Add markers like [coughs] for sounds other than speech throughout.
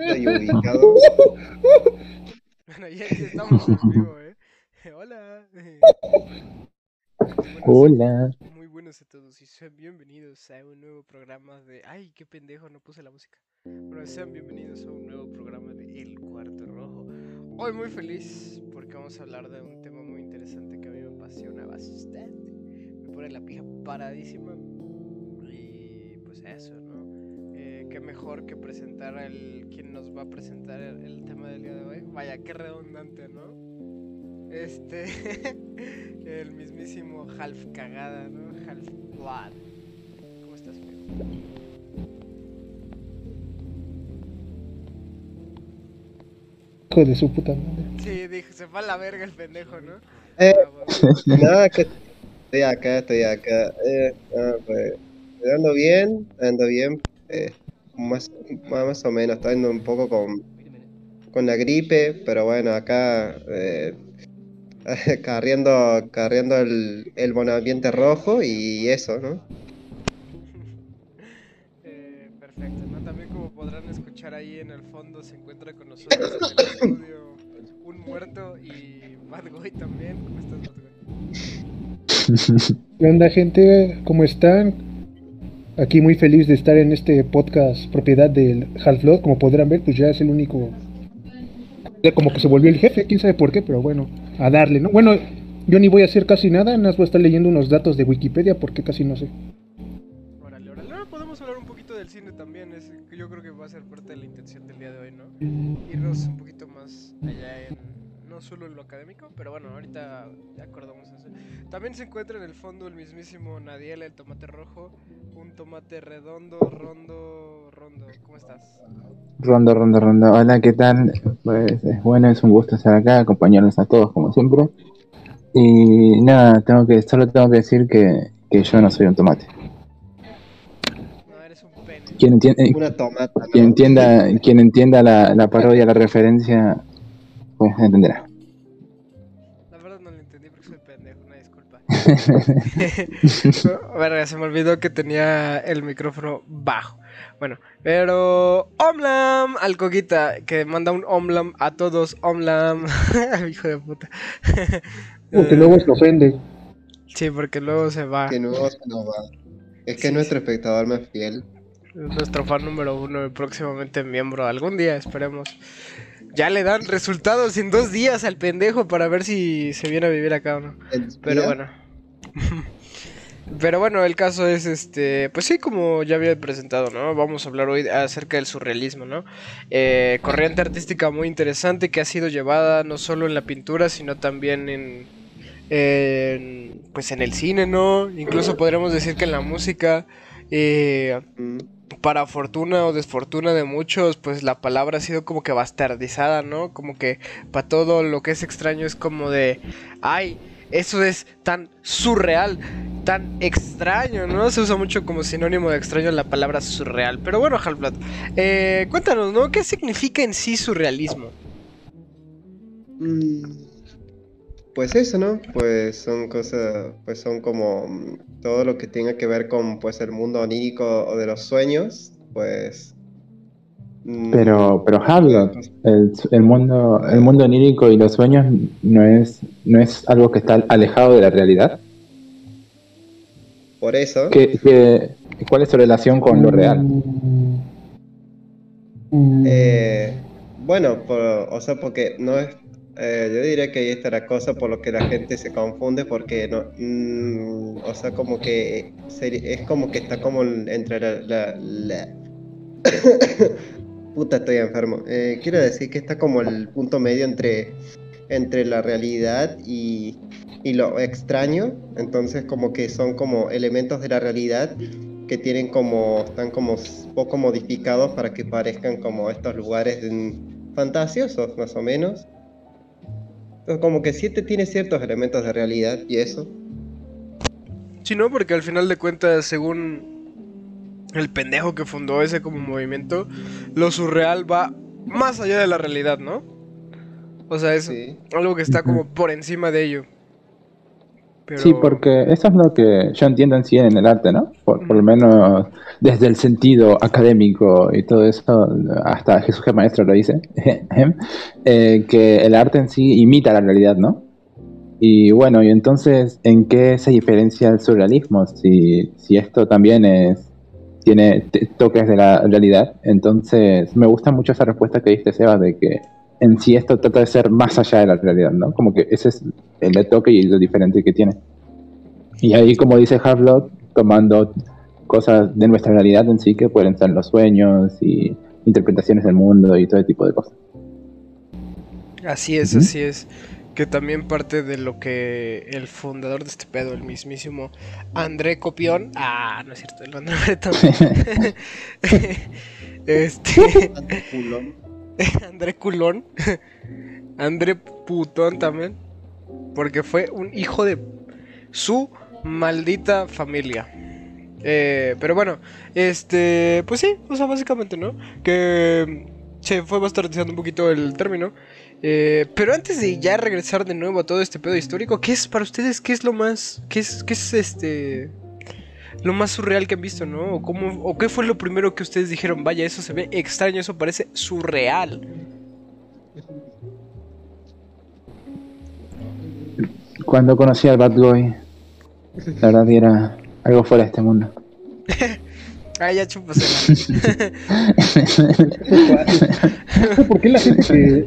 Estoy ubicado. Bueno, ya, estamos en vivo, ¿eh? Hola. [laughs] Hola. Muy buenos a todos y sean bienvenidos a un nuevo programa de... ¡Ay, qué pendejo! No puse la música. Bueno, sean bienvenidos a un nuevo programa de El Cuarto Rojo. Hoy muy feliz porque vamos a hablar de un tema muy interesante que a mí me apasiona bastante. Me pone la pija paradísima. Y pues eso, ¿no? Qué mejor que presentar al quien nos va a presentar el, el tema del día de hoy. Vaya, qué redundante, ¿no? Este, [laughs] el mismísimo Half Cagada, ¿no? Half Blood. ¿Cómo estás, amigo? Hijo de su puta madre. Sí, dijo, se fue a la verga el pendejo, ¿no? Eh. Ah. [laughs] Nada, que estoy acá, estoy acá. Eh, ah, pues, ando bien, ando bien. eh, más, más o menos, ando un poco con, con la gripe, pero bueno, acá eh, [laughs] carriendo, carriendo el, el buen ambiente rojo y eso, ¿no? [laughs] Eh, perfecto, ¿no? También como podrán escuchar ahí en el fondo se encuentra con nosotros en el estudio un muerto y Bad Boy también. ¿Cómo estás, Bad Boy? ¿Qué onda, gente? ¿Cómo están? Aquí muy feliz de estar en este podcast propiedad del Half-Blood. Como podrán ver, pues ya es el único. Como que se volvió el jefe, quién sabe por qué, pero bueno, a darle, ¿no? Bueno, yo ni voy a hacer casi nada, nada más voy a estar leyendo unos datos de Wikipedia porque casi no sé. Órale, órale. No, podemos hablar un poquito del cine también. Es, yo creo que va a ser parte de la intención del día de hoy, ¿no? Irnos un poquito más allá en. No solo en lo académico, pero bueno, ahorita ya acordamos eso. También se encuentra en el fondo el mismísimo Nadiel, el tomate rojo. Un tomate redondo, rondo, rondo. ¿Cómo estás? Rondo, rondo, rondo. Hola, ¿qué tal? Pues es bueno, es un gusto estar acá, acompañarnos a todos como siempre. Y nada, tengo que, solo tengo que decir que, que yo no soy un tomate. No, eres un pene. Quien, entiende, Una tomata, ¿no? quien entienda, quien entienda la, la parodia, la referencia, pues entenderá. [laughs] Verga, se me olvidó que tenía el micrófono bajo. Bueno, pero Omlam al Coquita, que manda un Omlam a todos, Omlam, [laughs] hijo de puta. [laughs] Porque luego se ofende. Sí, porque luego se va. Que no se nos va. Es que es nuestro espectador más fiel. Nuestro fan número uno y próximamente miembro. Algún día, esperemos. Ya le dan resultados en dos días al pendejo para ver si se viene a vivir acá o no. Pero bueno. Pero bueno, el caso es este, pues sí, como ya había presentado, ¿no? Vamos a hablar hoy acerca del surrealismo, ¿no? Eh, corriente artística muy interesante que ha sido llevada no solo en la pintura, sino también en, en, pues en el cine, ¿no? Incluso podríamos decir que en la música. eh, para fortuna o desfortuna de muchos, pues la palabra ha sido como que bastardizada, ¿no? Como que para todo lo que es extraño es como de, ay, eso es tan surreal, tan extraño, ¿no? Se usa mucho como sinónimo de extraño la palabra surreal. Pero bueno, Halfblood, eh, cuéntanos, ¿no? ¿Qué significa en sí surrealismo? Mm, Pues eso, ¿no? Pues son cosas, pues son como mm, todo lo que tenga que ver con pues el mundo onírico o de los sueños, pues. mm, Pero, pero Hamlet, el, el mundo, el mundo onírico y los sueños no es, no es algo que está alejado de la realidad. Por eso, ¿Qué, qué- cuál es su relación con lo real? Eh, bueno, por- o sea, porque no es, eh, yo diría que ahí está la cosa por lo que la gente se confunde, porque no, mm, o sea, como que seri- es como que está como entre la, la- [coughs] Puta, estoy enfermo. Eh, quiero decir que está como el punto medio entre, entre la realidad y, y lo extraño. Entonces como que son como elementos de la realidad que tienen como, están como poco modificados para que parezcan como estos lugares mm, fantasiosos, más o menos. Como que sí te tiene ciertos elementos de realidad y eso. Sí, no, porque al final de cuentas, según el pendejo que fundó ese como movimiento, lo surreal va más allá de la realidad, ¿no? O sea, es Sí. algo que está como por encima de ello. Pero... Sí, porque eso es lo que yo entiendo en sí en el arte, ¿no? Por, por lo menos desde el sentido académico y todo eso, hasta Jesús que Maestro lo dice, [laughs] eh, que el arte en sí imita la realidad, ¿no? Y bueno, y entonces, ¿en qué se diferencia el surrealismo? Si, si esto también es, tiene toques de la realidad. Entonces, me gusta mucho esa respuesta que diste, Seba, de que en sí esto trata de ser más allá de la realidad, ¿no? Como que ese es el toque y lo diferente que tiene. Y ahí, como dice Harlock, tomando cosas de nuestra realidad en sí, que pueden ser los sueños y interpretaciones del mundo y todo ese tipo de cosas. Así es, Ujú. así es. Que también parte de lo que el fundador de este pedo, el mismísimo André Copión. Ah, no es cierto, el [laughs] [laughs] André Bretón. este. [laughs] André Culón. [laughs] André Putón también. Porque fue un hijo de su maldita familia. Eh, pero bueno, este. Pues sí, o sea, básicamente, ¿no? Que se fue bastardizando un poquito el término. Eh, pero antes de ya regresar de nuevo a todo este pedo histórico, ¿qué es para ustedes? ¿Qué es lo más. ¿Qué es, qué es este. Lo más surreal que han visto, ¿no? ¿O, cómo, ¿O qué fue lo primero que ustedes dijeron? Vaya, eso se ve extraño, eso parece surreal. Cuando conocí al Bad Boy, la verdad que era algo fuera de este mundo. [laughs] Ah, ya sé [laughs] por qué la gente que,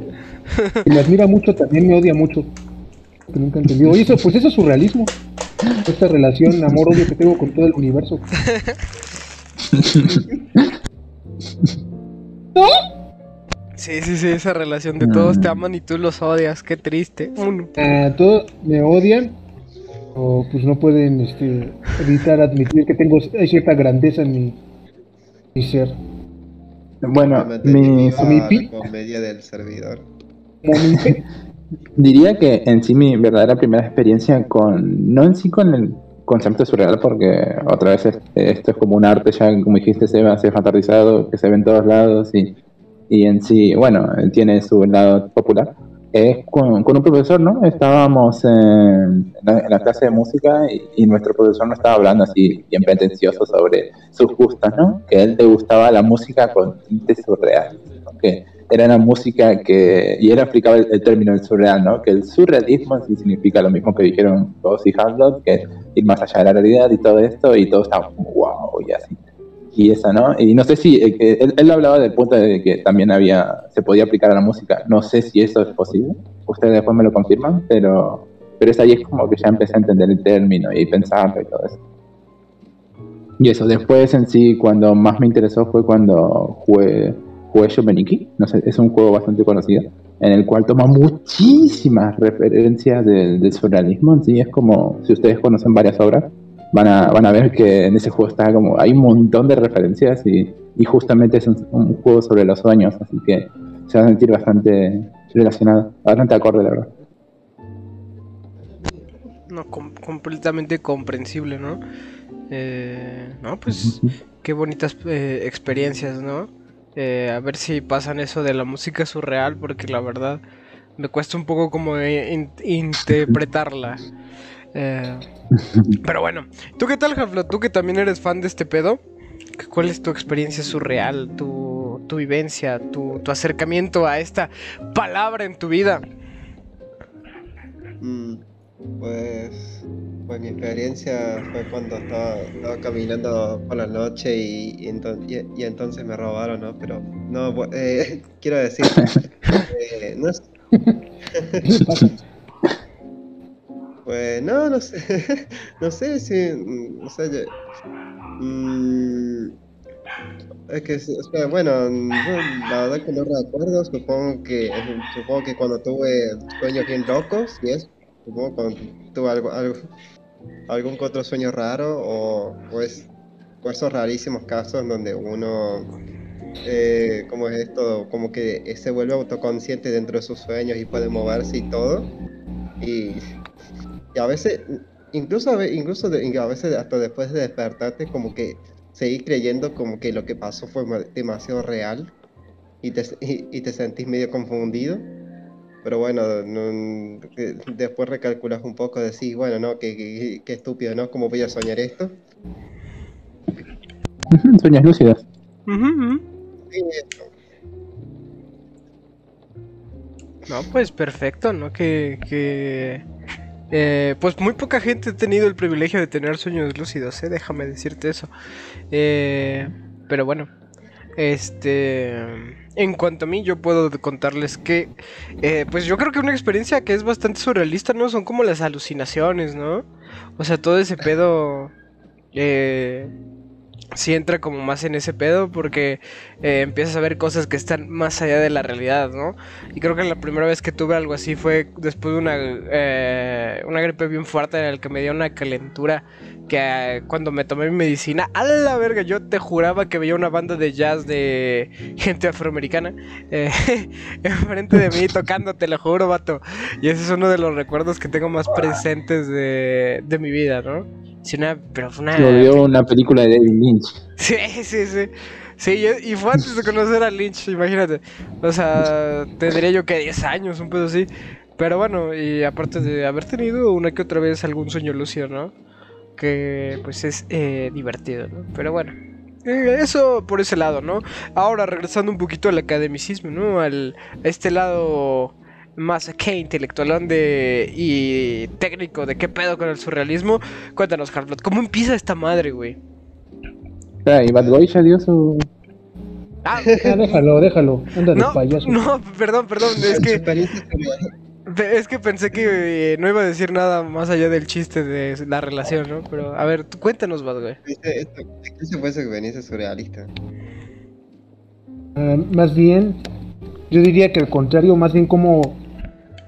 que me admira mucho también me odia mucho. Que nunca he entendido. Oye, eso, pues eso es surrealismo. Esta relación amor-odio que tengo con todo el universo. [laughs] Sí, sí, sí, esa relación de todos te aman y tú los odias, qué triste. Uno. Ah, todos me odian. O pues no pueden este, evitar admitir que tengo cierta grandeza en mi, mi ser. Bueno, mi la pi- comedia del servidor. [laughs] Diría que en sí mi verdadera primera experiencia con, no en sí con el concepto surreal, porque otra vez es- esto es como un arte ya, como dijiste, se va fantasizado, que se ve en todos lados y, y en sí, bueno, tiene su lado popular. Es con, con un profesor, ¿no? Estábamos en la, en la clase de música y, y nuestro profesor nos estaba hablando así bien pretencioso sobre sus gustos, ¿no? Que él le gustaba la música con tintes surreales, ¿no? que era una música que, y él aplicaba el, el término del surreal, ¿no? Que el surrealismo sí significa lo mismo que dijeron Ross y Hamlet, que es ir más allá de la realidad y todo esto, y todo estaba como wow, y así. Y eso, ¿no? Y no sé si, eh, él, él hablaba del punto de que también había, se podía aplicar a la música, no sé si eso es posible, ustedes después me lo confirman, pero, pero es ahí es como que ya empecé a entender el término y pensarlo y todo eso. Y eso, después en sí, cuando más me interesó fue cuando jugué, jugué Shomeniki, no sé, es un juego bastante conocido, en el cual toma muchísimas referencias del, del surrealismo, en sí, es como, si ustedes conocen varias obras, van a, van a ver que en ese juego está como, hay un montón de referencias y, y justamente es un, un juego sobre los sueños, así que se va a sentir bastante relacionado, bastante acorde, la verdad. No, com- completamente comprensible, ¿no? Eh, no, pues qué bonitas eh, experiencias, ¿no? Eh, a ver si pasan eso de la música surreal, porque la verdad me cuesta un poco como eh, in- interpretarla. Eh, pero bueno, ¿tú qué tal, Jaflo? ¿Tú que también eres fan de este pedo? ¿Cuál es tu experiencia surreal, tu, tu vivencia, tu, tu acercamiento a esta palabra en tu vida? Mm, Pues, pues mi experiencia fue cuando estaba, caminando por la noche y, y, enton- y- y entonces me robaron, ¿no? Pero no, eh, [laughs] quiero decir, eh, no, [laughs] pues no, no sé, [laughs] no sé si, mm, no sé, yo- mm, es que, o sea, bueno, no, la verdad que no recuerdo, supongo que, supongo que cuando tuve sueños bien locos, y eso, supongo cuando tuve algo, algo, algún otro sueño raro, o pues, o esos rarísimos casos en donde uno, eh, ¿cómo es esto? Como que se vuelve autoconsciente dentro de sus sueños y puede moverse y todo, y, a veces, incluso incluso a veces hasta después de despertarte, como que seguí creyendo como que lo que pasó fue ma- demasiado real y te, y te sentís medio confundido. Pero bueno, no- que después recalculas un poco, decís, bueno, no, qué, qué- qué estúpido, ¿no? ¿Cómo voy a soñar esto? Ujú. Sí, No, pues perfecto, ¿no? Que, que eh, pues muy poca gente ha tenido el privilegio de tener sueños lúcidos, ¿eh? Déjame decirte eso. Eh, pero bueno, este, en cuanto a mí, yo puedo contarles que, eh, pues yo creo que una experiencia que es bastante surrealista, ¿no? Son como las alucinaciones, ¿no? O sea, todo ese pedo, eh, sí entra como más en ese pedo porque eh, empiezas a ver cosas que están más allá de la realidad, ¿no? Y creo que la primera vez que tuve algo así fue después de una, eh, una gripe bien fuerte en la que me dio una calentura que eh, cuando me tomé mi medicina, a la verga, yo te juraba que veía una banda de jazz de gente afroamericana eh, [laughs] enfrente de mí [laughs] tocando, te lo juro, vato. Y ese es uno de los recuerdos que tengo más presentes de, de mi vida, ¿no? Sí, una, pero fue una... Se volvió una película de David Lynch. [laughs] Sí, sí, sí. Sí, y- y fue antes de conocer a Lynch, imagínate. O sea, tendría yo que 10 años, un pedo así. Pero bueno, y aparte de haber tenido una que otra vez algún sueño lúcido, ¿no? Que pues es eh, divertido, ¿no? Pero bueno. eh, eso por ese lado, ¿no? Ahora regresando un poquito al academicismo, ¿no? Al, a este lado más que intelectualón de, y técnico de qué pedo con el surrealismo. Cuéntanos, Harflot, ¿cómo empieza esta madre, güey? Ah, y Bad Boy ya dio su. Ah, Ah, déjalo, déjalo. Anda de no, payaso. no, perdón, perdón, es que, [laughs] es que pensé que eh, no iba a decir nada más allá del chiste de la relación, ¿no? Pero, a ver, tú cuéntanos, Bad, güey. Esto- Esa fue su experiencia surrealista. Ah, más bien, yo diría que al contrario, más bien como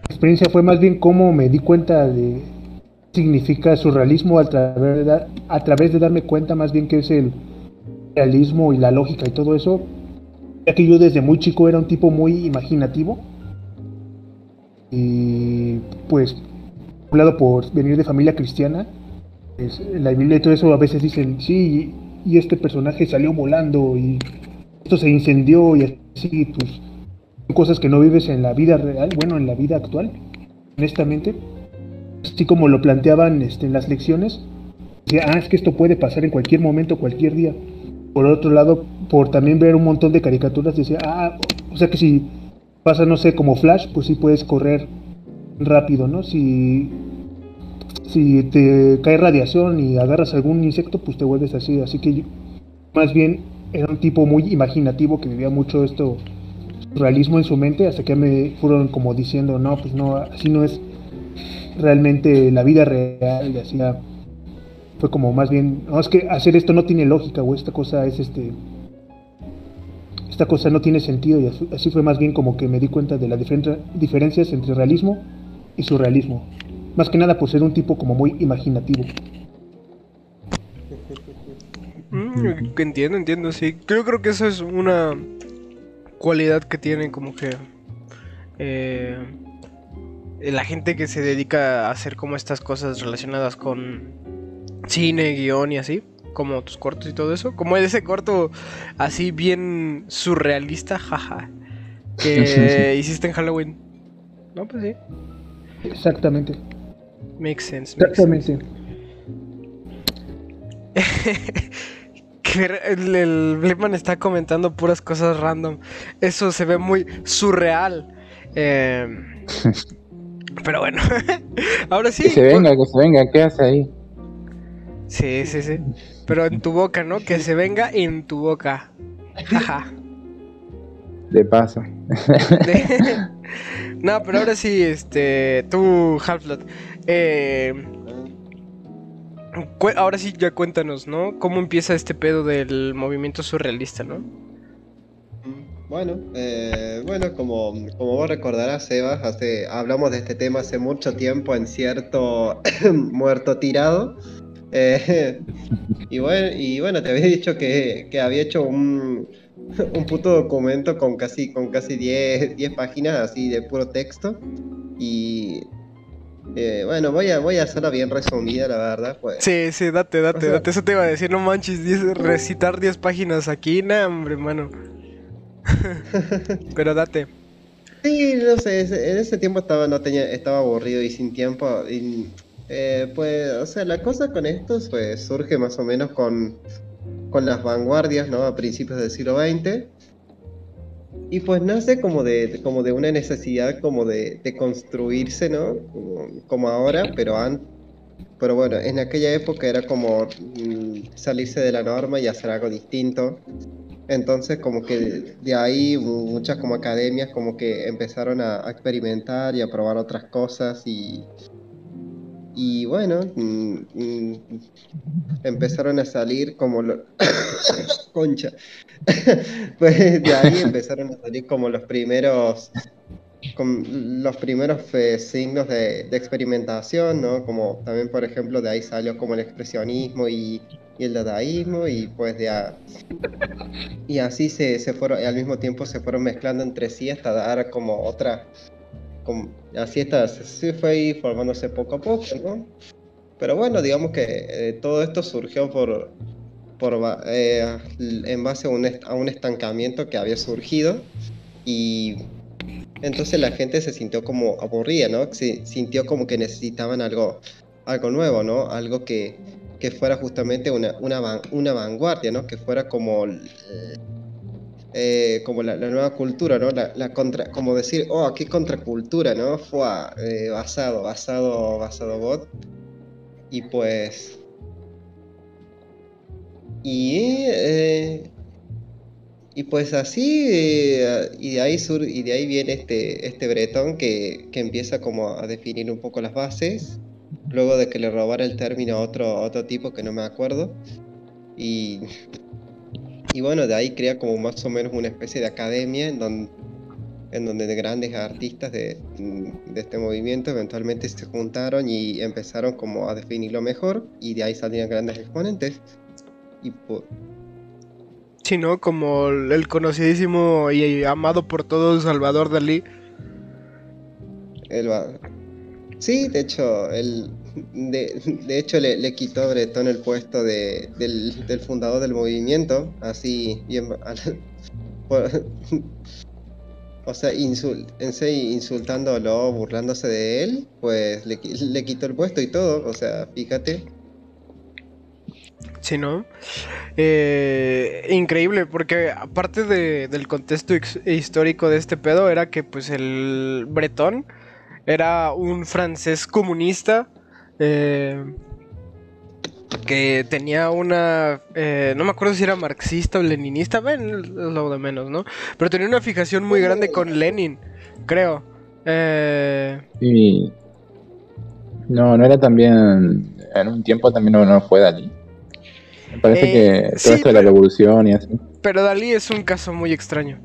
experiencia fue más bien cómo me di cuenta de qué significa surrealismo a través, de, a través de darme cuenta más bien que es el realismo y la lógica y todo eso, ya que yo desde muy chico era un tipo muy imaginativo. Y pues un lado por venir de familia cristiana, pues, la Biblia y todo eso a veces dicen, sí, y, este personaje salió volando y esto se incendió y así, pues cosas que no vives en la vida real, bueno, en la vida actual, honestamente. Así como lo planteaban este, en las lecciones, decía, ah, es que esto puede pasar en cualquier momento, cualquier día. Por otro lado, por también ver un montón de caricaturas, decía, ah, o sea que si pasa, no sé, como Flash, pues sí puedes correr rápido, ¿no? Si, si te cae radiación y agarras algún insecto, pues te vuelves así. Así que yo, más bien era un tipo muy imaginativo que vivía mucho esto realismo en su mente hasta que me fueron como diciendo no pues no así no es realmente la vida real y así fue como más bien no es que hacer esto no tiene lógica o esta cosa es este esta cosa no tiene sentido y así, fue más bien como que me di cuenta de las diferentes diferencias entre realismo y surrealismo más que nada por ser un tipo como muy imaginativo Mm, entiendo, entiendo, sí. Yo creo que eso es una cualidad que tienen como que eh, la gente que se dedica a hacer como estas cosas relacionadas con cine, guion y así, como tus cortos y todo eso, como [laughs] ese corto así bien surrealista, jaja, que hiciste en Halloween. No, pues sí, exactamente makes sense. makes exactamente [laughs] el, el Blipman está comentando puras cosas random. Eso se ve muy surreal. Eh, [laughs] pero bueno. [laughs] Ahora sí. Que se venga, que se venga, ¿qué hace ahí? Sí, sí, sí. Pero en tu boca, ¿no? Que se venga en tu boca. Jaja. De paso. [laughs] no, pero ahora sí, este. Tú, Halflot. Eh, cu- ahora sí, ya cuéntanos, ¿no? ¿Cómo empieza este pedo del movimiento surrealista, ¿no? Bueno, eh, bueno, como, como vos recordarás, Sebas, hace, hablamos de este tema hace mucho tiempo en cierto [coughs] muerto tirado. Eh, [laughs] y, bueno, y bueno, te había dicho que, que había hecho un, [laughs] un puto documento con casi, con casi 10, 10 páginas así de puro texto. Y eh, bueno, voy a, voy a hacerla bien resumida, la verdad. Pues. Sí, sí, date, date, O sea- date. Eso te iba a decir, no manches, 10 recitar 10 páginas aquí, nah, hombre, mano. [laughs] Pero date. Sí, no sé, en ese tiempo estaba, no tenía, estaba aburrido y sin tiempo. Y, eh, pues, o sea, la cosa con esto pues, surge más o menos con, con las vanguardias, ¿no? A principios del siglo XX. Y pues nace como de, como de una necesidad como de, de construirse, ¿no? Como, como ahora, pero antes. Pero bueno, en aquella época era como mm, salirse de la norma y hacer algo distinto. Entonces como que de ahí mu- muchas como academias como que empezaron a experimentar y a probar otras cosas y, y bueno, empezaron a salir como lo... [coughs] concha. [laughs] Pues de ahí empezaron a salir como los primeros con los primeros eh, signos de, de experimentación, ¿no? Como también, por ejemplo, de ahí salió como el expresionismo y, y el dadaísmo, y pues de y así se, se fueron, y al mismo tiempo se fueron mezclando entre sí hasta dar como otra, así está, se fue ahí formándose poco a poco, ¿no? Pero bueno, digamos que eh, todo esto surgió por, por eh, en base a un, estancamiento que había surgido y entonces la gente se sintió como aburrida, ¿no? Se sintió como que necesitaban algo, algo nuevo, ¿no? Algo que, que fuera justamente una, una, una vanguardia, ¿no? Que fuera como, el- eh, como la, la nueva cultura, ¿no? La, la contra, como decir, oh, aquí contracultura, ¿no? Fue eh, basado, basado, basado bot. Y pues... Y... eh, y pues así, eh, y de ahí sur, y de ahí viene este, este bretón que, que empieza como a definir un poco las bases, luego de que le robara el término a otro, a otro tipo que no me acuerdo. Y, y bueno, de ahí crea como más o menos una especie de academia en donde, en donde de grandes artistas de, de este movimiento eventualmente se juntaron y empezaron como a definirlo mejor, y de ahí salían grandes exponentes. Y Sí, ¿no? Como el el conocidísimo y amado por todos Salvador Dalí. Va. Sí, de hecho, él, de, de hecho le, quitó a Bretón el puesto de, del, fundador del movimiento, así bien, por- [laughs] o sea, insul, en sí, insultándolo, burlándose de él, pues le, le quitó el puesto y todo, o sea, fíjate. Sí, ¿no? Eh, increíble, porque aparte de- del contexto ex- histórico de este pedo, era que pues el bretón era un francés comunista eh, que tenía una... eh, no me acuerdo si era marxista o leninista, ven, lo de menos, ¿no? Pero tenía una fijación muy grande con Lenin, creo. Eh, Y. No, no era también. En un tiempo también no, no fue Dalí. Me parece Eh, que todo sí, esto de la revolución y así. Pero Dalí es un caso muy extraño.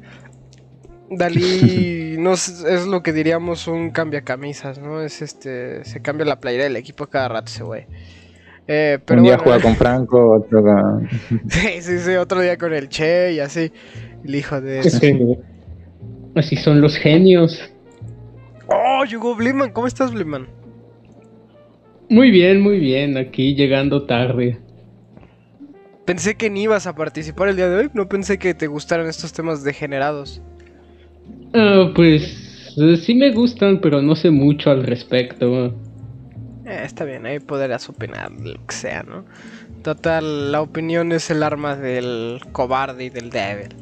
Dalí [laughs] no es, es lo que diríamos un cambiacamisas, ¿no? Es este. Se cambia la playera del equipo cada rato ese güey. Eh, pero un día bueno, juega con Franco, otro con. [laughs] sí, sí, sí, otro día con el Che y así. El hijo de. Es que así son los genios. ¡Oh! Llegó Bliman. ¿Cómo estás, Bliman? Muy bien, muy bien. Aquí llegando tarde. Pensé que ni ibas a participar el día de hoy. No pensé que te gustaran estos temas degenerados. Ah, pues eh, sí me gustan, pero no sé mucho al respecto. Eh, está bien, ahí podrás opinar lo que sea, ¿no? Total, la opinión es el arma del cobarde y del débil.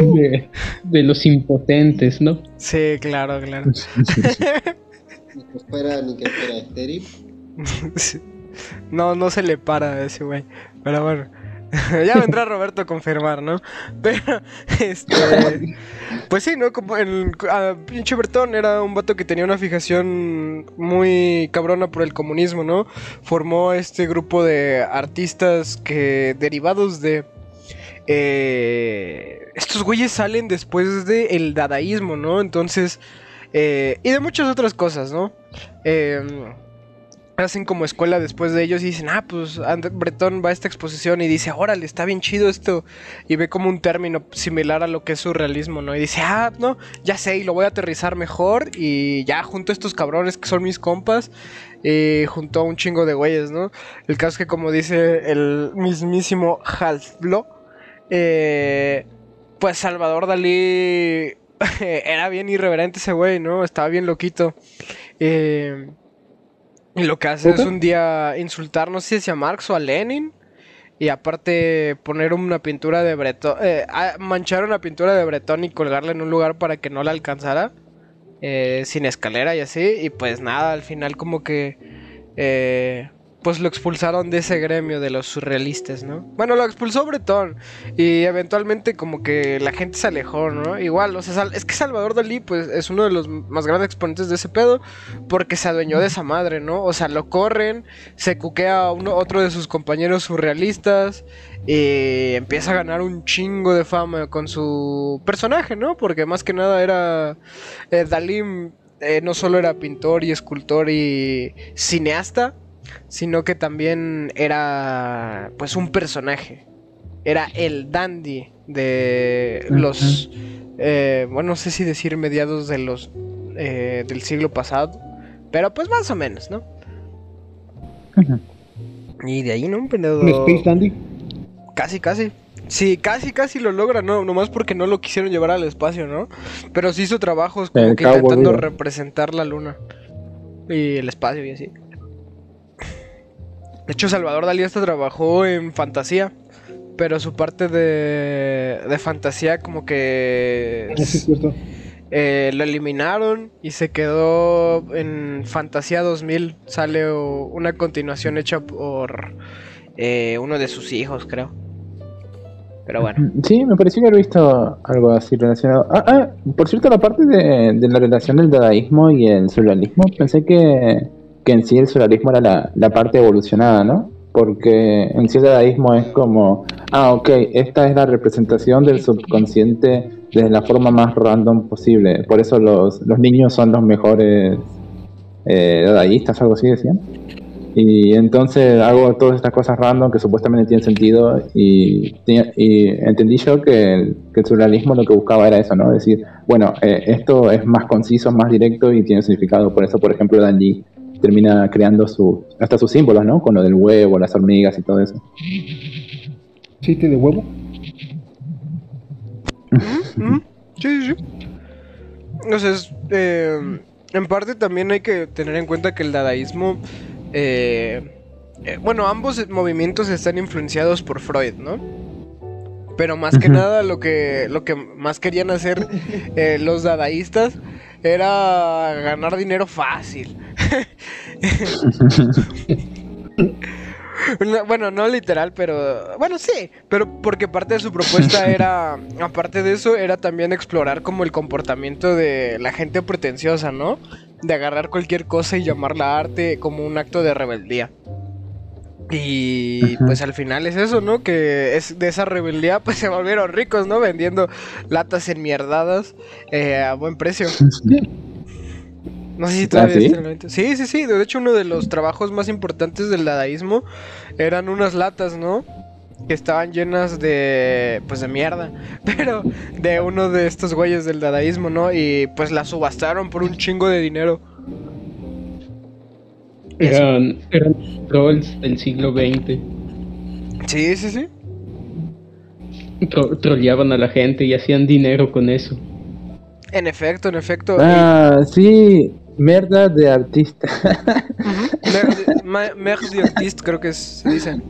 De, de los impotentes, ¿no? Sí, claro, claro. Ni que [laughs] fuera, ni que fuera estéril. Sí. [laughs] No, no se le para a ese güey. Pero bueno. [laughs] ya vendrá Roberto a confirmar, ¿no? Pero, [laughs] este. Pues sí, ¿no? Como el. pinche Bertón era un vato que tenía una fijación muy cabrona por el comunismo, ¿no? Formó este grupo de artistas que. derivados de. eh, estos güeyes salen después del dadaísmo, ¿no? Entonces. eh, y de muchas otras cosas, ¿no? Eh, hacen como escuela después de ellos y dicen, ah, pues Bretón va a esta exposición y dice, órale, está bien chido esto. Y ve como un término similar a lo que es surrealismo, ¿no? Y dice, ah, no, ya sé, y lo voy a aterrizar mejor. Y ya junto a estos cabrones que son mis compas, y junto a un chingo de güeyes, ¿no? El caso es que, como dice el mismísimo Halfblo, eh, pues Salvador Dalí [laughs] era bien irreverente ese güey, ¿no? Estaba bien loquito. Eh, y lo que hace es un día insultar, no sé si a Marx o a Lenin. Y aparte poner una pintura de Bretón, eh, manchar una pintura de Bretón y colgarla en un lugar para que no la alcanzara. eh, sin escalera y así. Y pues nada, al final como que... eh, pues lo expulsaron de ese gremio de los surrealistas, ¿no? Bueno, lo expulsó Bretón. Y eventualmente como que la gente se alejó, ¿no? Igual, o sea, es que Salvador Dalí pues es uno de los más grandes exponentes de ese pedo porque se adueñó de esa madre, ¿no? O sea, lo corren, se cuquea uno, otro de sus compañeros surrealistas y empieza a ganar un chingo de fama con su personaje, ¿no? Porque más que nada era eh, Dalí eh, no solo era pintor y escultor y cineasta, sino que también era pues un personaje. Era el dandy de los, eh, bueno, no sé si decir mediados de los eh, del siglo pasado, pero pues más o menos, ¿no? Y de ahí, ¿no? Un pendejo. Un Space Dandy. Casi, casi. Sí, casi, casi lo logra, ¿no? Nomás porque no lo quisieron llevar al espacio, ¿no? Pero sí hizo trabajos como El que intentando representar la luna. Y el espacio y así. De hecho, Salvador Dalí hasta trabajó en fantasía. Pero su parte de, de fantasía como que Ah, sí, es eh, lo eliminaron y se quedó en Fantasía 2000. Sale una continuación hecha por eh, uno de sus hijos, creo. Pero bueno. Sí, me pareció haber visto algo así relacionado. Ah, ah, por cierto, la parte de, de la relación del dadaísmo y el surrealismo, pensé que, que en sí el surrealismo era la, la parte evolucionada, ¿no? Porque en sí el dadaísmo es como, ah, ok, esta es la representación del subconsciente de la forma más random posible. Por eso los, los niños son los mejores eh, dadaístas, algo así decían. Y entonces hago todas estas cosas random que supuestamente tienen sentido y, y entendí yo que el, que el surrealismo lo que buscaba era eso, ¿no? Decir, bueno, eh, esto es más conciso, más directo y tiene significado. Por eso, por ejemplo, Dalí termina creando su, hasta sus símbolos, ¿no? Con lo del huevo, las hormigas y todo eso. Chiste de huevo. Ujú, Sí, sí, sí. Entonces, eh, en parte también hay que tener en cuenta que el dadaísmo, eh, eh, bueno, ambos movimientos están influenciados por Freud, ¿no? Pero más que nada lo que, lo que más querían hacer eh, los dadaístas era ganar dinero fácil. [laughs] No, Bueno, no literal, pero bueno, sí, pero porque parte de su propuesta [laughs] era, aparte de eso, era también explorar como el comportamiento de la gente pretenciosa, ¿no? De agarrar cualquier cosa y llamarla arte como un acto de rebeldía. Y Ajá. pues al final es eso, ¿no? Que es de esa rebeldía pues se volvieron ricos, ¿no? Vendiendo latas enmierdadas eh, a buen precio. No sé si todavía ¿Ah, sí? Sí, sí, sí. De hecho, uno de los trabajos más importantes del dadaísmo eran unas latas, ¿no? Que estaban llenas de. Pues de mierda. [laughs] Pero de uno de estos güeyes del dadaísmo, ¿no? Y pues las subastaron por un chingo de dinero. Eran, eran trolls del siglo XX. Sí, sí, sí. Tro- trolleaban a la gente y hacían dinero con eso. En efecto, en efecto. Ah, sí, merda de artista. Y- Ujú. Mer- ma- Merde de artiste, creo que es- se dice.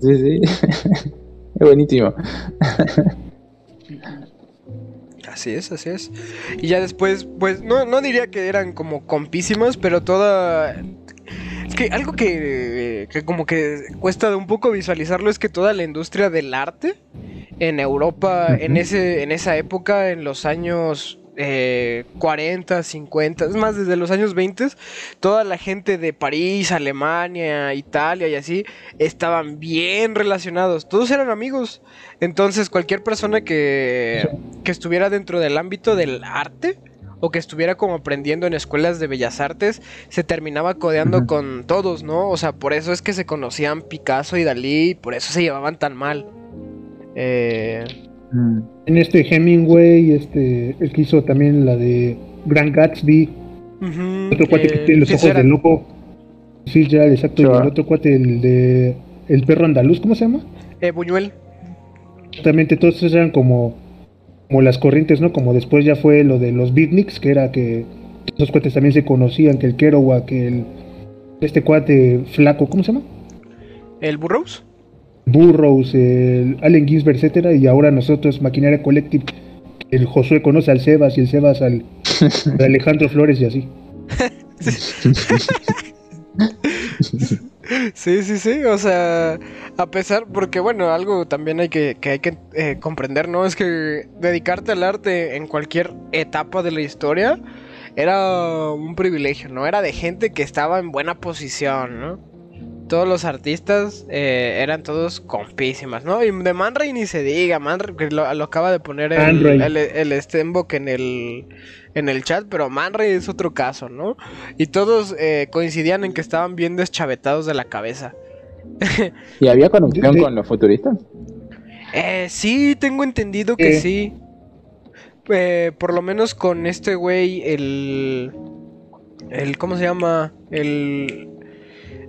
sí, sí. Es [laughs] buenísimo. Así es, así es. Y ya después, pues, no, no diría que eran como compísimas, pero toda... Es que algo que, que como que cuesta de un poco visualizarlo es que toda la industria del arte en Europa, en, ese, en esa época, en los años eh, 40, 50, es más, desde los años 20, toda la gente de París, Alemania, Italia y así, estaban bien relacionados, todos eran amigos. Entonces cualquier persona que, que estuviera dentro del ámbito del arte o que estuviera como aprendiendo en escuelas de bellas artes, se terminaba codeando con todos, ¿no? O sea, por eso es que se conocían Picasso y Dalí, y por eso se llevaban tan mal. Eh, Mm. En este Hemingway, este, el que hizo también la de Grand Gatsby, ujú, otro cuate que eh, tiene los ojos del loco. Sí, ya, exacto. Y el otro cuate, el de El perro andaluz, ¿cómo se llama? Eh, Buñuel. Exactamente, todos esos eran como, como las corrientes, ¿no? Como después ya fue lo de los beatniks, que era que esos cuates también se conocían, que el Kerouac, que el este cuate flaco, ¿cómo se llama? El Burroughs. Burroughs, el Allen Ginsberg, etcétera, y ahora nosotros, Maquinaria Collective, el Josué conoce al Sebas y el Sebas al, [laughs] al Alejandro Flores y así. [laughs] Sí, sí, sí, o sea, a pesar, porque bueno, algo también hay que, que hay que eh, comprender, ¿no? Es que dedicarte al arte en cualquier etapa de la historia era un privilegio, ¿no? Era de gente que estaba en buena posición, ¿no? Todos los artistas eh, eran todos compísimas, ¿no? Y de Man Ray ni se diga, Man Ray, que lo, lo acaba de poner el, el, el Stenbock en el, en el chat, pero Man Ray es otro caso, ¿no? Y todos eh, coincidían en que estaban bien deschavetados de la cabeza. [laughs] ¿Y había conexión con los futuristas? Eh, sí, tengo entendido que Eh. sí. Eh, por lo menos con este güey, el... el... ¿Cómo se llama? El...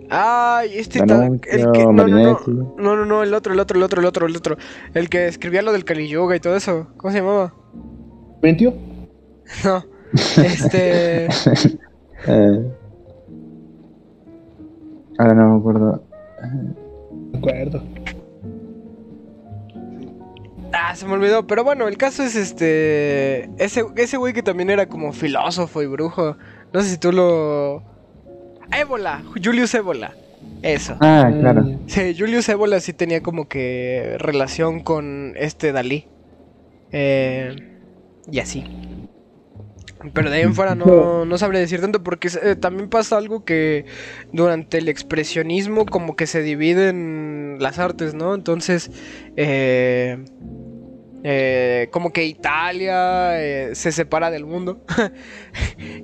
Ay, este... ta- el que, no, no, no, no, no, no, el otro, el otro, el otro, el otro, el otro. El que escribía lo del Kali Yoga y todo eso. ¿Cómo se llamaba? ¿Mentio? [laughs] No. Este... [laughs] Eh, ahora no me acuerdo. De acuerdo. Ah, se me olvidó, pero bueno, el caso es este. Ese, ese güey que también era como filósofo y brujo. No sé si tú lo. Ébola, Julius Ébola. Eso. Ah, claro. Mm, Sí, Julius Ébola sí tenía como que relación con este Dalí. Eh, y así. Pero de ahí en fuera no, no sabré decir tanto porque eh, también pasa algo que durante el expresionismo como que se dividen las artes, ¿no? Entonces, eh, eh, como que Italia eh, se separa del mundo, [laughs]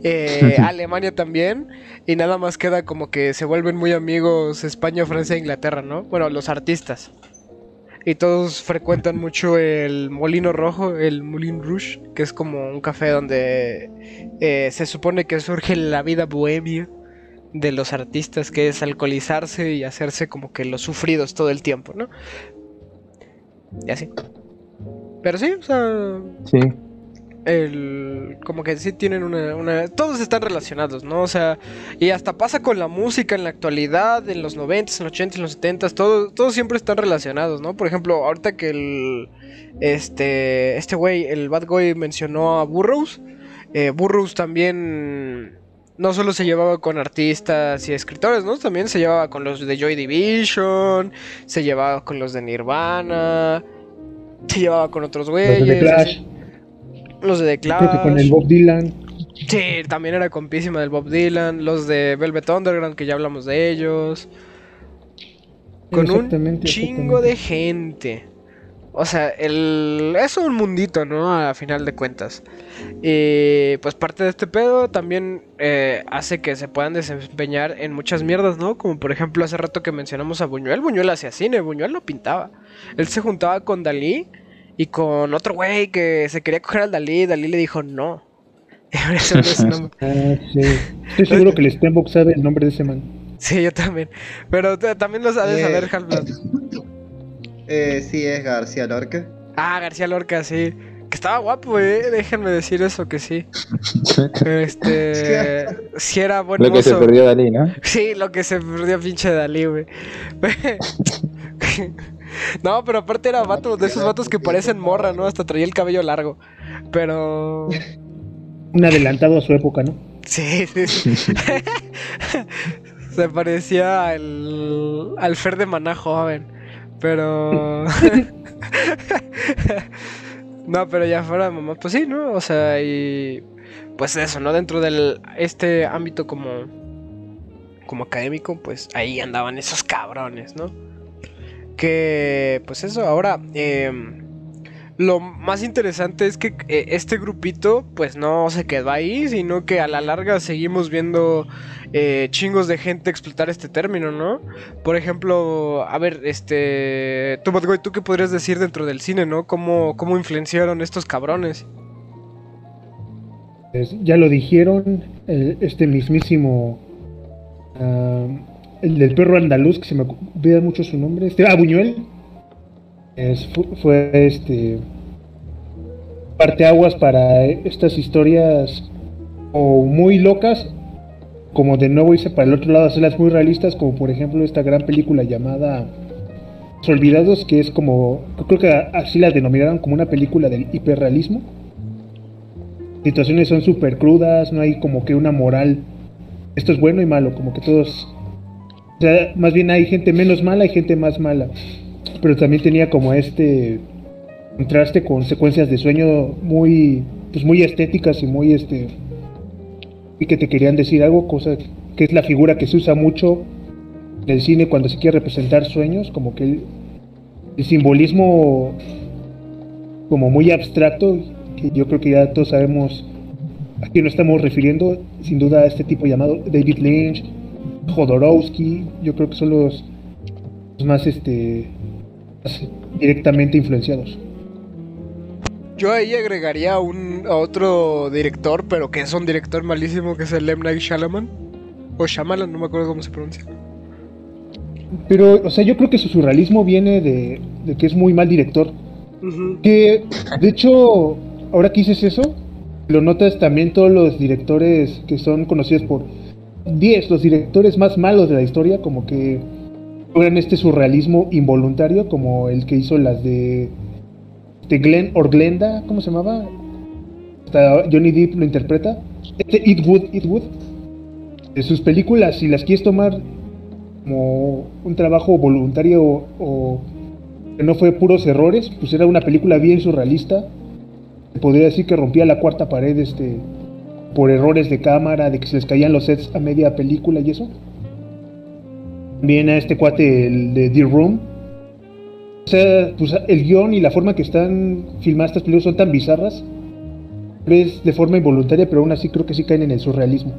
Eh, [laughs] Alemania también, y nada más queda como que se vuelven muy amigos España, Francia e Inglaterra, ¿no? Bueno, los artistas. Y todos frecuentan mucho el Molino Rojo, el Moulin Rouge, que es como un café donde se supone que surge la vida bohemia de los artistas, que es alcoholizarse y hacerse como que los sufridos todo el tiempo, ¿no? Y así. Pero sí, o sea, Sí. el como que sí tienen una, una todos están relacionados, ¿no? O sea, y hasta pasa con la música en la actualidad, en los 90s, en los 80s, en los 70s, todos todos siempre están relacionados, ¿no? Por ejemplo, ahorita que el este este güey, el Bad Boy mencionó a Burroughs, eh, Burroughs también no solo se llevaba con artistas y escritores, ¿no? También se llevaba con los de Joy Division, se llevaba con los de Nirvana, se llevaba con otros Los güeyes. de The Clash, Los de The Clash. con el Bob Dylan. Sí, también era compísima del Bob Dylan. Los de Velvet Underground, que ya hablamos de ellos. Con un chingo de gente. O sea, el... es un mundito, ¿no? A final de cuentas. Y pues parte de este pedo también eh, hace que se puedan desempeñar en muchas mierdas, ¿no? Como por ejemplo hace rato que mencionamos a Buñuel. Buñuel hacía cine, Buñuel lo pintaba. Él se juntaba con Dalí y con otro güey que se quería coger al Dalí. Dalí le dijo no. Eso no es nombre. Ah, sí. Estoy seguro que el Stenbock sabe el nombre de ese man. Sí, yo también. Pero también lo sabes Eh. saber, Half-Blood. [laughs] Eh, sí, es García Lorca. Ah, García Lorca, sí. Que estaba guapo, eh. Déjenme decir eso, que sí. [laughs] Este. [laughs] Sí era buen Lo que se perdió Dalí, ¿no? Sí, lo que se perdió pinche Dalí, güey. [laughs] No, pero aparte era vato de esos vatos que parecen morra, ¿no? Hasta traía el cabello largo. Pero. Un adelantado a su época, ¿no? Sí, sí, sí. Se parecía al, al Fer de Maná joven. Pero. [laughs] no, pero ya fuera de mamá, pues sí, ¿no? O sea, y. Pues eso, ¿no? Dentro del este ámbito como. Como académico, pues ahí andaban esos cabrones, ¿no? Que. Pues eso, ahora. em, lo más interesante es que eh, este grupito pues no se quedó ahí, sino que a la larga seguimos viendo eh, chingos de gente explotar este término, ¿no? Por ejemplo, a ver, este... Tú, ¿tú qué podrías decir dentro del cine, ¿no? ¿Cómo, cómo influenciaron estos cabrones? Pues, ya lo dijeron, este mismísimo... ah, el del perro andaluz, que se me olvida mucho su nombre, este, ah, Buñuel, es- fu- fue este parteaguas para estas historias o muy locas, como de nuevo hice para el otro lado hacerlas muy realistas, como por ejemplo esta gran película llamada Los Olvidados, que es como, creo que así la denominaron como una película del hiperrealismo. Situaciones son súper crudas, no hay como que una moral, esto es bueno y malo, como que todos, más bien hay gente menos mala y gente más mala, pero también tenía como este contraste con secuencias de sueño muy, pues muy estéticas y muy este, y que te querían decir algo, cosa que es la figura que se usa mucho del cine cuando se quiere representar sueños, como que el, simbolismo como muy abstracto, que yo creo que ya todos sabemos a quién nos estamos refiriendo, sin duda a este tipo llamado David Lynch, Jodorowsky, yo creo que son los, más este directamente influenciados. Yo ahí agregaría un, a otro director, pero que es un director malísimo, que es el M. Night Shyamalan. O Shyamalan, no me acuerdo cómo se pronuncia. Pero, o sea, yo creo que su surrealismo viene de, de que es muy mal director. Que, de hecho, ahora que dices eso, lo notas también todos los directores que son conocidos por 10, los directores más malos de la historia, como que logran este surrealismo involuntario, como el que hizo las de, de Glenn or Glenda, ¿cómo se llamaba? Hasta Johnny Depp lo interpreta. Este It Wood, It Wood. De sus películas, si las quieres tomar como un trabajo voluntario o, o que no fue puros errores, pues era una película bien surrealista. Se podría decir que rompía la cuarta pared este, por errores de cámara, de que se les caían los sets a media película y eso. También a este cuate el de The Room. O sea, pues el guion y la forma que están filmadas estas películas son tan bizarras. Es de forma involuntaria, pero aún así creo que sí caen en el surrealismo.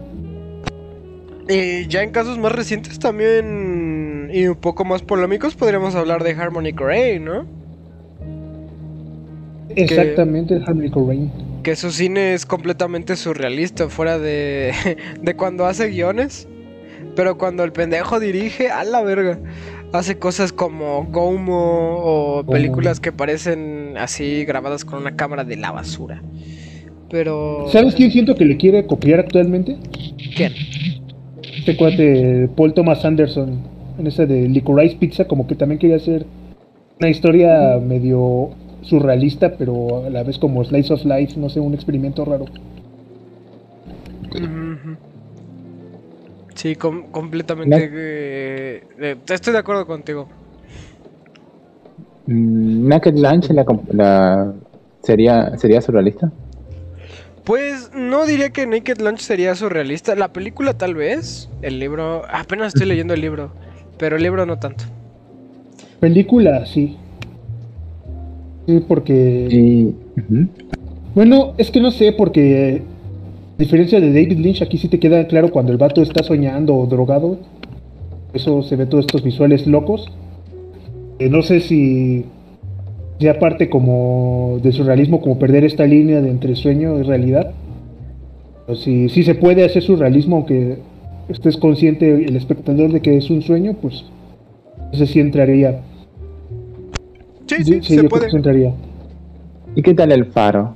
Y ya en casos más recientes también, y un poco más polémicos, podríamos hablar de Harmony Corey, ¿no? Exactamente, el Harmony Corrine. Que su cine es completamente surrealista, fuera de, [laughs] de cuando hace guiones. Pero cuando el pendejo dirige, a la verga. Hace cosas como Gomo o películas que parecen así grabadas con una cámara de la basura. Pero. ¿Sabes quién siento que le quiere copiar actualmente? ¿Quién? Este cuate, Paul Thomas Anderson, en esa de Licorice Pizza, como que también quería hacer una historia medio surrealista, pero a la vez como Slice of Life, no sé, un experimento raro. Ujú. Sí, com- completamente. eh, eh, estoy de acuerdo contigo. Mm, Naked Lunch la, sería, sería surrealista. Pues no diría que Naked Lunch sería surrealista. La película tal vez. El libro. Apenas estoy leyendo el libro. Pero el libro no tanto. Película, sí. Sí, porque... Bueno, es que no sé, porque diferencia de David Lynch, aquí sí te queda claro cuando el vato está soñando o drogado. Eso se ve todos estos visuales locos. Eh, no sé si ya parte como de surrealismo, como perder esta línea de entre sueño y realidad. O si, si se puede hacer surrealismo, aunque estés consciente el espectador de que es un sueño, pues ese sí entraría. Sí, sí, yo se puede. que sí entraría. ¿Y qué tal el faro?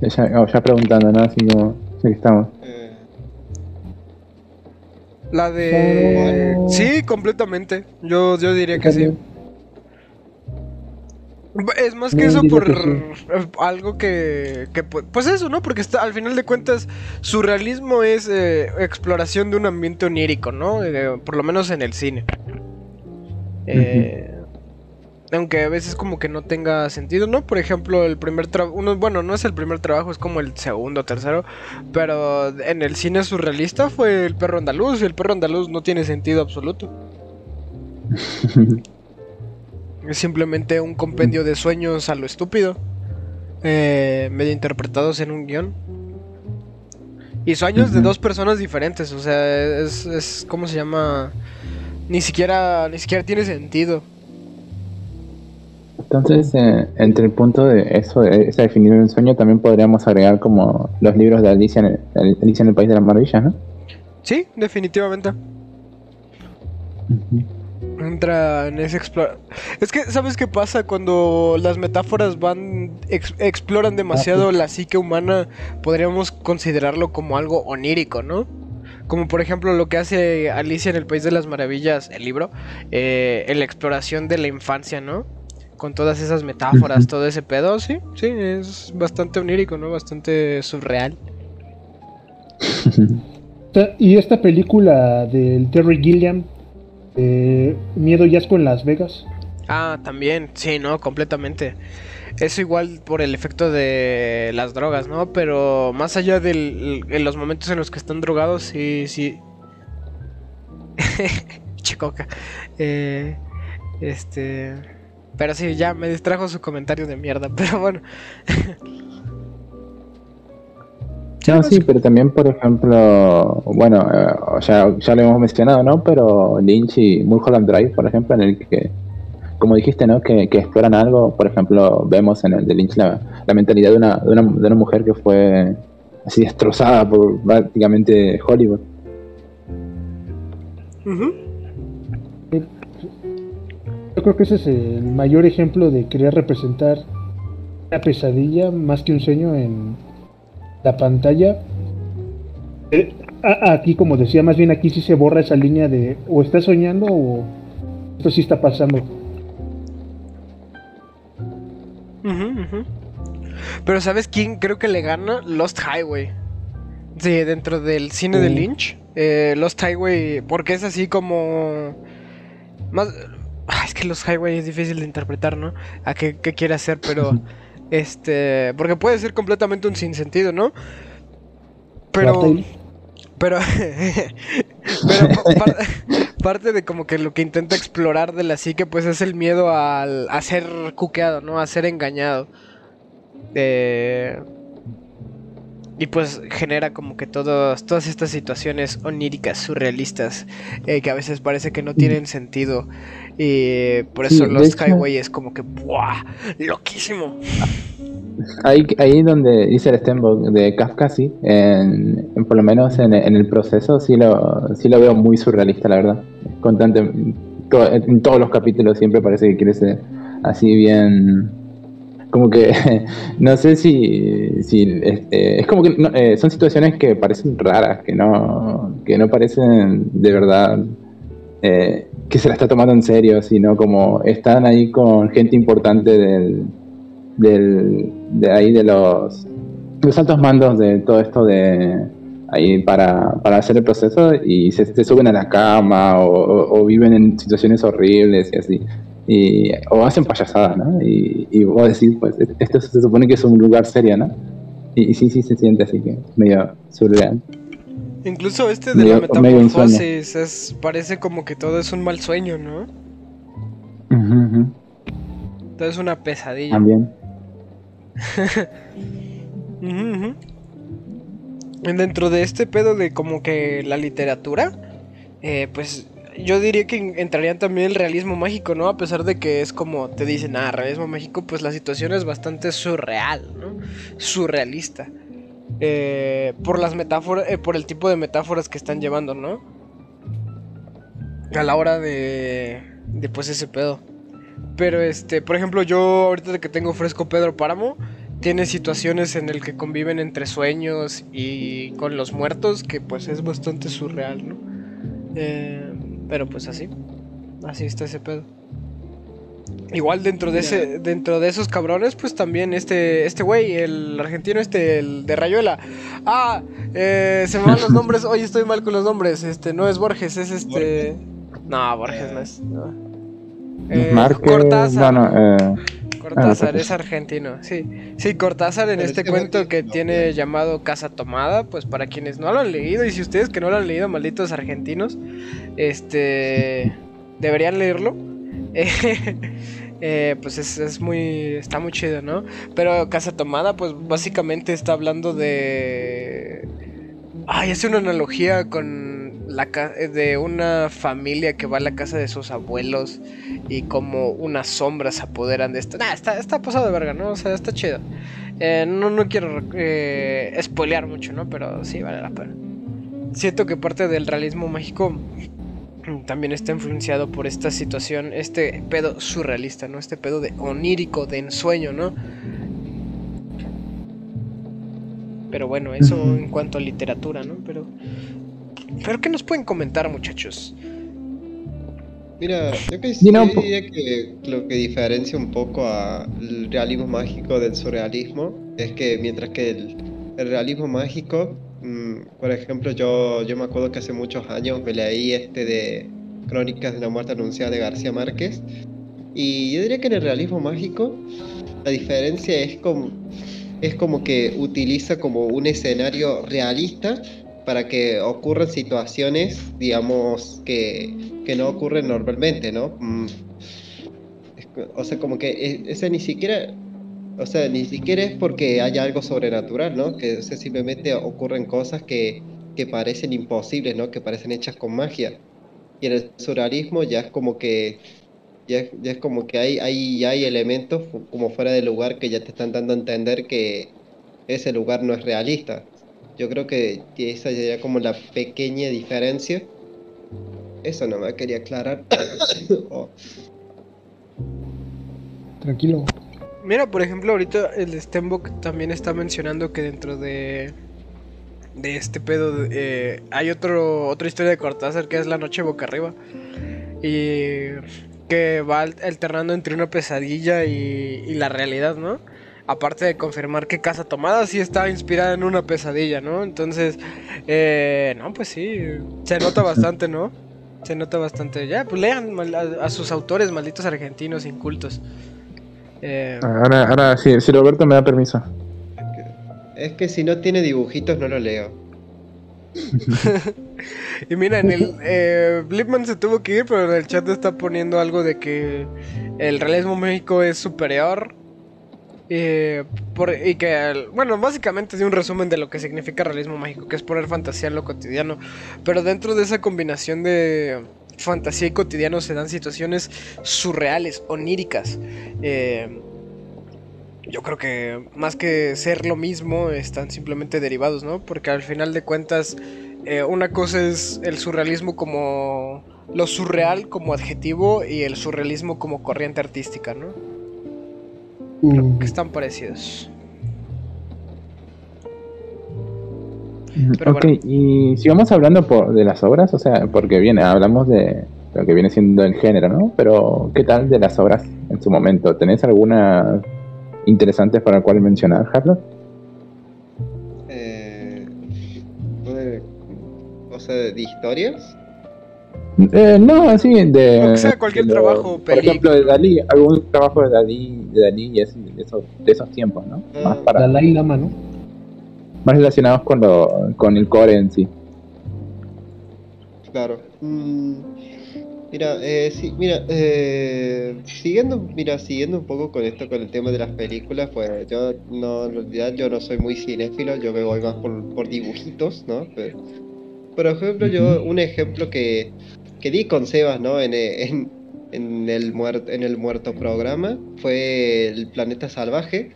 Ya, oh, ya preguntando, ¿no? Así como, estamos. Eh, La de. Sí, completamente. Yo, yo diría que sí. Es más que eso por que algo que, que pu- Pues eso, ¿no? Porque está, al final de cuentas, su realismo es eh, exploración de un ambiente onírico, ¿no? Eh, por lo menos en el cine. Eh, Aunque a veces como que no tenga sentido, ¿no? Por ejemplo, el primer trabajo... Bueno, no es el primer trabajo, es como el segundo, tercero. Pero en el cine surrealista fue el perro andaluz. Y el perro andaluz no tiene sentido absoluto. [laughs] Es simplemente un compendio de sueños a lo estúpido. eh, medio interpretados en un guion. Y sueños de dos personas diferentes, o sea, es, es ¿cómo se llama? Ni siquiera, ni siquiera tiene sentido. Entonces, eh, entre el punto de eso, de esa definición de un sueño, también podríamos agregar como los libros de Alicia en el, Alicia en el País de las Maravillas, ¿no? Sí, definitivamente. Entra en ese explora. Es que, ¿sabes qué pasa? Cuando las metáforas van. ex- exploran demasiado la psique humana, podríamos considerarlo como algo onírico, ¿no? Como por ejemplo lo que hace Alicia en el País de las Maravillas, el libro, eh, en la exploración de la infancia, ¿no? Con todas esas metáforas, todo ese pedo, sí, sí, es bastante onírico, ¿no? Bastante surreal. [laughs] Y esta película del Terry Gilliam, eh, Miedo y Asco en Las Vegas. Ah, también, sí, no, completamente. Eso igual por el efecto de las drogas, ¿no? Pero más allá del, en los momentos en los que están drogados, sí, sí. [laughs] Chicoca. Eh, este. Pero sí, ya me distrajo su comentario de mierda, [laughs] pero bueno. No, sí, pero también, por ejemplo, bueno, eh, ya, ya lo hemos mencionado, ¿no? Pero Lynch y Mulholland Drive, por ejemplo, en el que, como dijiste, ¿no? Que, que exploran algo, por ejemplo, vemos en el de Lynch la, la mentalidad de una, de, una, de una mujer que fue así destrozada por prácticamente Hollywood. Ujú. Yo creo que ese es el mayor ejemplo de querer representar una pesadilla más que un sueño en la pantalla. Eh, aquí, como decía, más bien aquí sí se borra esa línea de o está soñando o esto sí está pasando. Pero ¿sabes quién creo que le gana? Lost Highway. Sí, dentro del cine de. Lynch. eh, Lost Highway, porque es así como... Más... Ah, es que Lost Highway es difícil de interpretar, ¿no? A qué, qué quiere hacer, pero... este... Porque puede ser completamente un sinsentido, ¿no? Pero... Pero, [laughs] pero par- parte de como que lo que intenta explorar de la psique, pues es el miedo al, a ser cuqueado, ¿no? A ser engañado. Eh, y pues genera como que todos, todas estas situaciones oníricas, surrealistas, eh, que a veces parece que no tienen sentido. Y por eso los Highway es como que ¡buah! ¡Loquísimo! Ahí, ahí donde dice el Stenbock de Kafka, sí, en, en por lo menos en, en el proceso sí lo, sí lo veo muy surrealista, la verdad. Constante, to- en todos los capítulos siempre parece que quiere ser así bien... Como que, [laughs] no sé si, si este, es como que no, eh, son situaciones que parecen raras, que no, que no parecen de verdad eh, que se la está tomando en serio, sino como están ahí con gente importante del, del, de ahí de los, los altos mandos de todo esto de ahí para, para hacer el proceso y se, suben a la cama o, viven en situaciones horribles y así. Y, o hacen payasadas, ¿no? Y, y vos decís, pues, esto se supone que es un lugar serio, ¿no? Y sí, sí se siente así que medio surreal. Incluso este de Medio- la metamorfosis es, parece como que todo es un mal sueño, ¿no? Todo es una pesadilla. También. [laughs] Dentro de este pedo de como que la literatura, eh, pues yo diría que en- entrarían también el realismo mágico, ¿no? A pesar de que es como te dicen, ah, realismo mágico, pues la situación es bastante surreal, ¿no? Surrealista. Eh, por las metáforas, eh, por el tipo de metáforas que están llevando, ¿no? A la hora de, de pues ese pedo. Pero este, por ejemplo, yo ahorita que tengo fresco Pedro Páramo, tiene situaciones en el que conviven entre sueños y con los muertos que pues es bastante surreal, ¿no? Eh, pero pues así, así está ese pedo. Igual dentro de ese, dentro de esos cabrones, pues también este, este güey, el argentino este, el de Rayuela. Ah, eh, se me van los nombres, hoy estoy mal con los nombres, este, no es Borges, es este... No, Borges no es. no. Eh, Márquez, Cortázar. no, no, eh, Cortázar Ah, es argentino, sí. Sí, Cortázar en Pero este este cuento que no, tiene llamado Casa Tomada, pues para quienes no lo han leído, y si ustedes que no lo han leído, malditos argentinos, este deberían leerlo. [laughs] eh, pues es, es muy, está muy chido, ¿no? Pero Casa Tomada, pues básicamente está hablando de... Ay, hace una analogía con la ca- de una familia que va a la casa de sus abuelos y como unas sombras apoderan de esto. Nah, está, está de verga, ¿no? O sea, está chido. Eh, no, no quiero eh, mucho, ¿no? Pero sí vale la pena. Siento que parte del realismo mágico [clears throat] también está influenciado por esta situación, este pedo surrealista, ¿no? Este pedo de onírico, de ensueño, ¿no? Pero bueno, eso en cuanto a literatura, ¿no? Pero, pero ¿qué nos pueden comentar, muchachos? Mira, yo, que, yo diría que lo que diferencia un poco al realismo mágico del surrealismo es que mientras que el, el realismo mágico, por ejemplo, yo, yo me acuerdo que hace muchos años me leí este de Crónicas de la Muerte Anunciada de García Márquez y yo diría que en el realismo mágico la diferencia es como, es como que utiliza como un escenario realista para que ocurran situaciones, digamos, que, que no ocurren normalmente, ¿no? Mm, o sea, como que e- ese ni siquiera, o sea, ni siquiera es porque haya algo sobrenatural, ¿no? Que o sea, simplemente ocurren cosas que, que parecen imposibles, ¿no? Que parecen hechas con magia. Y en el surrealismo ya es como que ya, ya es como que hay, hay, hay elementos como fuera de lugar que ya te están dando a entender que ese lugar no es realista. Yo creo que, esa sería como la pequeña diferencia. Eso no me quería aclarar. [coughs] Oh, Tranquilo. Mira, por ejemplo, ahorita el Stenbock también está mencionando que dentro de de este pedo eh, hay otro otra historia de Cortázar que es La noche boca arriba y que va al- alternando entre una pesadilla y, y la realidad, ¿no? Aparte de confirmar que Casa Tomada sí está inspirada en una pesadilla, ¿no? Entonces, eh, no, pues sí, se nota bastante, ¿no? Se nota bastante. Ya, pues lean a, a sus autores malditos argentinos incultos. Eh, Ahora, ahora sí, si Roberto me da permiso. Es que si no tiene dibujitos no lo leo. [laughs] Y mira, en el eh, Blipman se tuvo que ir, pero en el chat está poniendo algo de que el realismo mágico es superior. eh, por- y que, bueno, básicamente es un resumen de lo que significa realismo mágico, que es poner fantasía en lo cotidiano. Pero dentro de esa combinación de fantasía y cotidiano se dan situaciones surreales, oníricas. eh, yo creo que más que ser lo mismo, están simplemente derivados, ¿no? Porque al final de cuentas, eh, una cosa es el surrealismo como lo surreal como adjetivo y el surrealismo como corriente artística, ¿no? Creo que están parecidos. Pero ok, bueno. y si vamos hablando por, de las obras, o sea, porque viene, hablamos de lo que viene siendo el género, ¿no? Pero, ¿qué tal de las obras en su momento? ¿Tenés alguna interesante para la cual mencionar, Harlow? Eh, de- o sea, de historias. Eh, no, así de... Que sea, cualquier de trabajo, Por ejemplo, de Dalí, algún trabajo de Dalí, de Dalí y así, de, esos, de esos tiempos, ¿no? Más, Ah. para, Dalai Lama, ¿no? Más relacionados con, lo, con el core en sí. Claro. Mm, mira, eh, sí, mira, eh, siguiendo, mira, siguiendo un poco con esto, con el tema de las películas, pues yo no, en realidad yo no soy muy cinéfilo, yo me voy más por, por dibujitos, ¿no? Pero, por ejemplo, yo, un ejemplo que, que di con Sebas, ¿no? En, en, en el muerto, en el muerto programa, fue el planeta salvaje,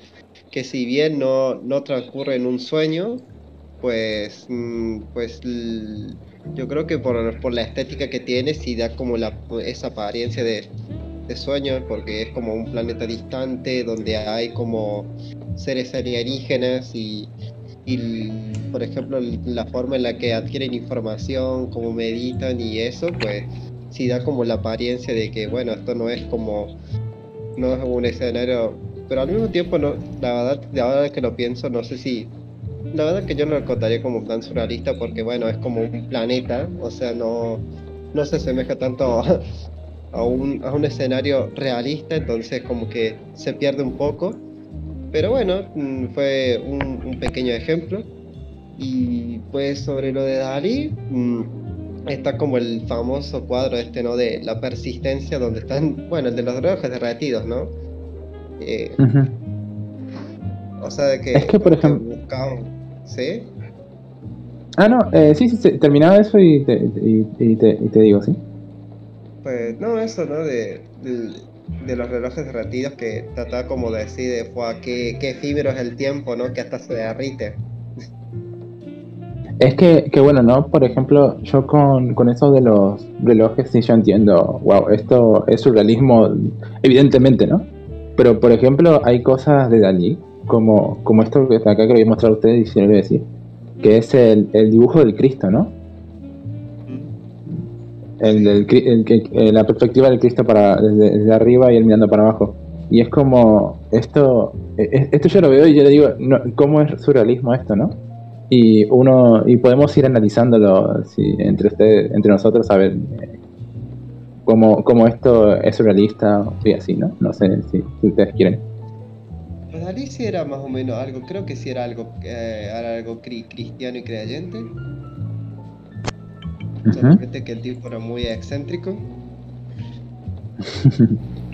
que si bien no, no transcurre en un sueño, pues, mm, pues yo creo que por, por la estética que tiene, sí da como la, esa apariencia de, de sueño, porque es como un planeta distante donde hay como seres alienígenas y, y por ejemplo, la forma en la que adquieren información, cómo meditan y eso, pues sí da como la apariencia de que, bueno, esto no es como, no es un escenario, pero al mismo tiempo, no, la verdad, de ahora que lo pienso, no sé si la verdad que yo no lo contaría como tan surrealista porque bueno, es como un planeta, o sea, no, no se asemeja tanto a, a un, a un escenario realista, entonces como que se pierde un poco. Pero bueno, mm, fue un, un pequeño ejemplo. Y pues sobre lo de Dalí, mm, está como el famoso cuadro este, ¿no? De la persistencia, donde están, bueno, el de los relojes derretidos, ¿no? Eh, o sea, de que, Es que, por ejemplo- ¿sí? Ah, no, eh, sí, sí, sí, terminaba eso y te, y, y te, y te digo, ¿sí? Pues no, eso, ¿no? De, de, de los relojes derretidos que trataba como de decir, de, "Fua, qué, qué efímero es el tiempo, ¿no? Que hasta se derrite. Es que, que bueno, ¿no? Por ejemplo, yo con, con eso de los relojes, sí, yo entiendo, wow, esto es surrealismo, evidentemente, ¿no? Pero, por ejemplo, hay cosas de Dalí, como, como esto que está acá que lo voy a mostrar a ustedes y si no lo voy a decir, que es el, el dibujo del Cristo, ¿no? El, el que- eh, la perspectiva del Cristo para desde, desde arriba y él mirando para abajo. Y es como, esto, eh, eh, esto yo lo veo y yo le digo, no, ¿cómo es surrealismo esto, no? y uno y podemos ir analizándolo si, entre ustedes entre nosotros a ver eh, cómo, cómo esto es surrealista y así no no sé si, si ustedes quieren Pues Dalí sí era más o menos algo, creo que sí era algo, eh, era algo cri- cristiano y creyente. Ujú. Solamente que el tipo era muy excéntrico.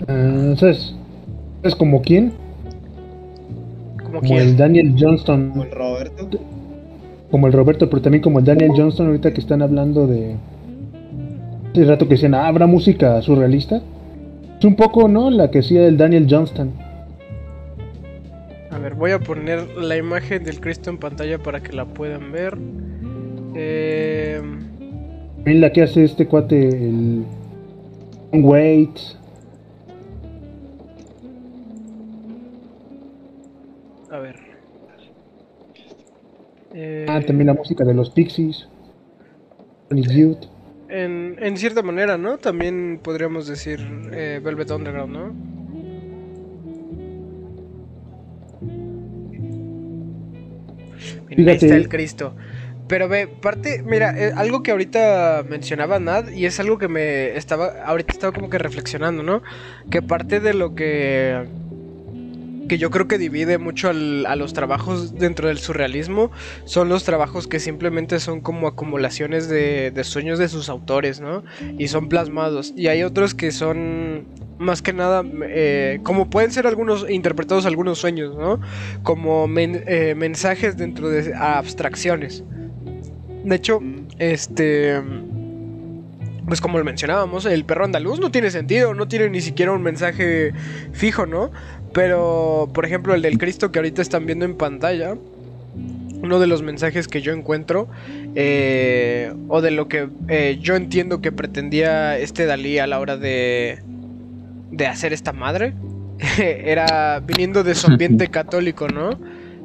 Ah, [laughs] ¿Sabes? ¿Sabes como quién? Como Como el. Daniel Johnston. Como el Roberto. como el Roberto, pero también como el Daniel Johnston, ahorita que están hablando de. Hace rato que decían, ah, ¿habrá música surrealista? Es un poco, ¿no? La que hacía el Daniel Johnston. A ver, voy a poner la imagen del Cristo en pantalla para que la puedan ver. Eh, También la que hace este cuate, el. Tom Waits. a ver. Eh, Ah, también la música de los Pixies. Sonic Youth. En, en cierta manera, ¿no? También podríamos decir eh, Velvet Underground, ¿no? Ahí está el Cristo. Pero ve, parte, mira, eh, algo que ahorita mencionaba Nad y es algo que me estaba, ahorita estaba como que reflexionando, ¿no? Que parte de lo que que yo creo que divide mucho al- a los trabajos dentro del surrealismo son los trabajos que simplemente son como acumulaciones de, de sueños de sus autores, ¿no? Y son plasmados. Y hay otros que son más que nada, eh, como pueden ser algunos interpretados algunos sueños, ¿no? Como men- eh, mensajes dentro de abstracciones. De hecho, este... Pues como lo mencionábamos, el perro andaluz no tiene sentido, no tiene ni siquiera un mensaje fijo, ¿no? Pero, por ejemplo, el del Cristo que ahorita están viendo en pantalla, uno de los mensajes que yo encuentro, eh, o de lo que eh, yo entiendo que pretendía este Dalí a la hora de, de hacer esta madre, [laughs] era viniendo de su ambiente [laughs] católico, ¿no?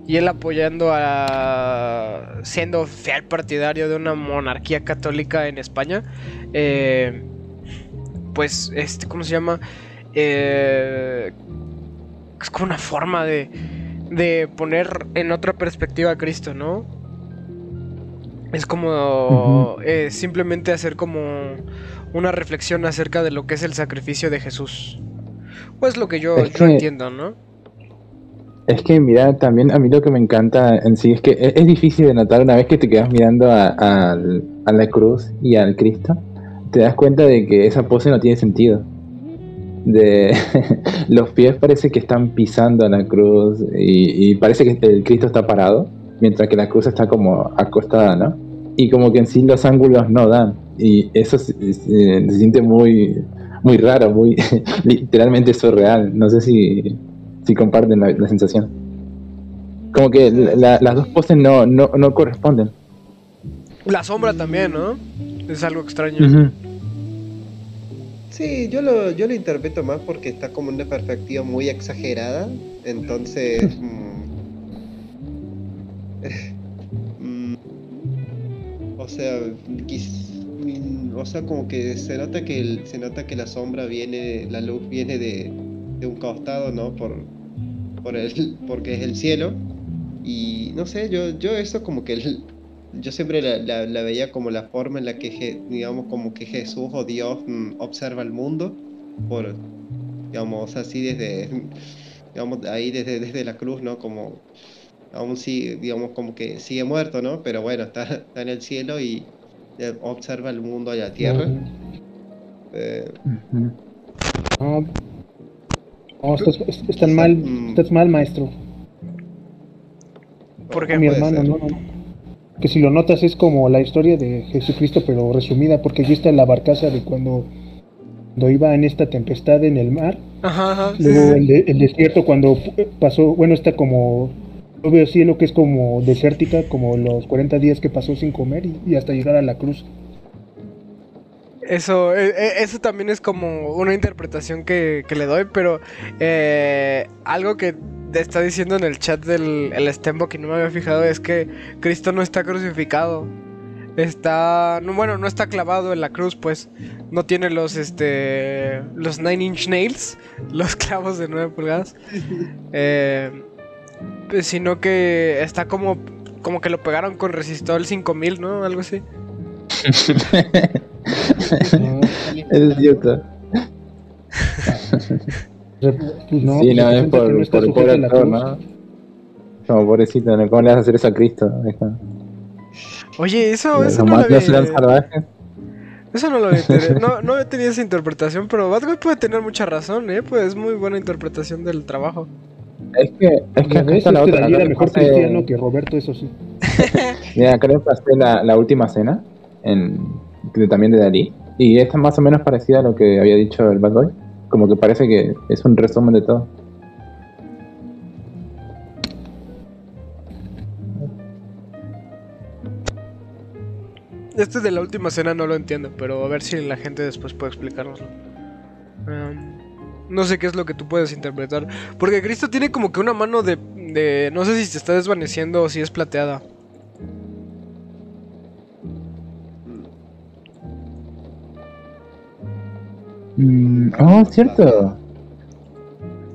Y él apoyando a. siendo fiel partidario de una monarquía católica en España. eh, pues, este, ¿cómo se llama? Eh, es como una forma de, de poner en otra perspectiva a Cristo, ¿no? Es como eh, simplemente hacer como una reflexión acerca de lo que es el sacrificio de Jesús. Pues lo que yo, Es yo entiendo, ¿no? Es que, mira, también a mí lo que me encanta en sí es que es, es difícil de notar una vez que te quedas mirando a, a la cruz y al Cristo, te das cuenta de que esa pose no tiene sentido. De [laughs] los pies parece que están pisando a la cruz y, y parece que el Cristo está parado, mientras que la cruz está como acostada, ¿no? Y como que en sí los ángulos no dan. Y eso se, se- se siente muy, muy raro, muy [laughs] literalmente surreal. No sé si, si comparten la, la sensación. Como que la- la- las dos poses no, no, no corresponden. La sombra también, ¿no? Es algo extraño. Ujú. Sí, yo lo, yo lo interpreto más porque está como una perspectiva muy exagerada. Entonces. [laughs] mm, mm, o sea, mm, o sea, como que se nota que el- se nota que la sombra viene, la luz viene de, de un costado, ¿no? Por, por el, porque es el cielo. Y no sé, yo, yo eso como que el- yo siempre la, la- la veía como la forma en la que, digamos, como que Jesús o Dios mm, observa el mundo, por, digamos, así desde, [laughs] digamos, ahí desde, desde la cruz, ¿no? Como, aún sí, digamos, como que sigue muerto, ¿no? Pero bueno, está, [laughs] está en el cielo y, eh, observa el mundo y la tierra. Eh, Ujú. No, no, estás, estás mal, Mm. estás mal, maestro. ¿Por ¿Qué qué? Mi hermano, ser? no, no. Que si lo notas es como la historia de Jesucristo, pero resumida, porque aquí está la barcaza de cuando, cuando iba en esta tempestad en el mar. Ajá, Luego sí, el, sí. de- el desierto cuando pasó, bueno, está como, yo veo cielo que es como desértica, como los 40 días que pasó sin comer y, y hasta llegar a la cruz. Eso, eh, eh, eso también es como una interpretación que, que le doy, pero eh, algo que está diciendo en el chat del el Stembo que no me había fijado es que Cristo no está crucificado. Está, no, bueno, no está clavado en la cruz, pues no tiene los, este, los nine inch nails, [laughs] los clavos de 9 pulgadas, eh, pues, sino que está como, como que lo pegaron con resistol 5000, ¿no? Algo así. [laughs] Es cierto. no, sí, no, es por, que no por el pobre actor. ¿no? Como pobrecito, ¿no? ¿cómo le vas a hacer eso a Cristo? Oye, eso, eso no lo había... salvajes. Eso no lo había tenido- no, no había tenido esa interpretación, pero Batboy puede tener mucha razón, ¿eh? Pues es muy buena interpretación del trabajo. Es que, es que ves, la otra. Era que mejor es- cristiano que Roberto, eso sí. Mira, acá le pasé la, la última cena, en, también de Dalí, y esta es más o menos parecida a lo que había dicho el Bad Boy. Como que parece que es un resumen de todo. Este de la última cena no lo entiendo, pero a ver si la gente después puede explicárnoslo. Em, no sé qué es lo que tú puedes interpretar. Porque Cristo tiene como que una mano de, de... No sé si se está desvaneciendo o si es plateada. Mm, oh, cierto.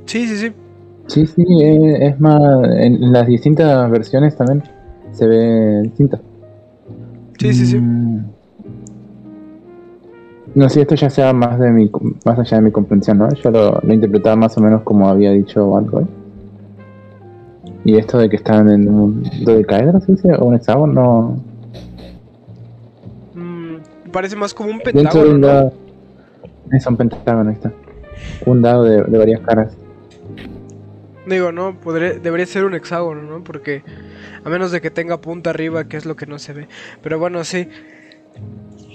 Sí, sí, sí. Sí, sí, eh, es más, en las distintas versiones también se ve distinto. Sí, sí, sí. Mm. No sé, esto ya sea más de mi, más allá de mi comprensión, ¿no? Yo lo, lo interpretaba más o menos como había dicho algo, ¿eh? Y esto de que están en un dodecaedro, ¿se dice? O un hexágono, no. Mm, parece más como un Dentro de pentágono, ¿no? dado. Es un pentágono, está. Un dado de, de varias caras. Digo, no, podría, debería ser un hexágono, ¿no? Porque a menos de que tenga punta arriba, que es lo que no se ve. Pero bueno, sí.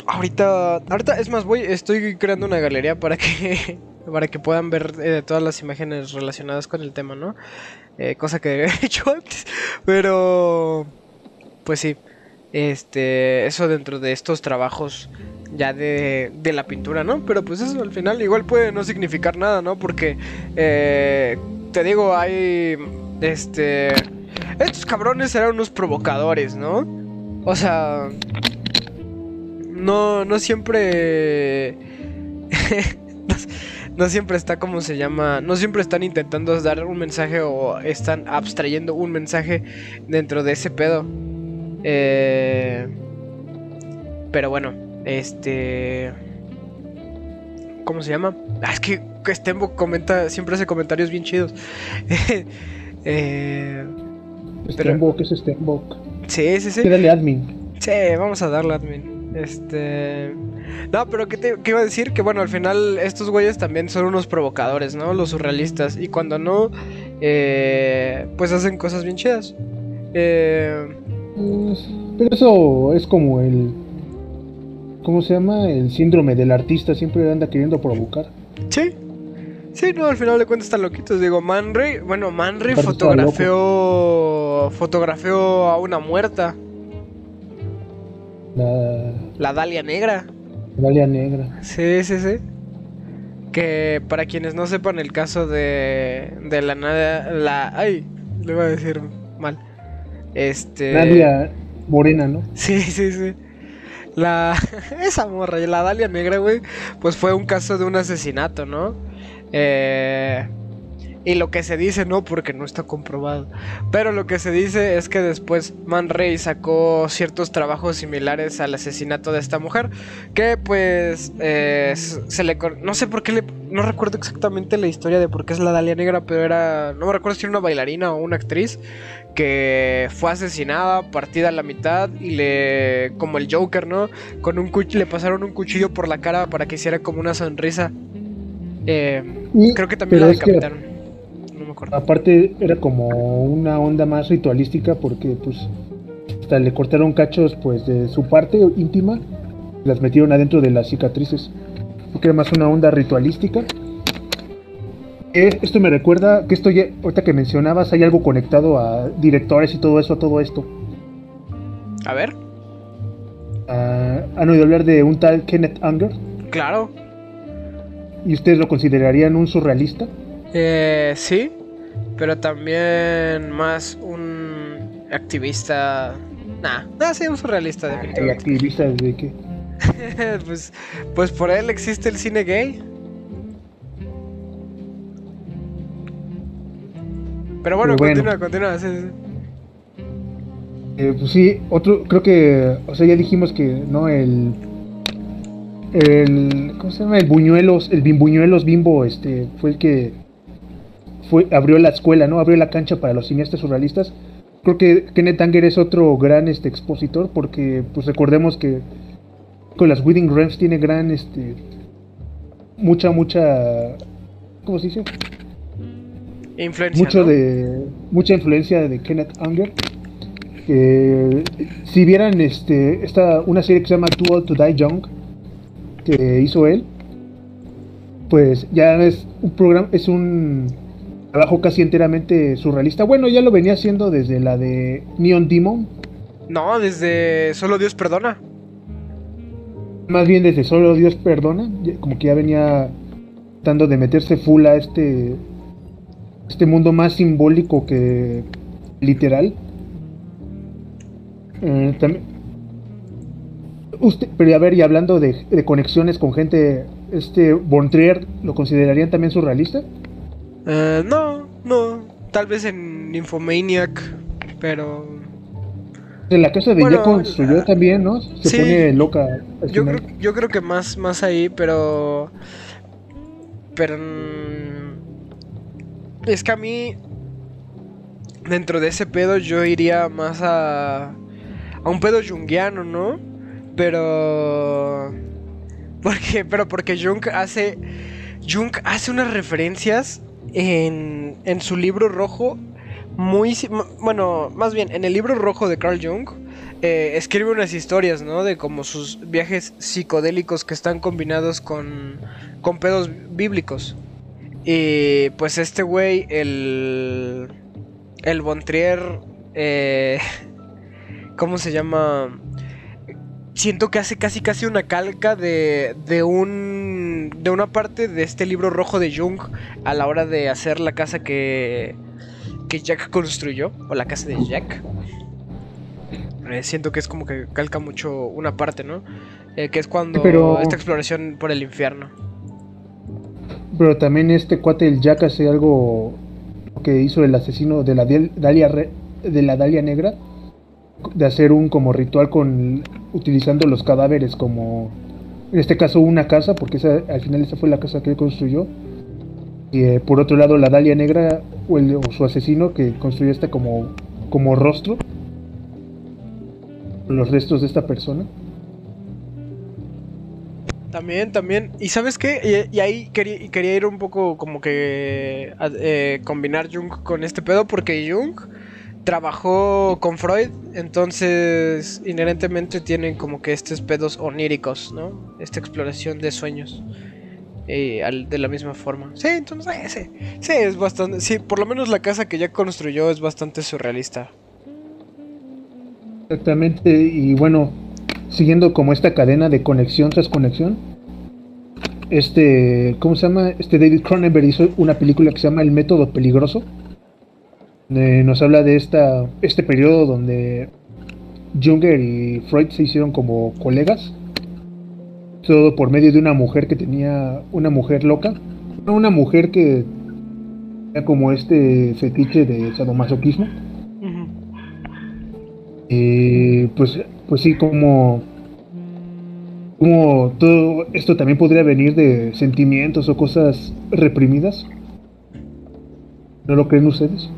Ahorita, ahorita es más, voy, estoy creando una galería para que [laughs] para que puedan ver eh, todas las imágenes relacionadas con el tema, ¿no? Eh, cosa que he [laughs] hecho antes, pero pues sí, este, eso dentro de estos trabajos ya de, de la pintura, ¿no? Pero pues eso al final igual puede no significar nada, ¿no? Porque eh, te digo, hay, este, estos cabrones eran unos provocadores, ¿no? O sea, no, no siempre, [laughs] no, siempre está como se llama, no siempre están intentando dar un mensaje o están abstrayendo un mensaje dentro de ese pedo. Eh, pero bueno, este... ¿Cómo se llama? Ah, es que Stembo comenta, siempre hace comentarios bien chidos. [laughs] eh, Stenbock, es Stenbock. sí, sí, sí. Dale admin. Sí, vamos a darle admin. Este. No, pero ¿qué, te, qué iba a decir? Que bueno, al final estos güeyes también son unos provocadores, ¿no? Los surrealistas. Y cuando no, eh, pues hacen cosas bien chidas. Eh, Pues, Pero eso es como el. ¿Cómo se llama? El síndrome del artista. Siempre anda queriendo provocar. sí. Sí, no, al final de cuentas están loquitos. Digo, Manry, bueno, Manry fotografió. Fotografió a una muerta, La la Dalia Negra. Dalia Negra. Sí, sí, sí. Que para quienes no sepan el caso de, de la nada, la... Ay, le iba a decir mal. Este... Nadia Morena, ¿no? Sí, sí, sí. La... [laughs] Esa morra, la Dalia Negra, güey, pues fue un caso de un asesinato, ¿no? Eh... Y lo que se dice, no, porque no está comprobado. Pero lo que se dice es que después Man Ray sacó ciertos trabajos similares al asesinato de esta mujer. Que pues eh, se le... No sé por qué le... No recuerdo exactamente la historia de por qué es la Dalia Negra, pero era... No me recuerdo si era una bailarina o una actriz que fue asesinada, partida a la mitad y le... como el Joker, ¿no? Con un cuchillo, le pasaron un cuchillo por la cara para que hiciera como una sonrisa. Eh, creo que también la decapitaron. Acuerdo. Aparte era como una onda más ritualística porque pues hasta le cortaron cachos pues de su parte íntima, las metieron adentro de las cicatrices. Porque era más una onda ritualística. Eh, esto me recuerda que esto ya, ahorita que mencionabas, hay algo conectado a directores y todo eso, a todo esto. A ver. Ah, ¿Han oído hablar de un tal Kenneth Anger? Claro. ¿Y ustedes lo considerarían un surrealista? Eh, sí, pero también más un activista. Nah, nah sí, un surrealista, definitivamente. ¿Y activista de qué? [laughs] pues, pues por él existe el cine gay. Pero bueno, continúa, continúa. Sí, Eh, pues sí, otro, creo que, o sea, ya dijimos que, ¿no? El, el, ¿cómo se llama? El Buñuelos, el Bimbuñuelos Bimbo, este, fue el que fue, abrió la escuela, ¿no? Abrió la cancha para los cineastas surrealistas. Creo que Kenneth Anger es otro gran, este, expositor, porque, pues recordemos que con las Wedding Realms tiene gran, este, mucha, mucha, ¿cómo se dice? Influencia, mucho de mucha influencia de Kenneth Anger si vieran este esta una serie que se llama Too Old to Die Young que hizo él pues ya es un programa es un trabajo casi enteramente surrealista bueno ya lo venía haciendo desde la de Neon Demon no desde Solo Dios perdona más bien desde Solo Dios perdona como que ya venía tratando de meterse full a este este mundo más simbólico que literal. Eh, también, usted, pero a ver, y hablando de, de, conexiones con gente, este Bontrier, ¿lo considerarían también surrealista? Uh, no, no, tal vez en Infomaniac, pero... En la casa de bueno, construyó uh, también, ¿no? Se sí, pone loca. Yo creo, yo creo que más, más ahí, pero... Pero... Es que a mí, dentro de ese pedo, yo iría más a, a un pedo junguiano, ¿no? Pero... [laughs] Porque, pero porque Jung hace... Jung hace unas referencias en, en su libro rojo muy... Bueno, más bien, en el libro rojo de Carl Jung eh, escribe unas historias, ¿no? De como sus viajes psicodélicos que están combinados con, con pedos bíblicos. Y pues este güey, el. El Bontrier. Eh, [laughs] ¿Cómo se llama? Siento que hace casi casi una calca de, de un. De una parte de este libro rojo de Jung a la hora de hacer la casa que. que Jack construyó. O la casa de Jack. Eh, siento que es como que calca mucho una parte, ¿no? Eh, que es cuando Pero... esta exploración por el infierno. Pero también este cuate el Jack hace algo que hizo el asesino de la Dalia de la Dalia Negra de hacer un como ritual con utilizando los cadáveres como en este caso una casa porque esa, al final esa fue la casa que él construyó y eh, por otro lado la Dalia Negra o, el, su asesino que construyó esta como como rostro los restos de esta persona también, también. ¿Y sabes qué? Y, ahí quería, quería, ir un poco como que eh, combinar Jung con este pedo porque Jung trabajó con Freud, entonces inherentemente tienen como que estos pedos oníricos, ¿no? Esta exploración de sueños. Eh, al, de la misma forma. Sí, entonces eh, sí, sí, es bastante. Sí, por lo menos la casa que ya construyó es bastante surrealista. Exactamente, y bueno, siguiendo como esta cadena de conexión tras conexión. Este, ¿cómo se llama? Este David Cronenberg hizo una película que se llama El método peligroso. Eh, nos habla de esta, este periodo donde Junger y Freud se hicieron como colegas. Todo por medio de una mujer que tenía, una mujer loca. Una mujer que Era como este fetiche de sadomasoquismo. Ujú. Eh, pues, pues sí, como, como todo esto también podría venir de sentimientos o cosas reprimidas. ¿No lo creen ustedes?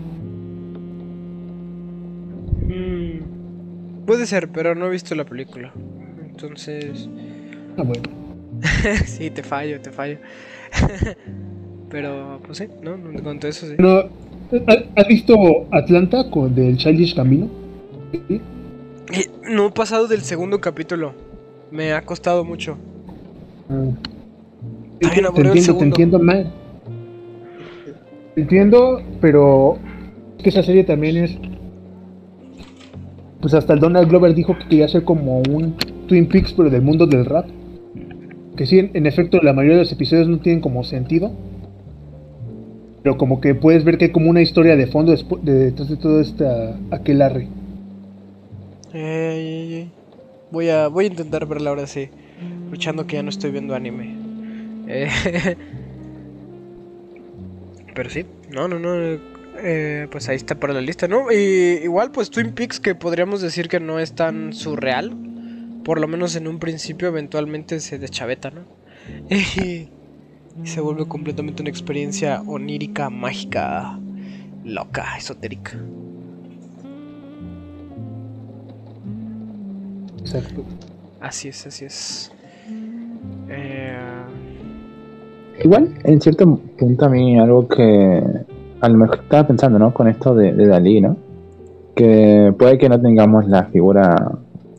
Mm, Puede ser, pero no he visto la película. Entonces, Ah, bueno. [laughs] sí, te fallo, te fallo. [laughs] pero, pues sí, ¿no? Cuanto a eso, sí. Pero, ¿ha- ¿has visto Atlanta con del Childish Camino? ¿Sí? Eh, No he pasado del segundo capítulo. Me ha costado mucho. Ah. Bien te entiendo, te entiendo mal. Entiendo, pero es que esa serie también es. Pues hasta el Donald Glover dijo que quería hacer como un Twin Peaks, pero del mundo del rap. Que sí, en, efecto, la mayoría de los episodios no tienen como sentido. Pero como que puedes ver que hay como una historia de fondo despu- de- detrás de todo este aquelarre. Ey, ey. Voy a, voy a intentar verla ahora sí. Luchando que ya no estoy viendo anime. Eh, [laughs] Pero sí, no, no, no. Eh, pues ahí está para la lista, ¿no? Y igual, pues Twin Peaks, que podríamos decir que no es tan surreal. Por lo menos en un principio, eventualmente se deschaveta, ¿no? [laughs] Y se vuelve completamente una experiencia onírica, mágica, loca, esotérica. Exacto. Así es, así es. Eh, Igual, en cierto punto a mí algo que a lo mejor estaba pensando, ¿no? Con esto de, Dalí, ¿no? Que puede que no tengamos la figura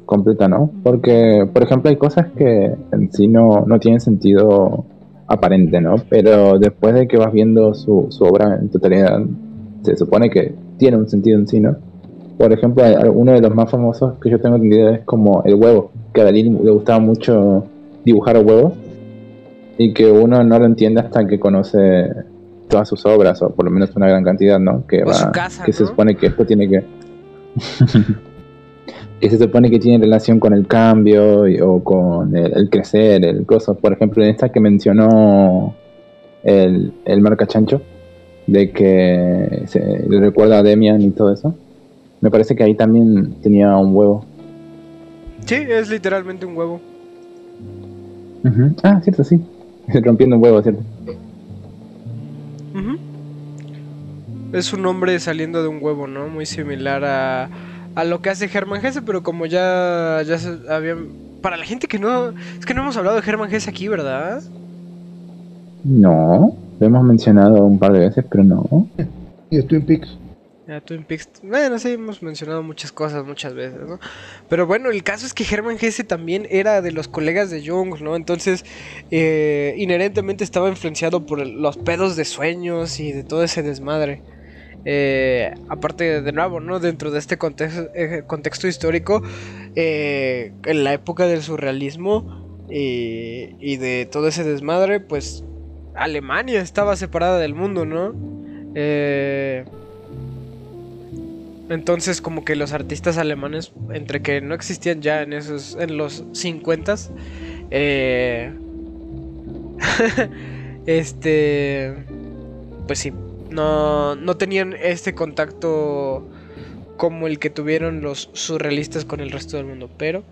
completa, ¿no? Porque, por ejemplo, hay cosas que en sí no, no tienen sentido aparente, ¿no? Pero después de que vas viendo su, su obra en totalidad, se supone que tiene un sentido en sí, ¿no? Por ejemplo, uno de los más famosos que yo tengo entendido es como el huevo, que a Dalí le gustaba mucho dibujar huevos y que uno no lo entiende hasta que conoce todas sus obras o por lo menos una gran cantidad, ¿no? Que, O su va- casa, que se supone que esto tiene que [laughs] que se supone que tiene relación con el cambio y- o con el, el crecer, el coso. Por ejemplo, en esta que mencionó el, el marca chancho de que se le recuerda a Demian y todo eso. Me parece que ahí también tenía un huevo. sí, es literalmente un huevo. Ah, cierto, sí. [laughs] Rompiendo un huevo, cierto. Es un hombre saliendo de un huevo, ¿no? Muy similar a, a lo que hace Germán Gese, pero como ya, ya se habían... Para la gente que no... Es que no hemos hablado de Germán Gese aquí, ¿verdad? No, lo hemos mencionado un par de veces, pero no. [laughs] Y de Twin Peaks. Ya, Twin Peaks. Bueno, sí, hemos mencionado muchas cosas muchas veces, ¿no? Pero bueno, el caso es que Germán Gese también era de los colegas de Jung, ¿no? Entonces, eh, inherentemente estaba influenciado por el- los pedos de sueños y de todo ese desmadre. Eh, aparte, de nuevo, ¿no? Dentro de este contexto, eh, contexto histórico, eh, en la época del surrealismo y de todo ese desmadre, pues Alemania estaba separada del mundo, ¿no? Entonces como que los artistas alemanes, entre que no existían ya en esos, en los 50 eh, [laughs] este, pues sí, no, no tenían este contacto como el que tuvieron los surrealistas con el resto del mundo. Pero,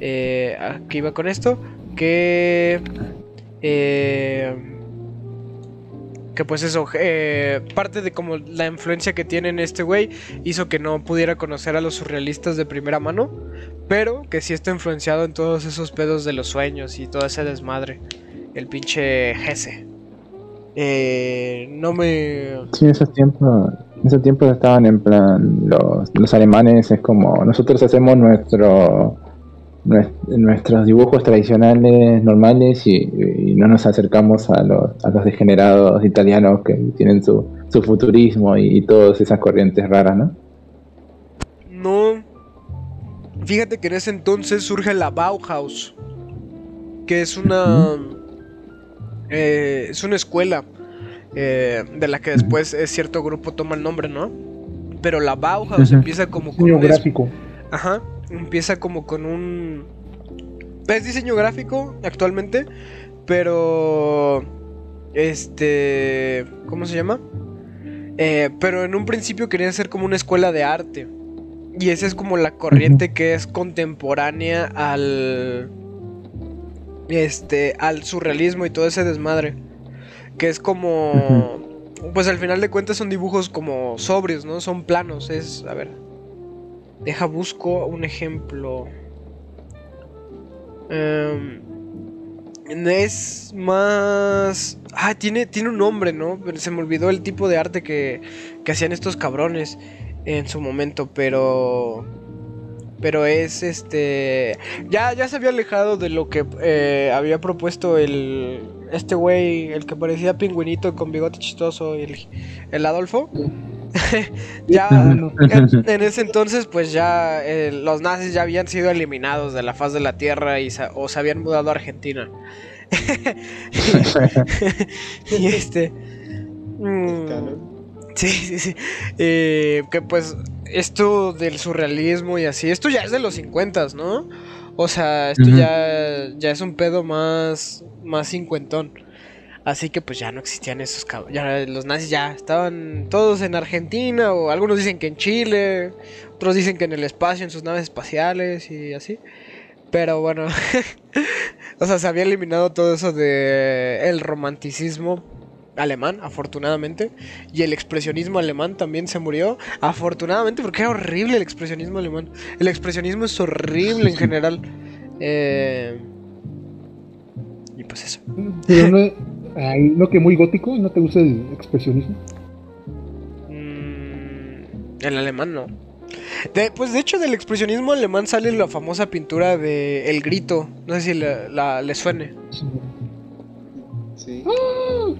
eh, aquí iba con esto, que... eh, que pues eso, eh, parte de como la influencia que tiene en este güey hizo que no pudiera conocer a los surrealistas de primera mano, pero que sí está influenciado en todos esos pedos de los sueños y todo ese desmadre. El pinche Gese. Eh, no me... Sí, en esos tiempos, en esos tiempos estaban en plan, los, los alemanes es como, nosotros hacemos nuestro, nues- nuestros dibujos tradicionales normales y, y no nos acercamos a los, a los degenerados italianos que tienen su, su futurismo y, y todas esas corrientes raras, ¿no? No. Fíjate que en ese entonces surge la Bauhaus. Que es una. Eh, es una escuela. eh, de la que después eh, cierto grupo toma el nombre, ¿no? Pero la Bauhaus empieza como con Diseño un. es- gráfico. Ajá. Empieza como con un. Es diseño gráfico actualmente. Pero. Este. ¿Cómo se llama? Eh, pero en un principio querían ser como una escuela de arte. Y esa es como la corriente que es contemporánea al. Este. al surrealismo y todo ese desmadre. Que es como. Pues al final de cuentas son dibujos como sobrios, ¿no? Son planos. Es. A ver. Deja, busco un ejemplo. Em, es más. Ah, tiene, tiene un nombre, ¿no? Se me olvidó el tipo de arte que, que hacían estos cabrones en su momento, pero. Pero es este. Ya, ya se había alejado de lo que eh, había propuesto el. Este güey, el que parecía pingüinito con bigote chistoso, el, el Adolfo. [laughs] ya en, en ese entonces, pues ya eh, los nazis ya habían sido eliminados de la faz de la tierra y o se habían mudado a Argentina. [laughs] y este. mm. Sí, sí, sí. Eh, que pues esto del surrealismo y así, esto ya es de los 50, ¿no? O sea, esto ya, ya es un pedo más, más cincuentón. Así que pues ya no existían esos cab- ya los nazis ya estaban todos en Argentina o algunos dicen que en Chile, otros dicen que en el espacio, en sus naves espaciales y así. Pero bueno, [laughs] o sea, se había eliminado todo eso de el romanticismo alemán, afortunadamente, y el expresionismo alemán también se murió, afortunadamente, porque era horrible el expresionismo alemán. El expresionismo es horrible en [laughs] general. Eh, y pues eso. Pero no, ay, no que muy gótico, ¿no te gusta el expresionismo? Mm, el alemán no. De- pues de hecho del expresionismo alemán sale la famosa pintura de El Grito. No sé si la, la- le suene. Sí. Sí.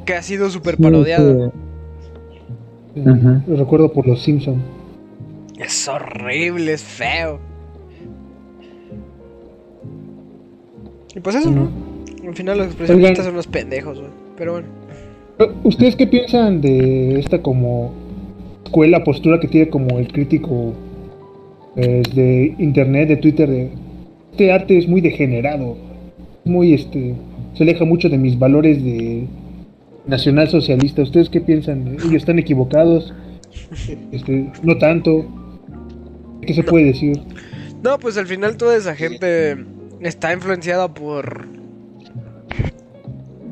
Que ha sido súper parodiada. Eh. Lo recuerdo por los Simpsons. Es horrible, es feo. Y pues eso, ¿no? Al final los expresionistas Oigan. son unos pendejos, güey. Pero bueno. ¿Ustedes qué piensan de esta como escuela, postura que tiene como el crítico eh, de internet, de Twitter, de este arte es muy degenerado, muy este, se aleja mucho de mis valores de nacional socialista. ¿Ustedes qué piensan? ¿Ellos están equivocados? Este, no tanto. ¿Qué se puede decir? No, pues al final toda esa gente está influenciada por.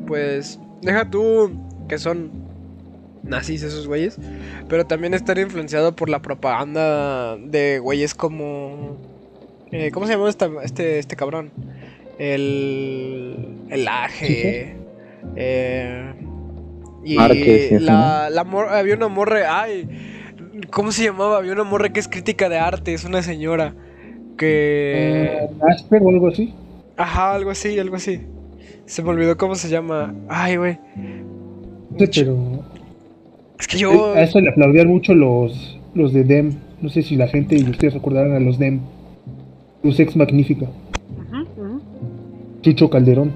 Pues. Deja tú que son nazis esos güeyes. Pero también están influenciados por la propaganda de güeyes como. eh, ¿Cómo se llama esta- este, este cabrón? El. El Aje. eh, y Márquez la, la mor- había una morra. Ay. ¿Cómo se llamaba? Había una morra que es crítica de arte, es una señora. Que. Eh, Asper o algo así. Ajá, algo así, algo así. Se me olvidó cómo se llama. Ay, güey. No sé, pero Es que yo. Eh, a eso le aplaudían mucho los, los de DEM. No sé si la gente y ustedes recordarán a los DEM. Luz Ex Magnífica. Chucho Calderón.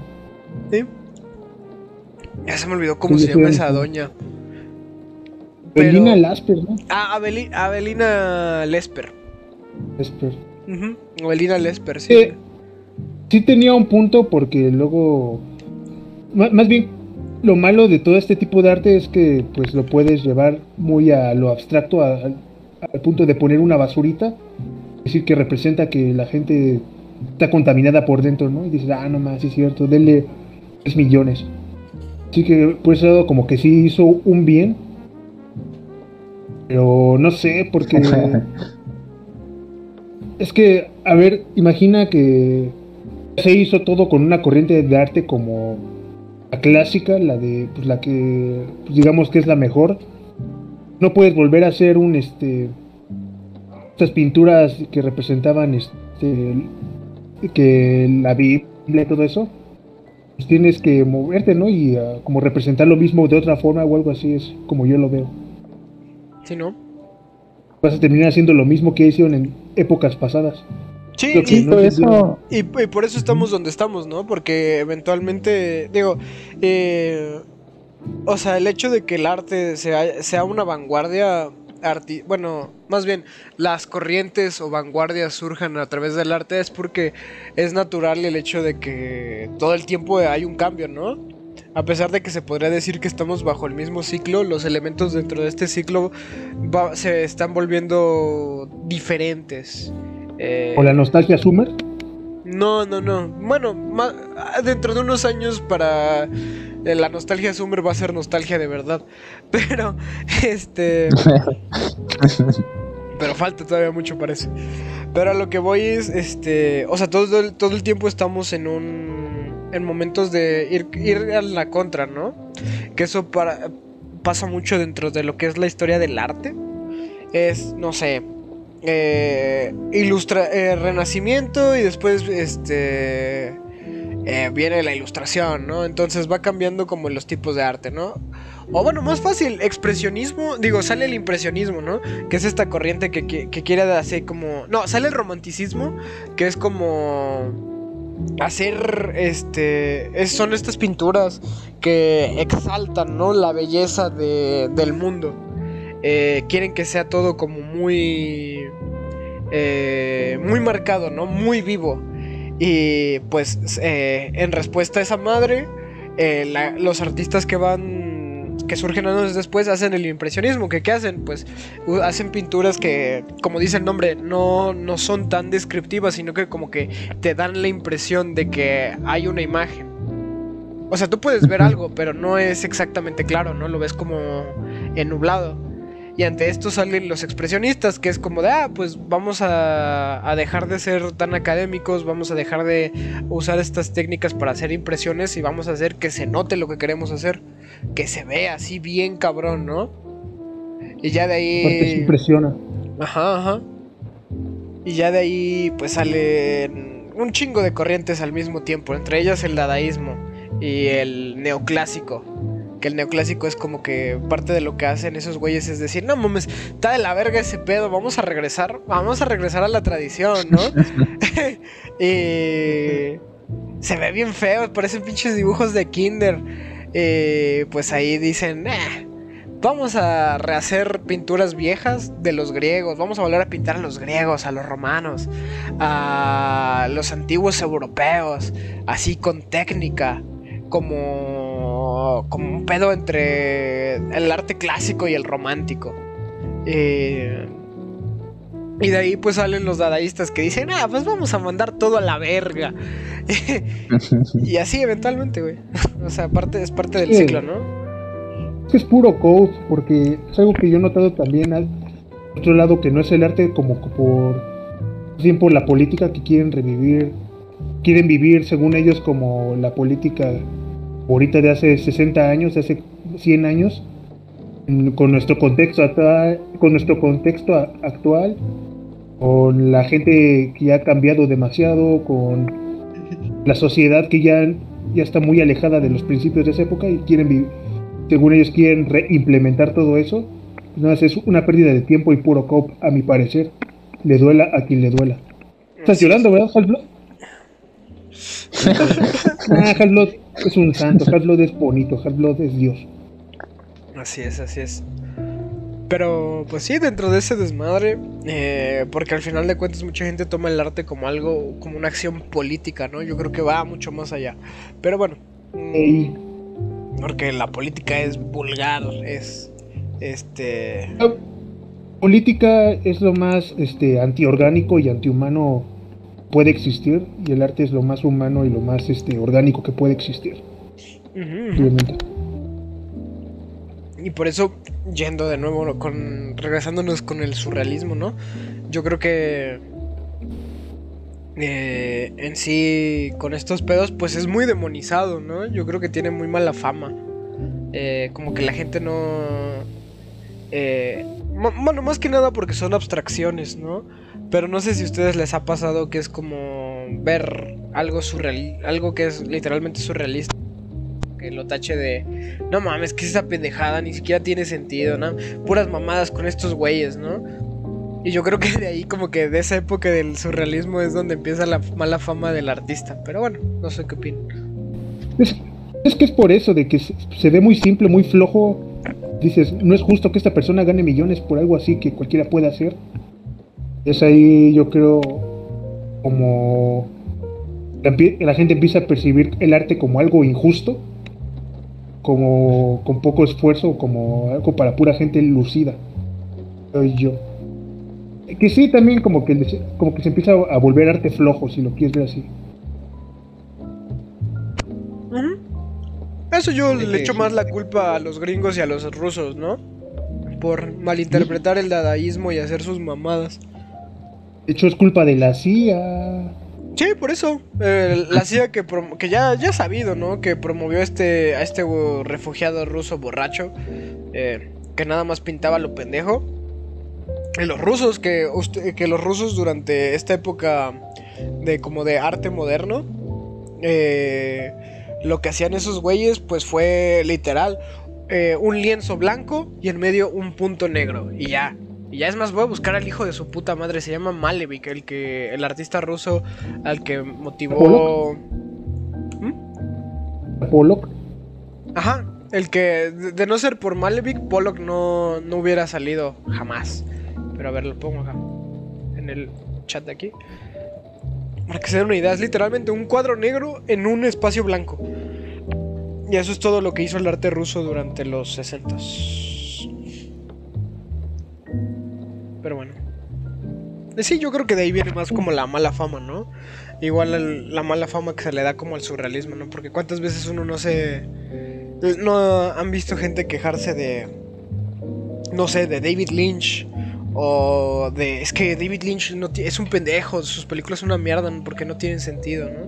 Sí. Ya se me olvidó cómo Sí, se llama esa doña. Pero- Belina Lasper, ¿no? Ah, Abeli- Abelina Lesper. Lasper. Ujú, Abelina Lesper, sí. Eh, sí tenía un punto porque luego... má- Más bien, lo malo de todo este tipo de arte es que pues lo puedes llevar muy a lo abstracto, a- al punto de poner una basurita. Es decir, que representa que la gente está contaminada por dentro, ¿no? Y dices, ah, no más, sí es cierto, denle 3 millones. Así que por ese lado como que sí hizo un bien. Pero no sé, porque... [laughs] es que, a ver, imagina que se hizo todo con una corriente de arte como la clásica, la de, pues la que, pues, digamos que es la mejor. No puedes volver a hacer un, este, estas pinturas que representaban, este, que la Biblia y todo eso. Pues tienes que moverte, ¿no? Y ah, como representar lo mismo de otra forma o algo así, es como yo lo veo. Sí, ¿no? Vas a terminar haciendo lo mismo que hicieron en épocas pasadas. Sí, y- Sí, todo eso. Y, y por eso estamos donde estamos, ¿no? Porque eventualmente, digo, eh, o sea, el hecho de que el arte sea, sea una vanguardia, arti bueno, más bien, las corrientes o vanguardias surjan a través del arte es porque es natural el hecho de que todo el tiempo hay un cambio, ¿no? A pesar de que se podría decir que estamos bajo el mismo ciclo, los elementos dentro de este ciclo va- se están volviendo diferentes. Eh, O la nostalgia Summer. no, no, no. Bueno, dentro de unos años para la nostalgia Summer va a ser nostalgia de verdad. [laughs] Pero, este... [laughs] Pero falta todavía mucho para eso. Pero a lo que voy es, este... O sea, todo el, todo el tiempo estamos en un... En momentos de ir, ir a la contra, ¿no? Que eso para, pasa mucho dentro de lo que es la historia del arte. Es, no sé, eh, ilustra eh, renacimiento y después este eh, viene la ilustración, ¿no? Entonces va cambiando como los tipos de arte, ¿no? O bueno, más fácil, expresionismo, digo, sale el impresionismo, ¿no? Que es esta corriente que, que, quiere hacer como... No, sale el romanticismo, que es como hacer este es- son estas pinturas que exaltan no la belleza de- del mundo Eh, quieren que sea todo como muy eh, muy marcado no muy vivo y pues eh, en respuesta a esa madre eh, la- los artistas que van que surgen años después hacen el impresionismo que qué hacen pues hacen pinturas que como dice el nombre no no son tan descriptivas sino que como que te dan la impresión de que hay una imagen. O sea, tú puedes ver algo, pero no es exactamente claro, ¿no? Lo ves como ennublado. Y ante esto salen los expresionistas, que es como de, ah, pues vamos a, a dejar de ser tan académicos, vamos a dejar de usar estas técnicas para hacer impresiones y vamos a hacer que se note lo que queremos hacer, que se vea así bien cabrón, ¿no? Y ya de Aparte se ahí... impresiona. Ajá, ajá. Y ya de ahí pues salen un chingo de corrientes al mismo tiempo, entre ellas el dadaísmo y el neoclásico. Que el neoclásico es como que parte de lo que hacen esos güeyes es decir, no mames, está de la verga ese pedo, vamos a regresar, vamos a regresar a la tradición, ¿no? [laughs] y se ve bien feo, parecen pinches dibujos de kinder. Pues ahí dicen, "Nah, Vamos a rehacer pinturas viejas de los griegos. Vamos a volver a pintar a los griegos, a los romanos, a los antiguos europeos, así con técnica, como, como un pedo entre el arte clásico y el romántico. Eh, y de ahí pues salen los dadaístas que dicen, ah, pues vamos a mandar todo a la verga. [laughs] y así eventualmente, güey. o sea, parte, es parte del Sí. ciclo, ¿no? Es que es puro code, porque es algo que yo he notado también al otro lado, que no es el arte como por bien por la política que quieren revivir, quieren vivir según ellos como la política ahorita de hace 60 años, de hace 100 años, con nuestro contexto actual, con nuestro contexto actual, con la gente que ya ha cambiado demasiado, con la sociedad que ya, ya está muy alejada de los principios de esa época y quieren vivir según ellos quieren reimplementar todo eso, nada, más es una pérdida de tiempo y puro cop, a mi parecer. Le duela a quien le duela. Estás llorando, ¿verdad, Halfblood? [laughs] ah, Halfblood es un santo, Halfblood es bonito, Halfblood es Dios. Así es, así es. Pero, pues sí, dentro de ese desmadre, eh, porque al final de cuentas mucha gente toma el arte como algo, como una acción política, ¿no? Yo creo que va mucho más allá. Pero bueno, mm, Ey, porque la política es vulgar, es, este, la política es lo más este, antiorgánico y antihumano puede existir, y el arte es lo más humano y lo más este, orgánico que puede existir. Y por eso, yendo de nuevo con. regresándonos con el surrealismo, ¿no? Yo creo que. eh, en sí, con estos pedos, pues es muy demonizado, ¿no? Yo creo que tiene muy mala fama. Eh, como que la gente no. eh, bueno, más que nada porque son abstracciones, ¿no? Pero no sé si a ustedes les ha pasado que es como ver algo surreal, algo que es literalmente surrealista. Que lo tache de, no mames, que esa pendejada ni siquiera tiene sentido, ¿no? Puras mamadas con estos güeyes, ¿no? Y yo creo que de ahí como que de esa época del surrealismo es donde empieza la mala fama del artista. Pero bueno, no sé qué opinan. Es, es que es por eso, de que se, se ve muy simple, muy flojo. Dices, no es justo que esta persona gane millones por algo así que cualquiera pueda hacer. Es ahí, yo creo, como la, gente empieza a percibir el arte como algo injusto. como con poco esfuerzo, como algo para pura gente lucida. Soy yo. Que sí, también como que, como que se empieza a volver arte flojo, si lo quieres ver así. Eso yo le echo más la culpa a los gringos y a los rusos, ¿no? Por malinterpretar el dadaísmo y hacer sus mamadas. De hecho, es culpa de la CIA. Sí, por eso. La CIA que, ya, ya sabido, ¿no? Que promovió este, a este refugiado ruso borracho. eh, que nada más pintaba lo pendejo. Y los rusos, que los rusos durante esta época de como de arte moderno. eh, lo que hacían esos güeyes, pues fue literal. eh, un lienzo blanco y en medio un punto negro. Y ya. Y ya es más, voy a buscar al hijo de su puta madre. Se llama Malevich, el que. el artista ruso al que motivó. Pollock. Ajá. El que. De, de no ser por Malevich, Pollock no, no hubiera salido jamás. Pero a ver, lo pongo acá. En el chat de aquí. Para que se den una idea, es literalmente un cuadro negro en un espacio blanco. Y eso es todo lo que hizo el arte ruso durante los 60 Pero bueno. Eh, Sí, yo creo que de ahí viene más como la mala fama, ¿no? Igual la mala fama que se le da como al surrealismo, ¿no? Porque cuántas veces uno no se... No han visto gente quejarse de... No sé, de David Lynch. O de... Es que David Lynch no es un pendejo, sus películas son una mierda porque no tienen sentido, ¿no?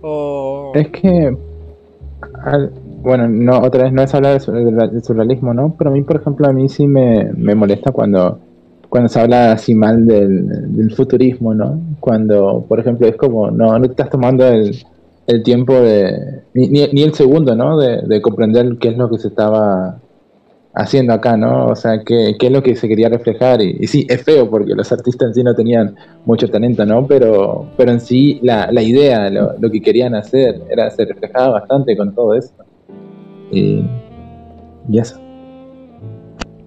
O... Es que, bueno, no, otra vez no es hablar del surrealismo, ¿no? Pero a mí, por ejemplo, a mí sí me, me molesta cuando, cuando se habla así mal del, del futurismo, ¿no? Cuando, por ejemplo, es como, no, no te estás tomando el, tiempo de, ni, ni, el segundo, ¿no? De, de comprender qué es lo que se estaba haciendo acá, ¿no? O sea, qué, es lo que se quería reflejar. Y, sí, es feo porque los artistas en sí no tenían mucho talento, ¿no? Pero, pero en sí la, la idea, lo, lo que querían hacer, era se reflejaba bastante con todo eso. Y, y eso.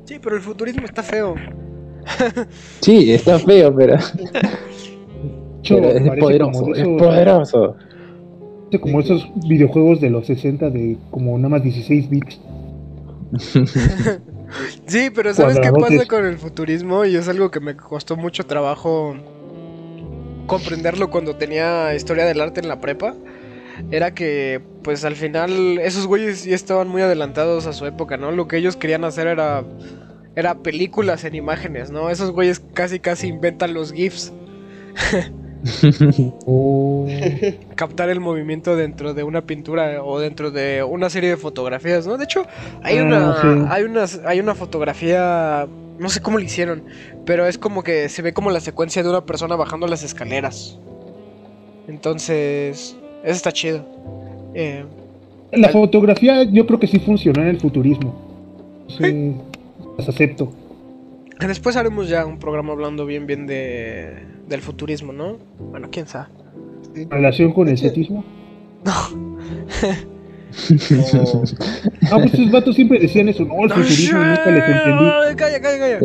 Sí, pero el futurismo está feo. [laughs] Sí, está feo, pero, [laughs] es poderoso, es esos- poderoso. como esos videojuegos de los 60 de como nada más 16 bits. [laughs] Sí, pero ¿sabes qué pasa con el futurismo? Y es algo que me costó mucho trabajo comprenderlo cuando tenía historia del arte en la prepa. Era que, pues al final, esos güeyes sí estaban muy adelantados a su época, ¿no? Lo que ellos querían hacer era, era películas en imágenes, ¿no? Esos güeyes casi, casi inventan los GIFs. [laughs] Oh, captar el movimiento dentro de una pintura o dentro de una serie de fotografías, ¿no? De hecho, hay Ah, una sí. hay una hay una fotografía, no sé cómo lo hicieron, pero es como que se ve como la secuencia de una persona bajando las escaleras. Entonces, eso está chido. Eh, La fotografía yo creo que sí funcionó en el futurismo. Sí, las acepto. después haremos ya un programa hablando bien bien de del futurismo, ¿no? Bueno, quién sabe. Relación con el cetismo. O- [laughs] Ah, pues esos vatos siempre decían eso. No, el futurismo nunca les entendí. Calla, calla, calla. Eh,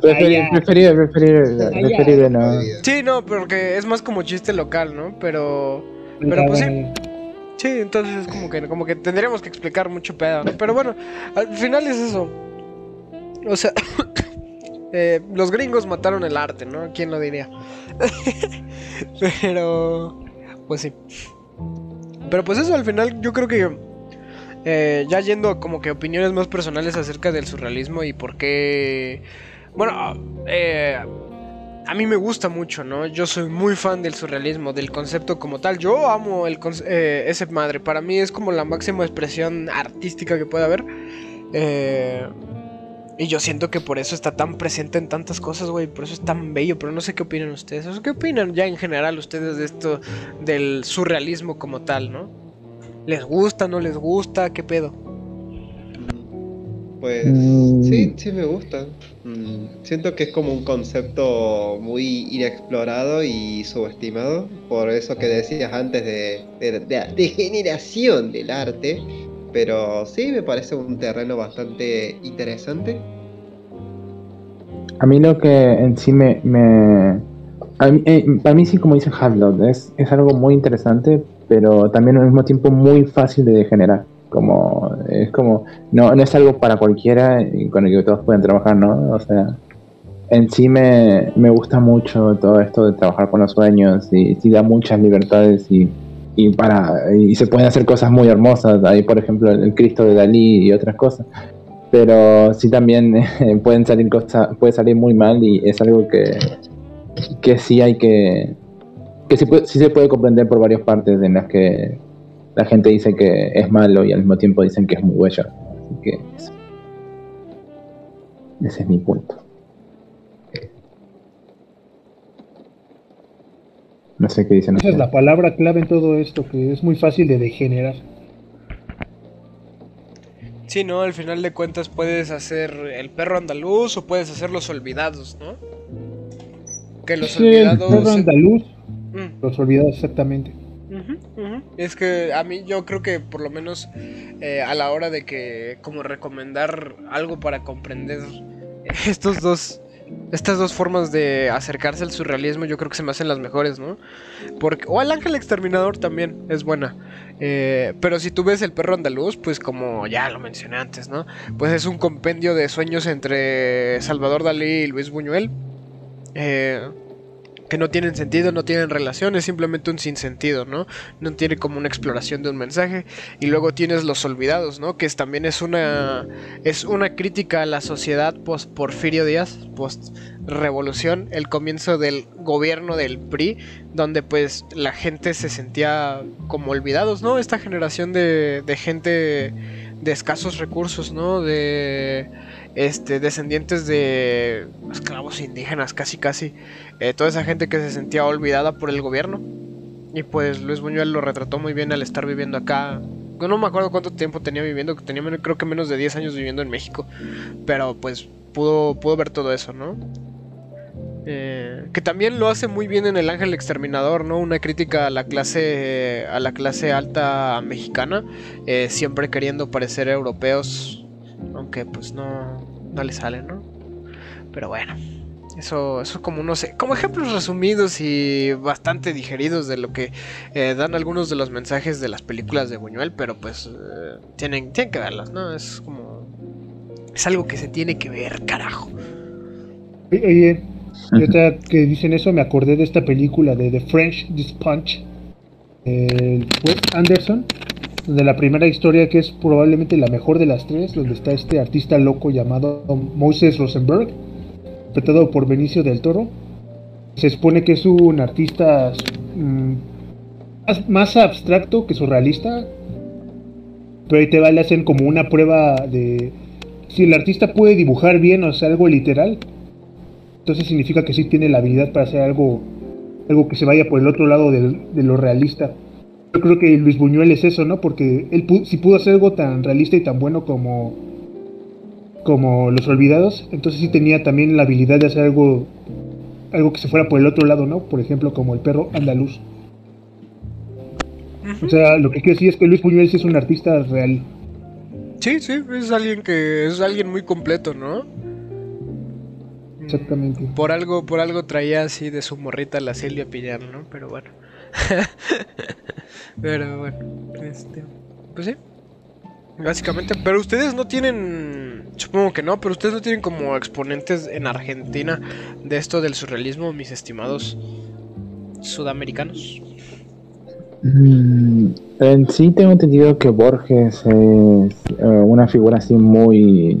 preferi- ya. preferible, preferible, preferible no. Sí, no, porque es más como chiste local, ¿no? Pero Pero pues sí. Sí, entonces es como que, como que tendríamos que explicar mucho pedo, ¿no? Pero bueno, al final es eso. O sea, [coughs] eh, los gringos mataron el arte, ¿no? ¿Quién lo diría? [laughs] Pero, pues sí. Pero pues eso, al final yo creo que eh, ya yendo como que opiniones más personales acerca del surrealismo y por qué... Bueno, eh, a mí me gusta mucho, ¿no? Yo soy muy fan del surrealismo, del concepto como tal. Yo amo el eh, ese madre. Para mí es como la máxima expresión artística que puede haber. Eh, y yo siento que por eso está tan presente en tantas cosas, güey. Por eso es tan bello. Pero no sé qué opinan ustedes. ¿Qué opinan ya en general ustedes de esto, del surrealismo como tal, ¿no? ¿Les gusta, no les gusta? ¿Qué pedo? Pues Mm. sí, sí me gusta. Mm, Siento que es como un concepto muy inexplorado y subestimado. Por eso que decías antes de, de, de la degeneración del arte. Pero sí me parece un terreno bastante interesante. A mí lo que en sí me... a mí, eh, para mí sí, como dice Hadlot, es, es algo muy interesante, pero también al mismo tiempo muy fácil de generar. Como, es como, no, no es algo para cualquiera y con el que todos pueden trabajar, ¿no? O sea, en sí me, me gusta mucho todo esto de trabajar con los sueños y sí da muchas libertades y, y para y se pueden hacer cosas muy hermosas. Ahí, por ejemplo, el Cristo de Dalí y otras cosas. Pero sí también [laughs] eh, pueden salir cosas, puede salir muy mal y es algo que, que sí hay que que sí, sí se puede comprender por varias partes en las que la gente dice que es malo y al mismo tiempo dicen que es muy bello. Así que ese es mi punto. No sé qué dicen Esa es la palabra clave en todo esto, que es muy fácil de degenerar. Sí, ¿no? Al final de cuentas puedes hacer el perro andaluz o puedes hacer los olvidados, ¿no? Que los Sí, el olvidados... perro andaluz, Mm. los olvidados exactamente. Es que a mí yo creo que por lo menos eh, a la hora de que como recomendar algo para comprender [laughs] estos dos estas dos formas de acercarse al surrealismo yo creo que se me hacen las mejores, ¿no? Porque o al ángel exterminador también es buena. Eh, pero si tú ves el perro andaluz, pues como ya lo mencioné antes, ¿no? Pues es un compendio de sueños entre Salvador Dalí y Luis Buñuel. Eh, que no tienen sentido, no tienen relación, es simplemente un sinsentido, ¿no? No tiene como una exploración de un mensaje. Y luego tienes Los Olvidados, ¿no? Que es, también es una, es una crítica a la sociedad post Porfirio Díaz, post revolución, el comienzo del gobierno del PRI, donde pues la gente se sentía como olvidados, ¿no? Esta generación de, de gente de escasos recursos, ¿no? De este descendientes de esclavos indígenas, casi casi eh, toda esa gente que se sentía olvidada por el gobierno. Y pues Luis Buñuel lo retrató muy bien al estar viviendo acá. Yo no me acuerdo cuánto tiempo tenía viviendo, tenía creo que menos de 10 años viviendo en México. Pero pues pudo, pudo ver todo eso, ¿no? Eh, que también lo hace muy bien en El Ángel Exterminador, ¿no? Una crítica a la clase, a la clase alta mexicana, eh, siempre queriendo parecer europeos, aunque pues no, no le sale, ¿no? Pero bueno. Eso, eso como no sé, como ejemplos resumidos y bastante digeridos de lo que eh, dan algunos de los mensajes de las películas de Buñuel, pero pues eh, tienen, tienen que verlas, ¿no? Es como... Es algo que se tiene que ver, carajo. Oye, ahorita que dicen eso, me acordé de esta película de The French Dispatch, el Wes Anderson, de la primera historia que es probablemente la mejor de las tres, donde está este artista loco llamado Moses Rosenberg, interpretado por Benicio del Toro. Se supone que es un artista mm, más, abstracto que surrealista, pero ahí te va, le hacen como una prueba de si el artista puede dibujar bien o sea algo literal, entonces significa que sí tiene la habilidad para hacer algo, algo que se vaya por el otro lado de lo realista. Yo creo que Luis Buñuel es eso, ¿no? Porque él si pudo hacer algo tan realista y tan bueno como, como Los Olvidados, entonces sí tenía también la habilidad de hacer algo, algo que se fuera por el otro lado, ¿no? Por ejemplo, como el perro andaluz. O sea, lo que quiero decir es que Luis Buñuel sí es un artista real. Sí, sí, es alguien que es alguien muy completo, ¿no? Exactamente. Por algo, por algo traía así de su morrita la Silvia Pillar, ¿no? Pero bueno. [laughs] Pero bueno, este, pues sí. Básicamente, pero ustedes no tienen, supongo que no, pero ustedes no tienen como exponentes en Argentina de esto del surrealismo, mis estimados sudamericanos. Mm, en sí tengo entendido que Borges es eh, una figura así muy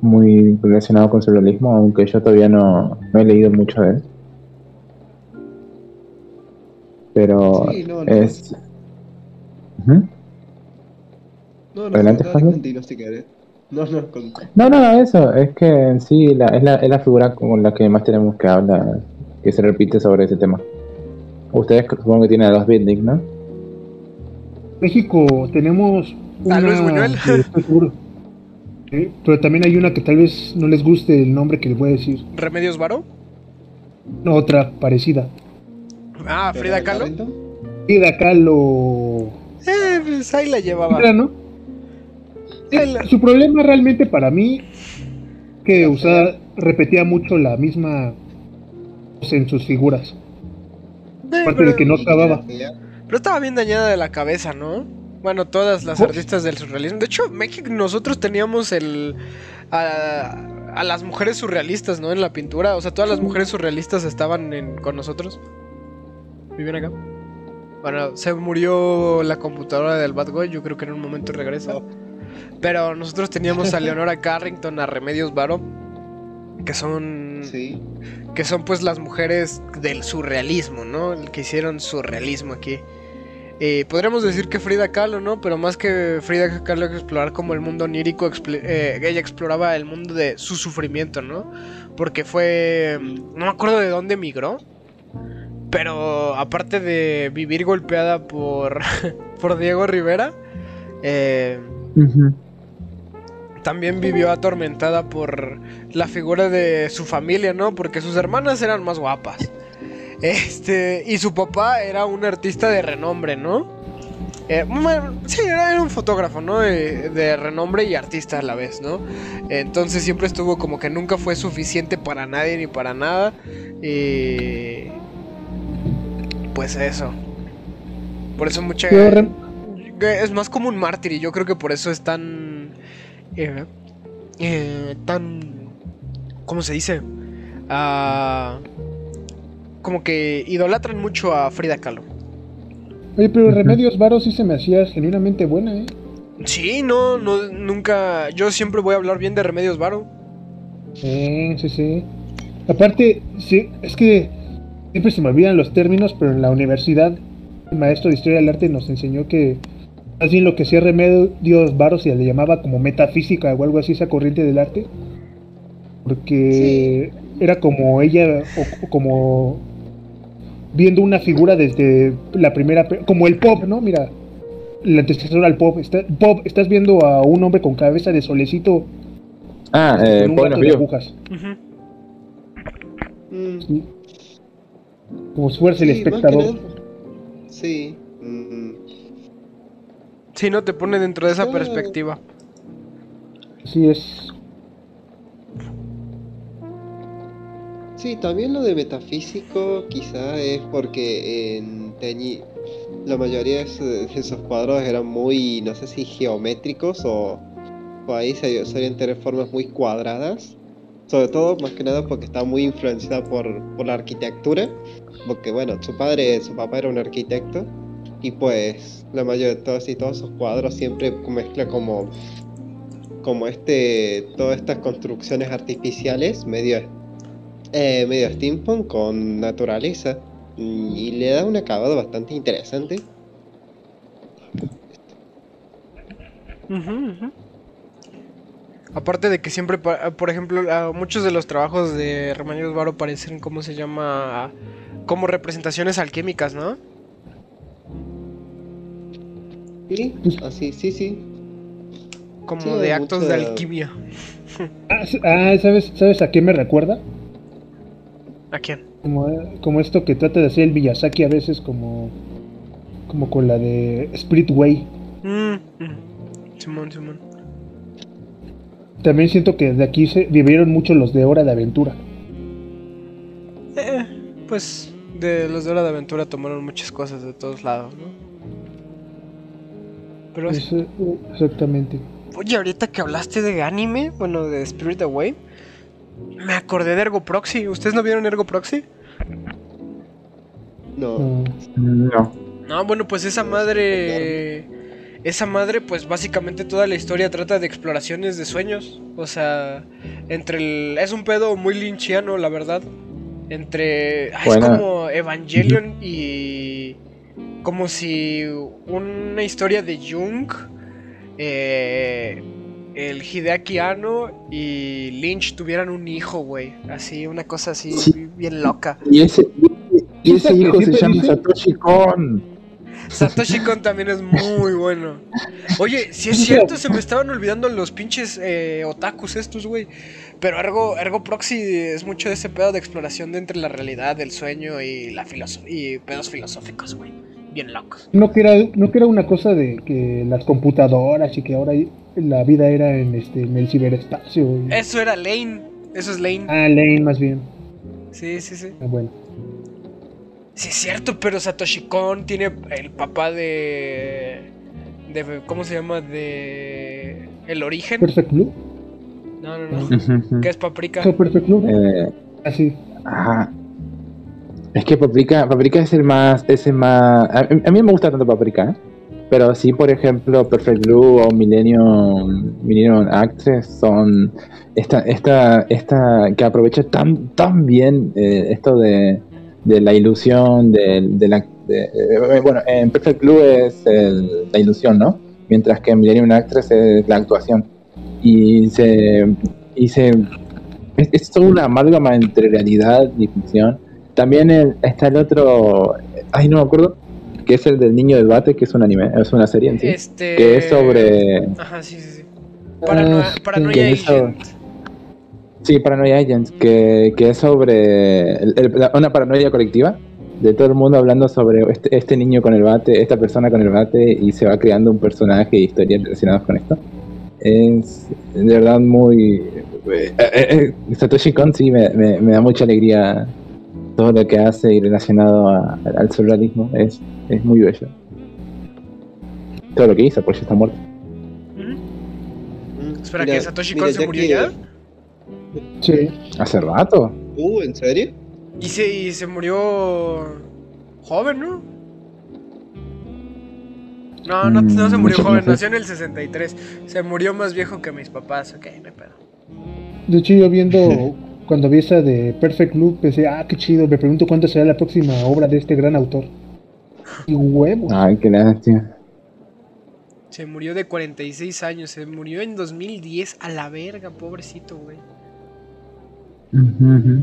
muy relacionada con surrealismo, aunque yo todavía no, no he leído mucho de él. Pero Sí, no, no. es... No, no, Adelante, si querés. No, no, con- No, no, eso, es que en sí la, es, la, es la figura con la que más tenemos que hablar, que se repite sobre ese tema. Ustedes supongo que tienen a los beatniks, ¿no? México tenemos ¿A Luis Buñuel? que estoy seguro. Sí, Pero también hay una que tal vez no les guste el nombre que les voy a decir. ¿Remedios Varo? No, otra parecida. Ah, Frida Kahlo. Frida Kahlo. Eh, pues ahí la llevaba. Era, ¿no? Sí, Ahí la- Su problema realmente para mí que usaba, repetía mucho la misma en sus figuras. Eh, Aparte pero, de que no acababa. Pero estaba bien dañada de la cabeza, ¿no? Bueno, todas las ¿Cómo? artistas del surrealismo. De hecho, México, nosotros teníamos el. A, a las mujeres surrealistas, ¿no? En la pintura. O sea, todas las mujeres surrealistas estaban en- con nosotros. Vivían acá. Bueno, se murió la computadora del Bad Boy. Yo creo que en un momento regresa. Pero nosotros teníamos a Leonora [laughs] Carrington, a Remedios Varo. Que son. Sí. que son pues las mujeres del surrealismo, ¿no? El que hicieron surrealismo aquí. Eh, podríamos decir que Frida Kahlo, ¿no? Pero más que Frida Kahlo explorar como el mundo onírico, eh, ella exploraba el mundo de su sufrimiento, ¿no? Porque fue... No me acuerdo de dónde emigró. Pero aparte de vivir golpeada por, [laughs] por Diego Rivera, eh, también vivió atormentada por la figura de su familia, ¿no? Porque sus hermanas eran más guapas. Este, y su papá era un artista de renombre, ¿no? Eh, bueno, sí, era, era un fotógrafo, ¿no? De, de renombre y artista a la vez, ¿no? Entonces siempre estuvo como que nunca fue suficiente para nadie ni para nada. Y... Pues eso. Por eso mucha... Es más como un mártir y yo creo que por eso es tan... eh, eh, tan... ¿Cómo se dice? Ah, como que idolatran mucho a Frida Kahlo. Oye, pero Remedios Varo sí se me hacía genuinamente buena, ¿eh? Sí, no, no, nunca... Yo siempre voy a hablar bien de Remedios Varo. Sí, sí, sí. Aparte, sí, es que siempre se me olvidan los términos, pero en la universidad el maestro de Historia del Arte nos enseñó que más bien lo que hacía Remedios Varo se le llamaba como metafísica o algo así, esa corriente del arte. Porque era como ella, o, o como viendo una figura desde la primera, como el pop, ¿no? Mira, el antecesor al pop. Está, pop, estás viendo a un hombre con cabeza de solecito Ah, eh, con un gato de agujas. Mm. Como si fueras el sí, espectador. Sí. mm, Sí, no te pone dentro de esa Ah. perspectiva. Así es. Sí, también lo de metafísico quizá es porque en Teñi la mayoría de esos, de esos cuadros eran muy, no sé si geométricos o, o ahí se solían tener formas muy cuadradas. Sobre todo, más que nada, porque estaba muy influenciada por, por la arquitectura. Porque bueno, su padre, su papá era un arquitecto. Y pues la mayoría de todos y todos esos cuadros siempre mezcla como como este todas estas construcciones artificiales medio eh, medio steampunk con naturaleza y le da un acabado bastante interesante. Ujú, ujú. Aparte de que siempre, por ejemplo, muchos de los trabajos de Remedios Varo parecen, ¿cómo se llama? Como representaciones alquímicas, ¿no? Sí, así, sí, sí. Como Sí, de actos de alquimia. Ah, ah, ¿sabes, ¿sabes a qué me recuerda? ¿A quién? Como, como esto que trata de hacer el Miyazaki a veces como, como con la de Spirit Way. Mm, mm. Simón, Simón. También siento que de aquí se vivieron mucho los de Hora de Aventura. Eh, pues de los de Hora de Aventura tomaron muchas cosas de todos lados, ¿no? Pero, Es, exactamente. oye, ahorita que hablaste de anime, bueno, de Spirit Away, me acordé de Ergo Proxy. ¿Ustedes no vieron Ergo Proxy? No. No. No, bueno, pues esa madre. Esa madre, pues básicamente toda la historia trata de exploraciones de sueños. O sea, entre el. Es un pedo muy linchiano, la verdad. Entre. ah. Es como Evangelion y. Como si una historia de Jung. eh, el Hideaki Anno y Lynch tuvieran un hijo, güey. Así, una cosa así Sí. bien loca. Y ese, y ese ¿Esa que hijo se llama dice? Satoshi Kon. Satoshi Kon también es muy bueno. Oye, si es cierto, se me estaban olvidando los pinches eh, otakus estos, güey. Pero Ergo, Ergo Proxy es mucho de ese pedo de exploración de entre la realidad, el sueño y la y pedos filosóficos, güey. Bien locos. No que, era, no que era una cosa de que las computadoras y que ahora la vida era en, este, en el ciberespacio. Eso era Lane. Eso es Lane. Ah, Lane más bien. Sí, sí, sí. Ah, bueno. Sí, es cierto, pero Satoshi Kon tiene el papá de. de ¿cómo se llama? de El Origen. Perfect Blue. No, no, no. ¿Qué es Paprika? ¿Qué Perfect Blue? Eh, Así. ajá. Es que Paprika, Paprika es el más, es el más. A, a mí me gusta tanto Paprika, ¿eh? pero sí, por ejemplo, Perfect Blue o Millennium, Millennium Access son esta, esta, esta que aprovecha tan, tan bien eh, esto de, de la ilusión, de, de la, de- eh, bueno, en Perfect Blue es el- la ilusión, ¿no? Mientras que en Millennium Actress es la actuación. Y se, y se es, es toda una amálgama entre realidad y ficción. También el- está el otro, ay no me acuerdo, que es el del niño del bate, que es un anime, es una serie en sí, Este. que es sobre, Ajá, sí, sí, sí. Paranoia, Paranoia Agent. Sí, Paranoia Agents, que, que es sobre el- el- la- una paranoia colectiva de todo el mundo hablando sobre este, este niño con el bate, esta persona con el bate, y se va creando un personaje y historias relacionadas con esto. Es de verdad muy... eh, eh, eh, Satoshi Kon sí me, me- me da mucha alegría todo lo que hace y relacionado a- al surrealismo. Es, es muy bello. Todo lo que hizo, pues ya está muerto. Mm, Espera, mira- ¿que Satoshi Kon se murió que- ya? Sí. Hace rato. Uh, ¿en serio? Y se, y se murió. joven, ¿no? No, no, no se Mm, murió joven, nació en el 63. Se murió más viejo que mis papás, ok, no hay pedo. De hecho, yo viendo [laughs] cuando vi esa de Perfect Blue, pensé, ah, qué chido. Me pregunto cuándo será la próxima obra de este gran autor. [laughs] Y huevo. Ay, qué lástima. Se murió de 46 años, se murió en 2010 a la verga, pobrecito, güey. Ujú.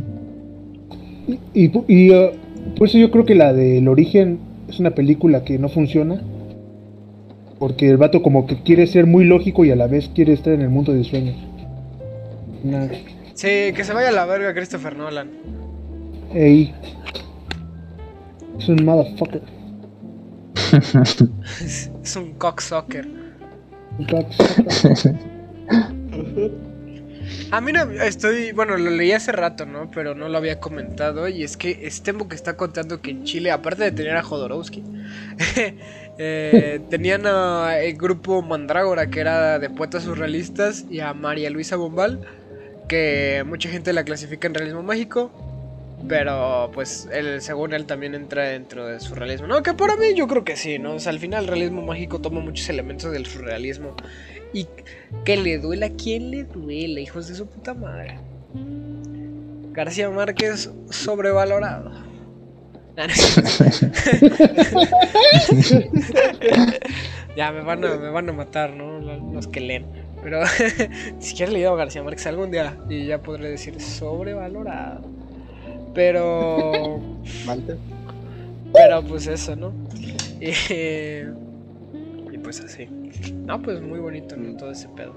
Y, y, y, uh, por eso yo creo que la del origen es una película que no funciona. Porque el vato como que quiere ser muy lógico y a la vez quiere estar en el mundo de sueños. Nah, Sí, que se vaya a la verga Christopher Nolan. ey. Es un motherfucker. Es, [laughs] es un cocksucker. Un cocksucker. [laughs] A mí no, estoy, bueno, lo leí hace rato, ¿no? Pero no lo había comentado. Y es que Stembo que está contando que en Chile, aparte de tener a Jodorowsky, [laughs] eh, tenían a el grupo Mandrágora, que era de poetas surrealistas, y a María Luisa Bombal, que mucha gente la clasifica en realismo mágico. Pero pues él, según él también entra dentro del surrealismo. No, que para mí yo creo que sí, ¿no? O sea, al final el realismo mágico toma muchos elementos del surrealismo. Y que le duela a quien le duele, hijos de su puta madre. García Márquez sobrevalorado. [laughs] Ya me van, a, me van a matar, ¿no? Lo- Los que leen. Pero [laughs] ni siquiera he leído a García Márquez algún día y ya podré decir sobrevalorado. Pero. Pero pues eso, ¿no? Y pues así. No, pues muy bonito, ¿no? Todo ese pedo.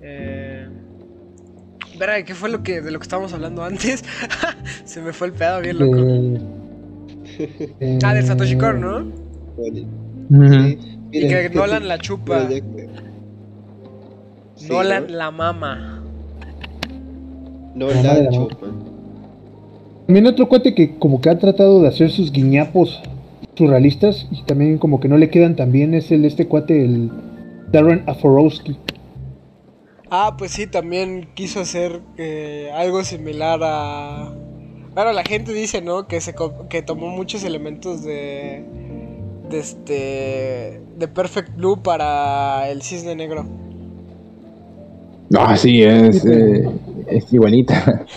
Eh... Verá, ¿qué fue lo que de lo que estábamos hablando antes? [laughs] Se me fue el pedo bien loco. Eh, Ah, del Satoshi Kon, ¿no? Sí, Y que Nolan la chupa. Sí, Nolan ¿no? la mama. No Mamá la chupa. También otro cuate que como que ha tratado de hacer sus guiñapos surrealistas y también como que no le quedan tan bien es el este cuate, el Darren Aforowski. Ah, pues sí, también quiso hacer eh, algo similar a... Bueno, la gente dice, ¿no? Que, se que tomó muchos elementos de... De este... De Perfect Blue para el cisne negro. No, sí, es, eh, es igualita. [laughs]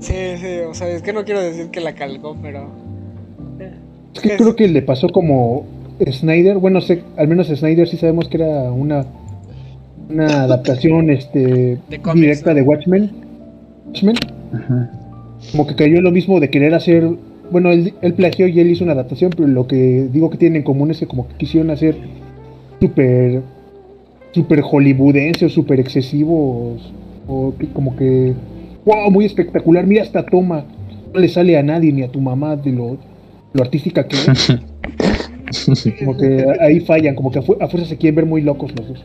Sí, sí, o sea, es que no quiero decir que la calcó, pero... Es que creo que le pasó como Snyder, bueno, sé, al menos Snyder sí sabemos que era una una [laughs] adaptación este De cómics, directa ¿no? de Watchmen. Watchmen, Ujú. como que cayó lo mismo de querer hacer, bueno, él, él plagió y él hizo una adaptación, pero lo que digo que tienen en común es que como que quisieron hacer súper súper hollywoodense o súper excesivos o que como que wow, muy espectacular, mira esta toma, no le sale a nadie ni a tu mamá de lo, lo artística que es. Como que ahí fallan, como que a, fu- a fuerza se quieren ver muy locos los dos.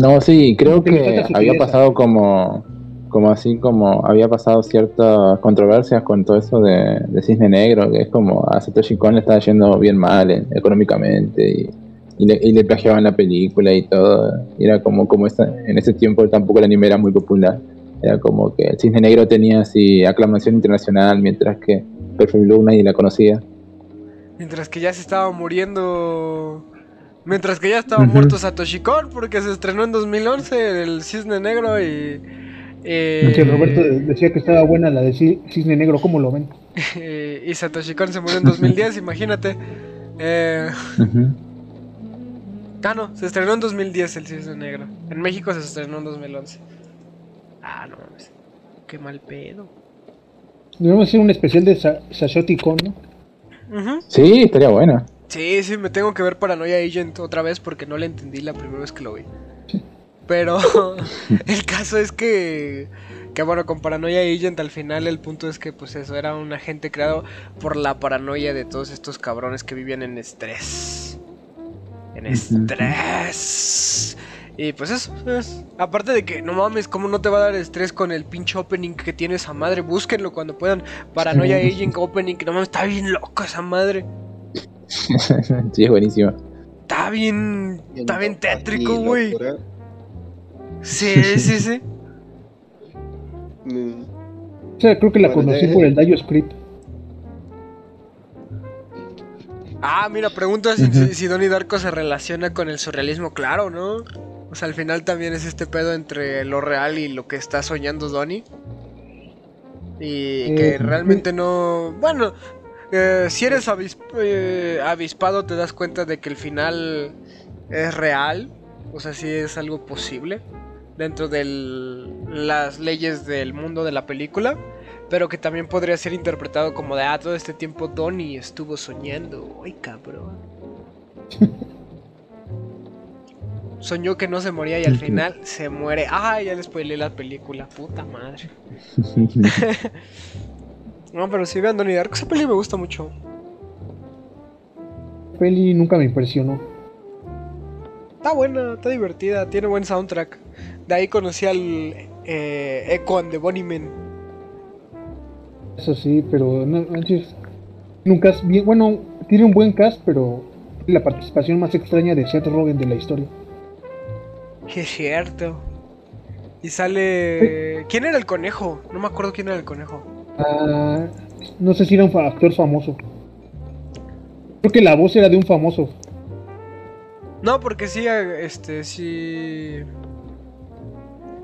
No, sí, creo que había pasado como como así como había pasado ciertas controversias con todo eso de, de Cisne Negro, que es como a Satoshi Kon le estaba yendo bien mal eh, económicamente y, y le, y le plagiaban la película y todo. Y era como, como esa- en ese tiempo tampoco el anime era muy popular. Era como que el Cisne Negro tenía así aclamación internacional, mientras que Perfect Blue nadie la conocía. Mientras que ya se estaba muriendo. Mientras que ya estaba muerto Satoshi Kon, porque se estrenó en 2011 el Cisne Negro y. eh, Que Roberto decía que estaba buena la de Ci- Cisne Negro, ¿cómo lo ven? [laughs] y Satoshi Kon se murió en 2010, imagínate. Eh, [laughs] ah, no, se estrenó en 2010 el Cisne Negro. En México se estrenó en 2011. Ah, no mames. Qué mal pedo. Debemos hacer un especial de Sa Sashoti Kon, ¿no? Sí, estaría buena. Sí, sí, me tengo que ver Paranoia Agent otra vez porque no le entendí la primera vez que lo vi. Pero [laughs] [laughs] el caso es que, que bueno, con Paranoia Agent al final el punto es que pues eso era un agente creado por la paranoia de todos estos cabrones que vivían en estrés. En estrés. Y pues eso, es- aparte de que no mames, ¿cómo no te va a dar estrés con el pinche opening que tiene esa madre? Búsquenlo cuando puedan. Paranoia. Agent Opening, no mames, está bien loco esa madre. [laughs] sí, es buenísima. Está bien. Está bien tétrico, güey. Sí, sí, sí. Mm, O sea, creo que la conocí de- por el Dayo Script. Ah, mira, pregunta si, si Donnie Darko se relaciona con el surrealismo, claro, ¿no? O sea, al final también es este pedo entre lo real y lo que está soñando Donnie. Y que Eh, realmente no. Bueno, eh, si eres eh, avispado, te das cuenta de que el final es real. O sea, sí es algo posible dentro de las leyes del mundo de la película. Pero que también podría ser interpretado como de, ah, todo este tiempo Donnie estuvo soñando. Ay, cabrón. [laughs] Soñó que no se moría y al final se muere. Ah, ya le spoilé la película. Puta madre. [laughs] No, pero si vean Donnie Darko, esa peli me gusta mucho. Peli nunca me impresionó. Está buena, está divertida, tiene buen soundtrack. De ahí conocí al eh, Echo and the Bunnymen. Eso sí, pero no manches. Nunca es bien. Bueno, tiene un buen cast, pero la participación más extraña de Seth Rogen de la historia. Es cierto. Y sale. ¿Quién era el conejo? No me acuerdo quién era el conejo. Ah, no sé si era un actor famoso. Creo que la voz era de un famoso. No, porque sí, este, sí.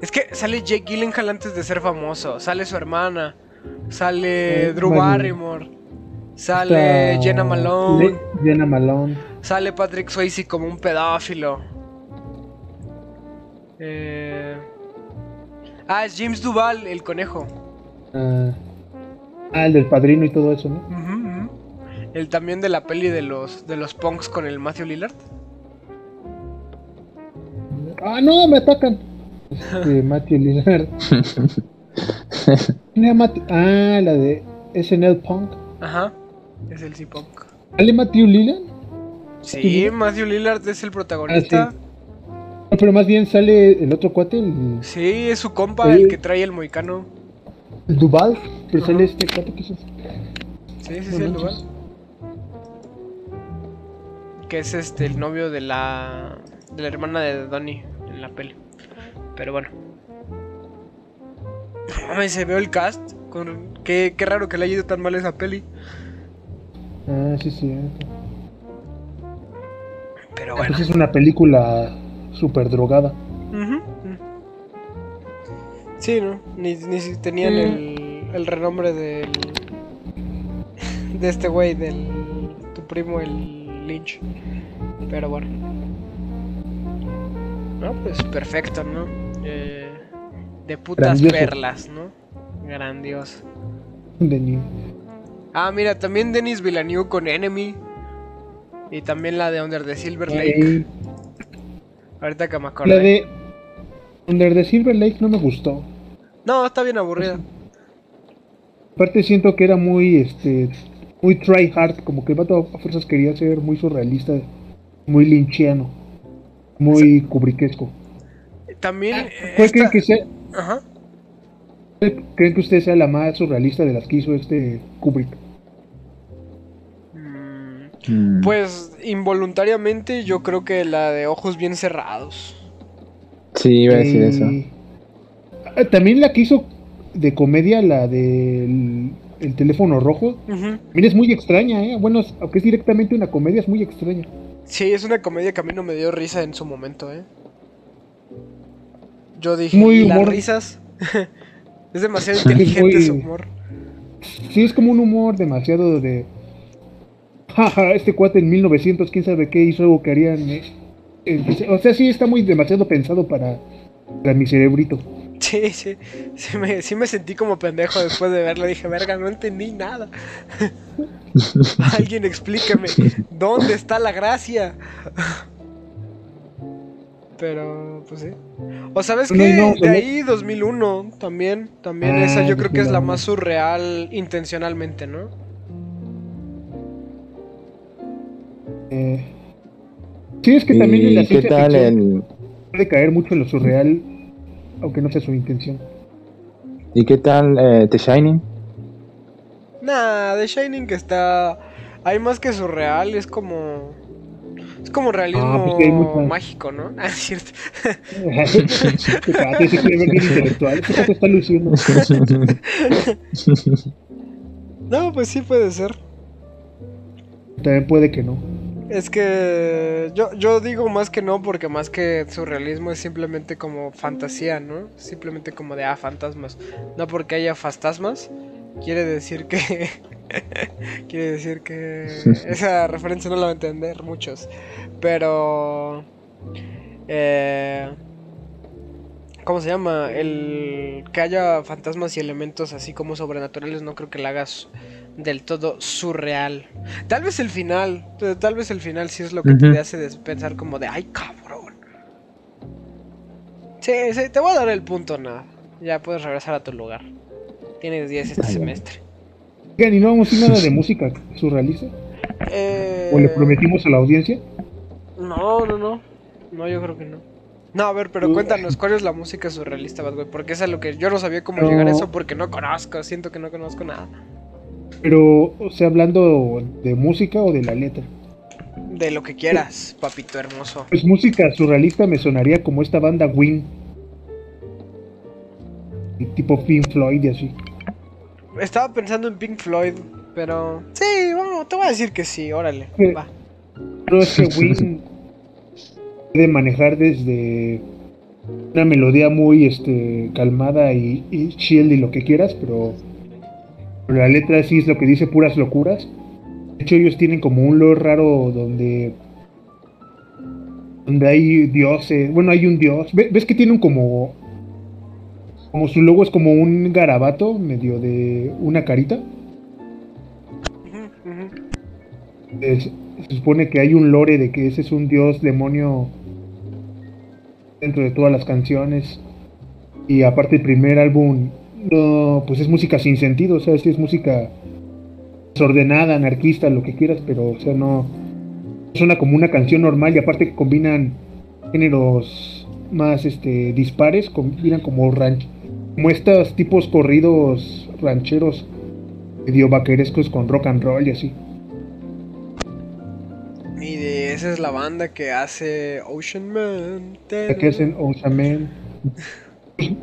Es que sale Jake Gyllenhaal antes de ser famoso. Sale su hermana. Sale Eh, Drew bueno. Barrymore. Sale Jenna Malone. Le- Jenna Malone. Sale Patrick Swayze como un pedófilo. Eh... Ah, es James Duval, el conejo. Ah, ah, el del padrino y todo eso, ¿no? El también de la peli de los de los punks con el Matthew Lillard. Ah, no, me atacan. Este, [laughs] Matthew Lillard. Ah, la de SNL Punk. Ajá. Es el C-Punk. ¿Sale Matthew Lillard? Sí? Matthew Lillard es el protagonista. No, pero más bien sale el otro cuate, el, sí. es su compa, el que trae el moicano. el Duval. Pero sale este cuate que es. Sí, sí, sí, el. Duval. Que es este el novio de la de la hermana de Donnie en la peli. Pero bueno. Ay, se veo el cast. Con... Qué, qué raro que le haya ido tan mal esa peli. Ah, sí, sí. Pero bueno. Pues es una película súper drogada. Sí, ¿no? Ni, ni si tenían Sí. el, el renombre del. De este güey, del. Tu primo, el Lynch. Pero bueno. No, pues perfecto, ¿no? Eh, de putas Grandioso. perlas, ¿no? Grandioso. De ni- Ah, mira, también Denis Villeneuve con Enemy. Y también la de Under the Silver Lake. Ey, Ahorita que me La acordé. de Under the Silver Lake no me gustó. No, está bien aburrida. Aparte siento que era muy, este, muy try hard, como que el vato a fuerzas quería ser muy surrealista, muy linchiano, muy cubriquesco. También. eh, ¿Cuál creen que sea, Ajá. ¿Creen que usted sea la más surrealista de las que hizo este Kubrick? Mm. Pues involuntariamente yo creo que la de ojos bien cerrados. Sí, iba a decir eso. Ah, También la que hizo de comedia, la del el teléfono rojo, también es muy extraña, ¿eh? Bueno, es- aunque es directamente una comedia, es muy extraña. Sí, es una comedia que a mí no me dio risa en su momento, ¿eh? Yo dije, Muy ¿y las humor- risas? [laughs] es demasiado [laughs] inteligente muy- su humor. Sí, es como un humor demasiado de... Jaja, este cuate en 1900, quién sabe qué hizo algo que harían... eh, eh, o sea, sí está muy demasiado pensado para, para mi cerebrito. Sí, sí, sí me, sí me sentí como pendejo después de verlo. Dije, verga, no entendí nada. [laughs] Alguien explíqueme, ¿dónde está la gracia? Pero, pues sí. O sabes No, qué, no, de ahí 2001 también, también Ah, esa yo creo que es la 2001. más surreal intencionalmente, ¿no? Eh, sí, es que también en la ¿Y qué ciencia tal ficción el, puede caer mucho en lo surreal, aunque no sea su intención. ¿Y qué tal eh, The Shining? Nah, The Shining que está. Hay más que surreal, es como. Es como realismo Ah, pues muchas- mágico, ¿no? [laughs] Ah, es cierto. [laughs] Intelectual, está luciendo. [laughs] No, pues sí puede ser. También puede que no. Es que yo, yo digo más que no, porque más que surrealismo es simplemente como fantasía, ¿no? Simplemente como de, ah, fantasmas. No porque haya fantasmas, quiere decir que... [laughs] quiere decir que... [laughs] Esa referencia no la van a entender muchos. Pero... Eh, ¿Cómo se llama? El que haya fantasmas y elementos así como sobrenaturales no creo que la hagas del todo surreal. Tal vez el final, eh, tal vez el final sí es lo que te hace pensar como de, ay cabrón. Sí, sí, te voy a dar el punto, nada. Ya puedes regresar a tu lugar. Tienes 10 este semestre. Oigan, ¿y no vamos a nada de [laughs] música surrealista? Eh, ¿O le prometimos a la audiencia? No, no, no. No, yo creo que no. No, a ver, pero cuéntanos, ¿cuál es la música surrealista, Bad Boy? Porque es a lo que yo no sabía cómo No. llegar a eso porque no conozco, siento que no conozco nada. Pero, o sea, hablando de música o de la letra. De lo que quieras, papito hermoso. Pues música surrealista me sonaría como esta banda Win. Tipo Pink Floyd y así. Estaba pensando en Pink Floyd, pero... Sí, vamos, te voy a decir que sí, órale, Sí. va. Pero es que Win [laughs] puede manejar desde una melodía muy este, calmada y, y chill y lo que quieras, pero, pero la letra sí es lo que dice puras locuras. De hecho, ellos tienen como un lore raro donde donde hay dioses. Bueno, hay un dios. Ve- ¿Ves que tienen como como su logo es como un garabato medio de una carita? Es- se supone que hay un lore de que ese es un dios demonio dentro de todas las canciones. Y aparte el primer álbum, no, pues es música sin sentido, o sea, sí es música desordenada, anarquista, lo que quieras, pero o sea, no suena como una canción normal y aparte que combinan géneros más este dispares, combinan como ranch, como estos tipos corridos rancheros medio vaquerescos con rock and roll y así. Y de esa es la banda que hace Ocean Man. Ya que hacen Ocean Man. [laughs]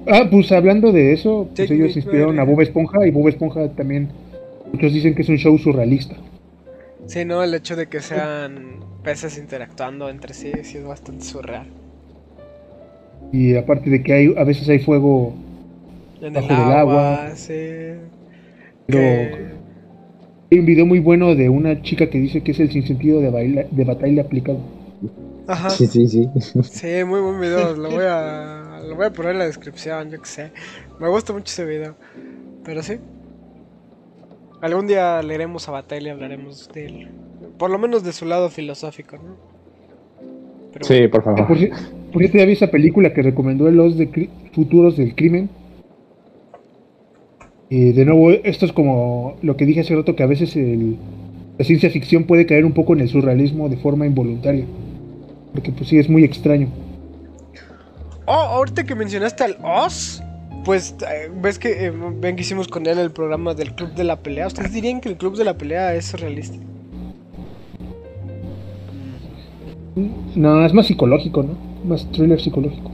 Ah, pues hablando de eso, pues ellos inspiraron a. Bob Esponja y Bob Esponja también. Muchos dicen que es un show surrealista. Sí, no, el hecho de que sean peces interactuando entre sí, sí es bastante surreal. Y aparte de que hay a veces hay fuego, En Bajo el del agua, agua. sí. pero que- hay un video muy bueno de una chica que dice que es el sinsentido de, baila, de batalla aplicado. Ajá. Sí, sí, sí. Sí, muy buen video. Lo voy a, lo voy a poner en la descripción, yo que sé. Me gusta mucho ese video. Pero sí. Algún día leeremos a Bataille y hablaremos de él. Por lo menos de su lado filosófico, ¿no? Pero Sí, por Por, favor. ci- por cierto, ya vi esa película que recomendó el Los de Futuros del Crimen. Y de nuevo, esto es como lo que dije hace rato, que a veces el- la ciencia ficción puede caer un poco en el surrealismo de forma involuntaria. Porque pues sí, es muy extraño. Oh, ahorita que mencionaste al Oz, pues eh, ves que eh, ven que hicimos con él el programa del Club de la Pelea. ¿Ustedes dirían que el Club de la Pelea es realista? No, es más psicológico, ¿no? Más thriller psicológico.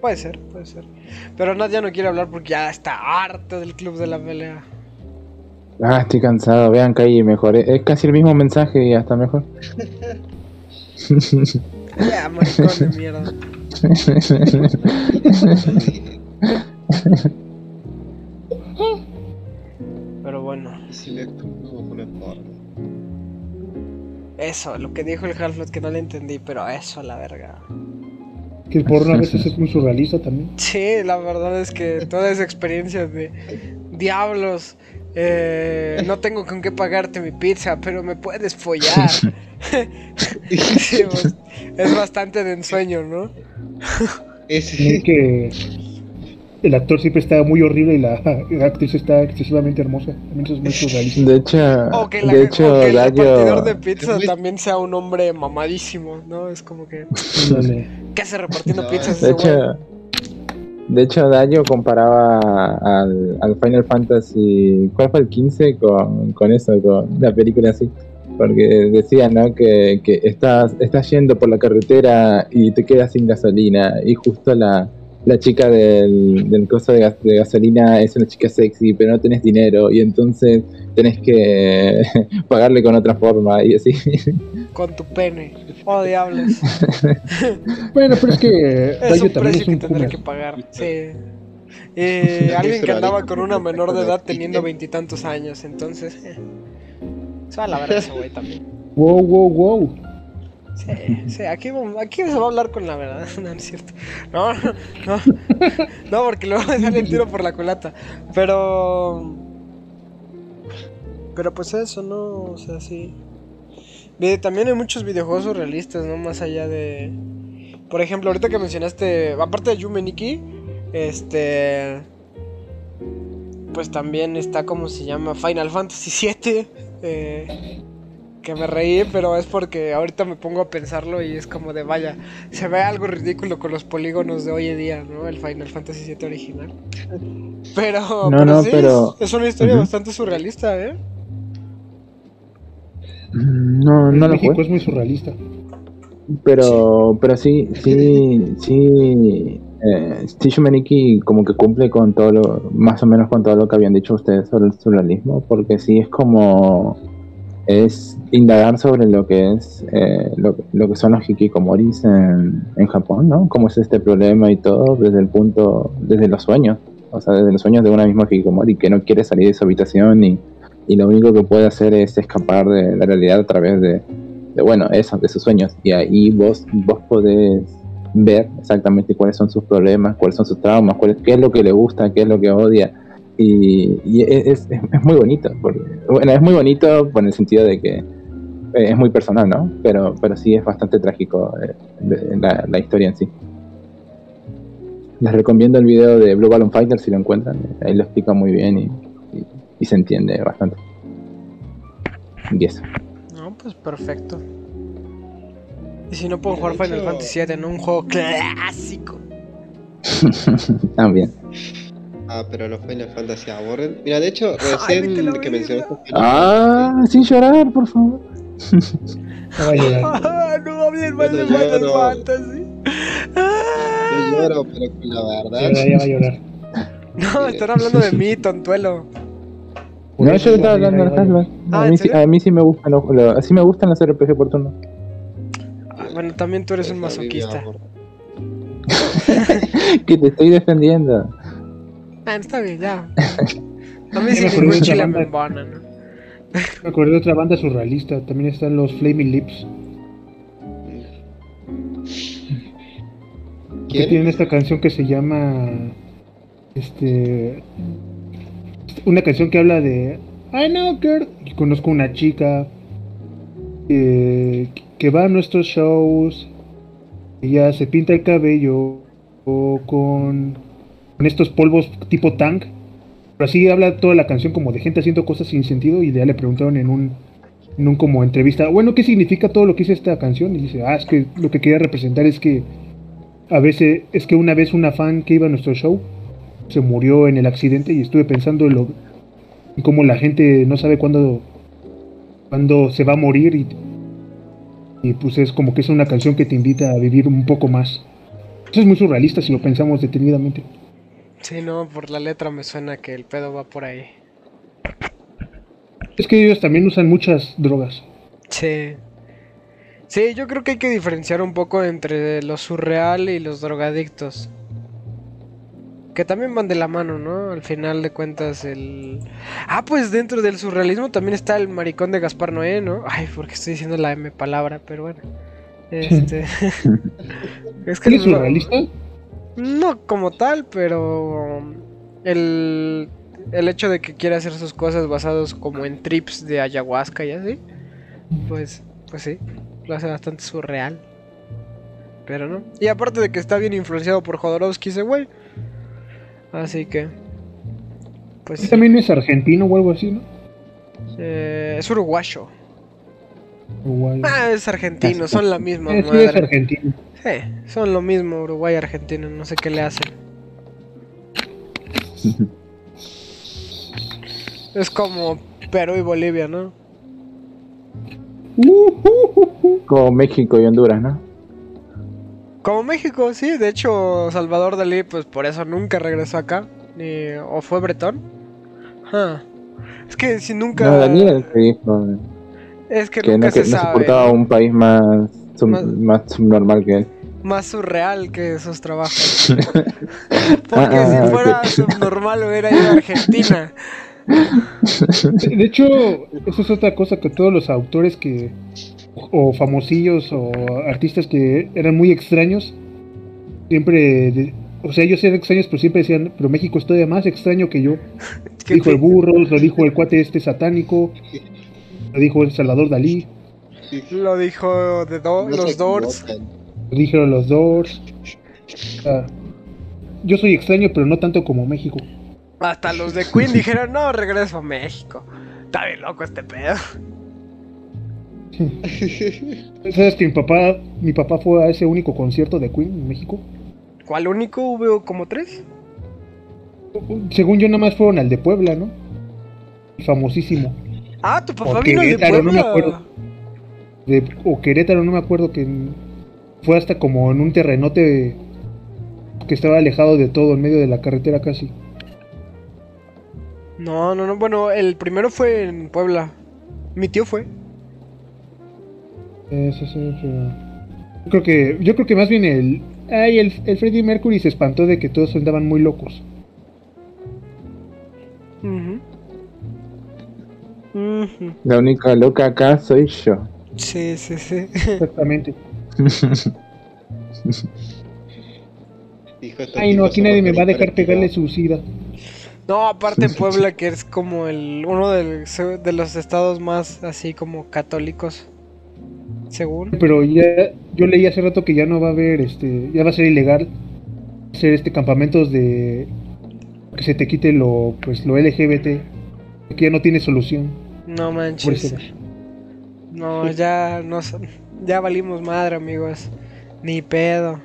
Puede ser, puede ser. Pero Nat ya no quiere hablar porque ya está harto del Club de la Pelea. Ah, estoy cansado, vean que ahí mejoré. Es casi el mismo mensaje y hasta mejor. [laughs] Ya, maricón de mierda. Pero bueno, eso, lo que dijo el Half-Life que no le entendí, pero eso, la verga. Que el porno a veces [laughs] es muy surrealista también. Sí, la verdad es que toda esa experiencia de diablos, eh, no tengo con qué pagarte mi pizza, pero me puedes follar. Sí, pues, [laughs] [laughs] es bastante de ensueño, ¿no? También que el actor siempre está muy horrible y la, la actriz está excesivamente hermosa. También eso es muy surrealista. De hecho, O que, la- de o hecho, que el repartidor de pizza Es muy- también sea un hombre mamadísimo, ¿no? Es como que. ¿qué hace repartiendo No, pizzas de ese güey? De hecho, Dayo comparaba al, al Final Fantasy, ¿cuál fue el 15? Con, con eso, con la película así. Porque decía, ¿no? Que, que estás, estás yendo por la carretera y te quedas sin gasolina y justo la, la chica del, del coso de, gas- de gasolina es una chica sexy, pero no tenés dinero y entonces tenés que [laughs] pagarle con otra forma y así. [laughs] Con tu pene. Oh, diablos. [laughs] Bueno, pero es que Es un también precio es que tendré que pagar. Sí. Eh, alguien que andaba con una menor de edad teniendo veintitantos años, entonces. Eh. Se va a la verga ese güey también. Wow, wow, wow. Sí, sí, aquí, aquí se va a hablar con la verdad, [laughs] no, es cierto. No, no, no, porque luego me sale el tiro por la culata. Pero. Pero pues eso, ¿no? O sea, sí. También hay muchos videojuegos surrealistas, ¿no? Más allá de. Por ejemplo, ahorita que mencionaste, aparte de Yume Nikki, este. Pues también está como se llama Final Fantasy VII. eh, que me reí, pero es porque ahorita me pongo a pensarlo y es como de vaya, se ve algo ridículo con los polígonos de hoy en día, ¿no? El Final Fantasy VII original. Pero, No, pero no, sí, pero- es, es una historia bastante surrealista, ¿eh? No, no lo México fue. es muy surrealista. Pero, pero sí, sí, sí. Eh, como que cumple con todo lo, más o menos con todo lo que habían dicho ustedes sobre el surrealismo, porque sí es como es indagar sobre lo que es eh, lo, lo que son los hikikomoris en, en Japón, ¿no? Cómo es este problema y todo desde el punto, desde los sueños, o sea, desde los sueños de una misma hikikomori que no quiere salir de su habitación y, y lo único que puede hacer es escapar de la realidad a través de, de, bueno, eso, de sus sueños. Y ahí vos, vos podés ver exactamente cuáles son sus problemas, cuáles son sus traumas, cuál qué es lo que le gusta, qué es lo que odia. Y, y es, es- es muy bonito. Porque, bueno, es muy bonito por el sentido de que eh, es muy personal, ¿no? Pero, pero sí es bastante trágico eh, la, la historia en sí. Les recomiendo el video de Blue Balloon Fighter si lo encuentran. Ahí lo explica muy bien y, y- y se entiende bastante. Y eso. No, pues perfecto. Y si no puedo jugar Final Fantasy VII en un juego clásico. [laughs] También. Ah, pero los Final Fantasy aburren. Mira, de hecho, [laughs] recién que mencionaste Ah, sin llorar, por favor. No va a llorar. Ah, no hablen mal de yo Final Fantasy. Ah. Yo lloro, pero con la verdad. ya va a llorar. [laughs] No, están hablando de mí, [laughs] tontuelo. No, yo estaba también hablando de. Half-Life. Ah, A, ¿en mí a mí sí me gustan los, los- así me gustan los RPG por turno. Ah, Bueno, también tú eres un masoquista. que te estoy defendiendo. Ah, está bien, ya. [laughs] Sí me acordé de ningún otra chile banda. me embona, ¿no? Me acordé de otra banda surrealista. También están los Flaming Lips. Que ¿Quién? tienen esta canción que se llama. Este. Una canción que habla de. I know girl. Y conozco una chica. eh, que va a nuestros shows. Ella se pinta el cabello. O con. Con estos polvos tipo tank. Pero así habla toda la canción como de gente haciendo cosas sin sentido. Y ya le preguntaron en un. En un como entrevista. Bueno, ¿qué significa todo lo que dice esta canción? Y dice, ah, es que lo que quería representar es que a veces es que una vez una fan que iba a nuestro show se murió en el accidente y estuve pensando en, lo, en cómo la gente no sabe cuándo, cuándo se va a morir y, y pues es como que es una canción que te invita a vivir un poco más. Eso es muy surrealista si lo pensamos detenidamente. Sí, no, por la letra me suena que el pedo va por ahí. Es que ellos también usan muchas drogas. Sí. Sí, yo creo que hay que diferenciar un poco entre lo surreal y los drogadictos. Que también van de la mano, ¿no? Al final de cuentas, el. Ah, pues dentro del surrealismo también está el maricón de Gaspar Noé, ¿no? Ay, porque estoy diciendo la M palabra, pero bueno. Este. [laughs] es que. ¿Es surrealista? No como tal, pero. El. El hecho de que quiera hacer sus cosas basados como en trips de ayahuasca y así. Pues. Pues sí. Lo hace bastante surreal. Pero no. Y aparte de que está bien influenciado por Jodorowsky ese güey. Así que. Pues. También es argentino o algo así, ¿no? Eh, es uruguayo. Uruguay. Ah, es argentino, son la misma sí, madre. es argentino. Sí, son lo mismo, Uruguay y Argentina, no sé qué le hacen. es como Perú y Bolivia, ¿no? Como México y Honduras, ¿no? Como México, sí. De hecho, Salvador Dalí, pues por eso nunca regresó acá. Ni... ¿O fue bretón? Es que si nunca... No, Daniel se dijo es que, nunca no, se que sabe. no soportaba un país más, más, más subnormal que él. Más surreal que esos trabajos. [laughs] Porque ah, si fuera okay. subnormal hubiera ido a Argentina. De hecho, eso es otra cosa que todos los autores que o famosillos o artistas que eran muy extraños siempre o sea ellos eran extraños pero siempre decían pero México es todavía más extraño que yo [laughs] dijo el burro lo dijo el cuate este satánico lo dijo el Salvador Dalí lo dijo de do no los Doors lo dijeron los Doors yo soy extraño pero no tanto como México hasta los de Queen dijeron no regreso a México está bien loco este pedo ¿Sabes que mi papá, mi papá fue a ese único concierto de Queen en México? ¿Cuál único? ¿Hubo como tres? Según yo, nada más fueron al de Puebla, ¿no? Famosísimo. Ah, tu papá vino Querétaro, de Puebla. No me acuerdo. De, o Querétaro, no me acuerdo que fue hasta como en un terrenote que estaba alejado de todo, en medio de la carretera casi. No, no, no. Bueno, el primero fue en Puebla. Mi tío fue. Eso sí, pero... Yo creo que, yo creo que más bien el, ay, el, el Freddie Mercury se espantó de que todos andaban muy locos. Uh -huh. Uh -huh. La única loca acá soy yo. Sí, sí, sí. Exactamente. [laughs] Ay, no, aquí nadie me va a dejar pegarle su sida. No, aparte Puebla, que es como el uno del, de los estados más así como católicos según. Pero ya yo leí hace rato que ya no va a haber, este, ya va a ser ilegal hacer este campamentos de que se te quite lo, pues lo LGBT, que ya no tiene solución. No manches. No, ya no, ya valimos madre, amigos. Ni pedo.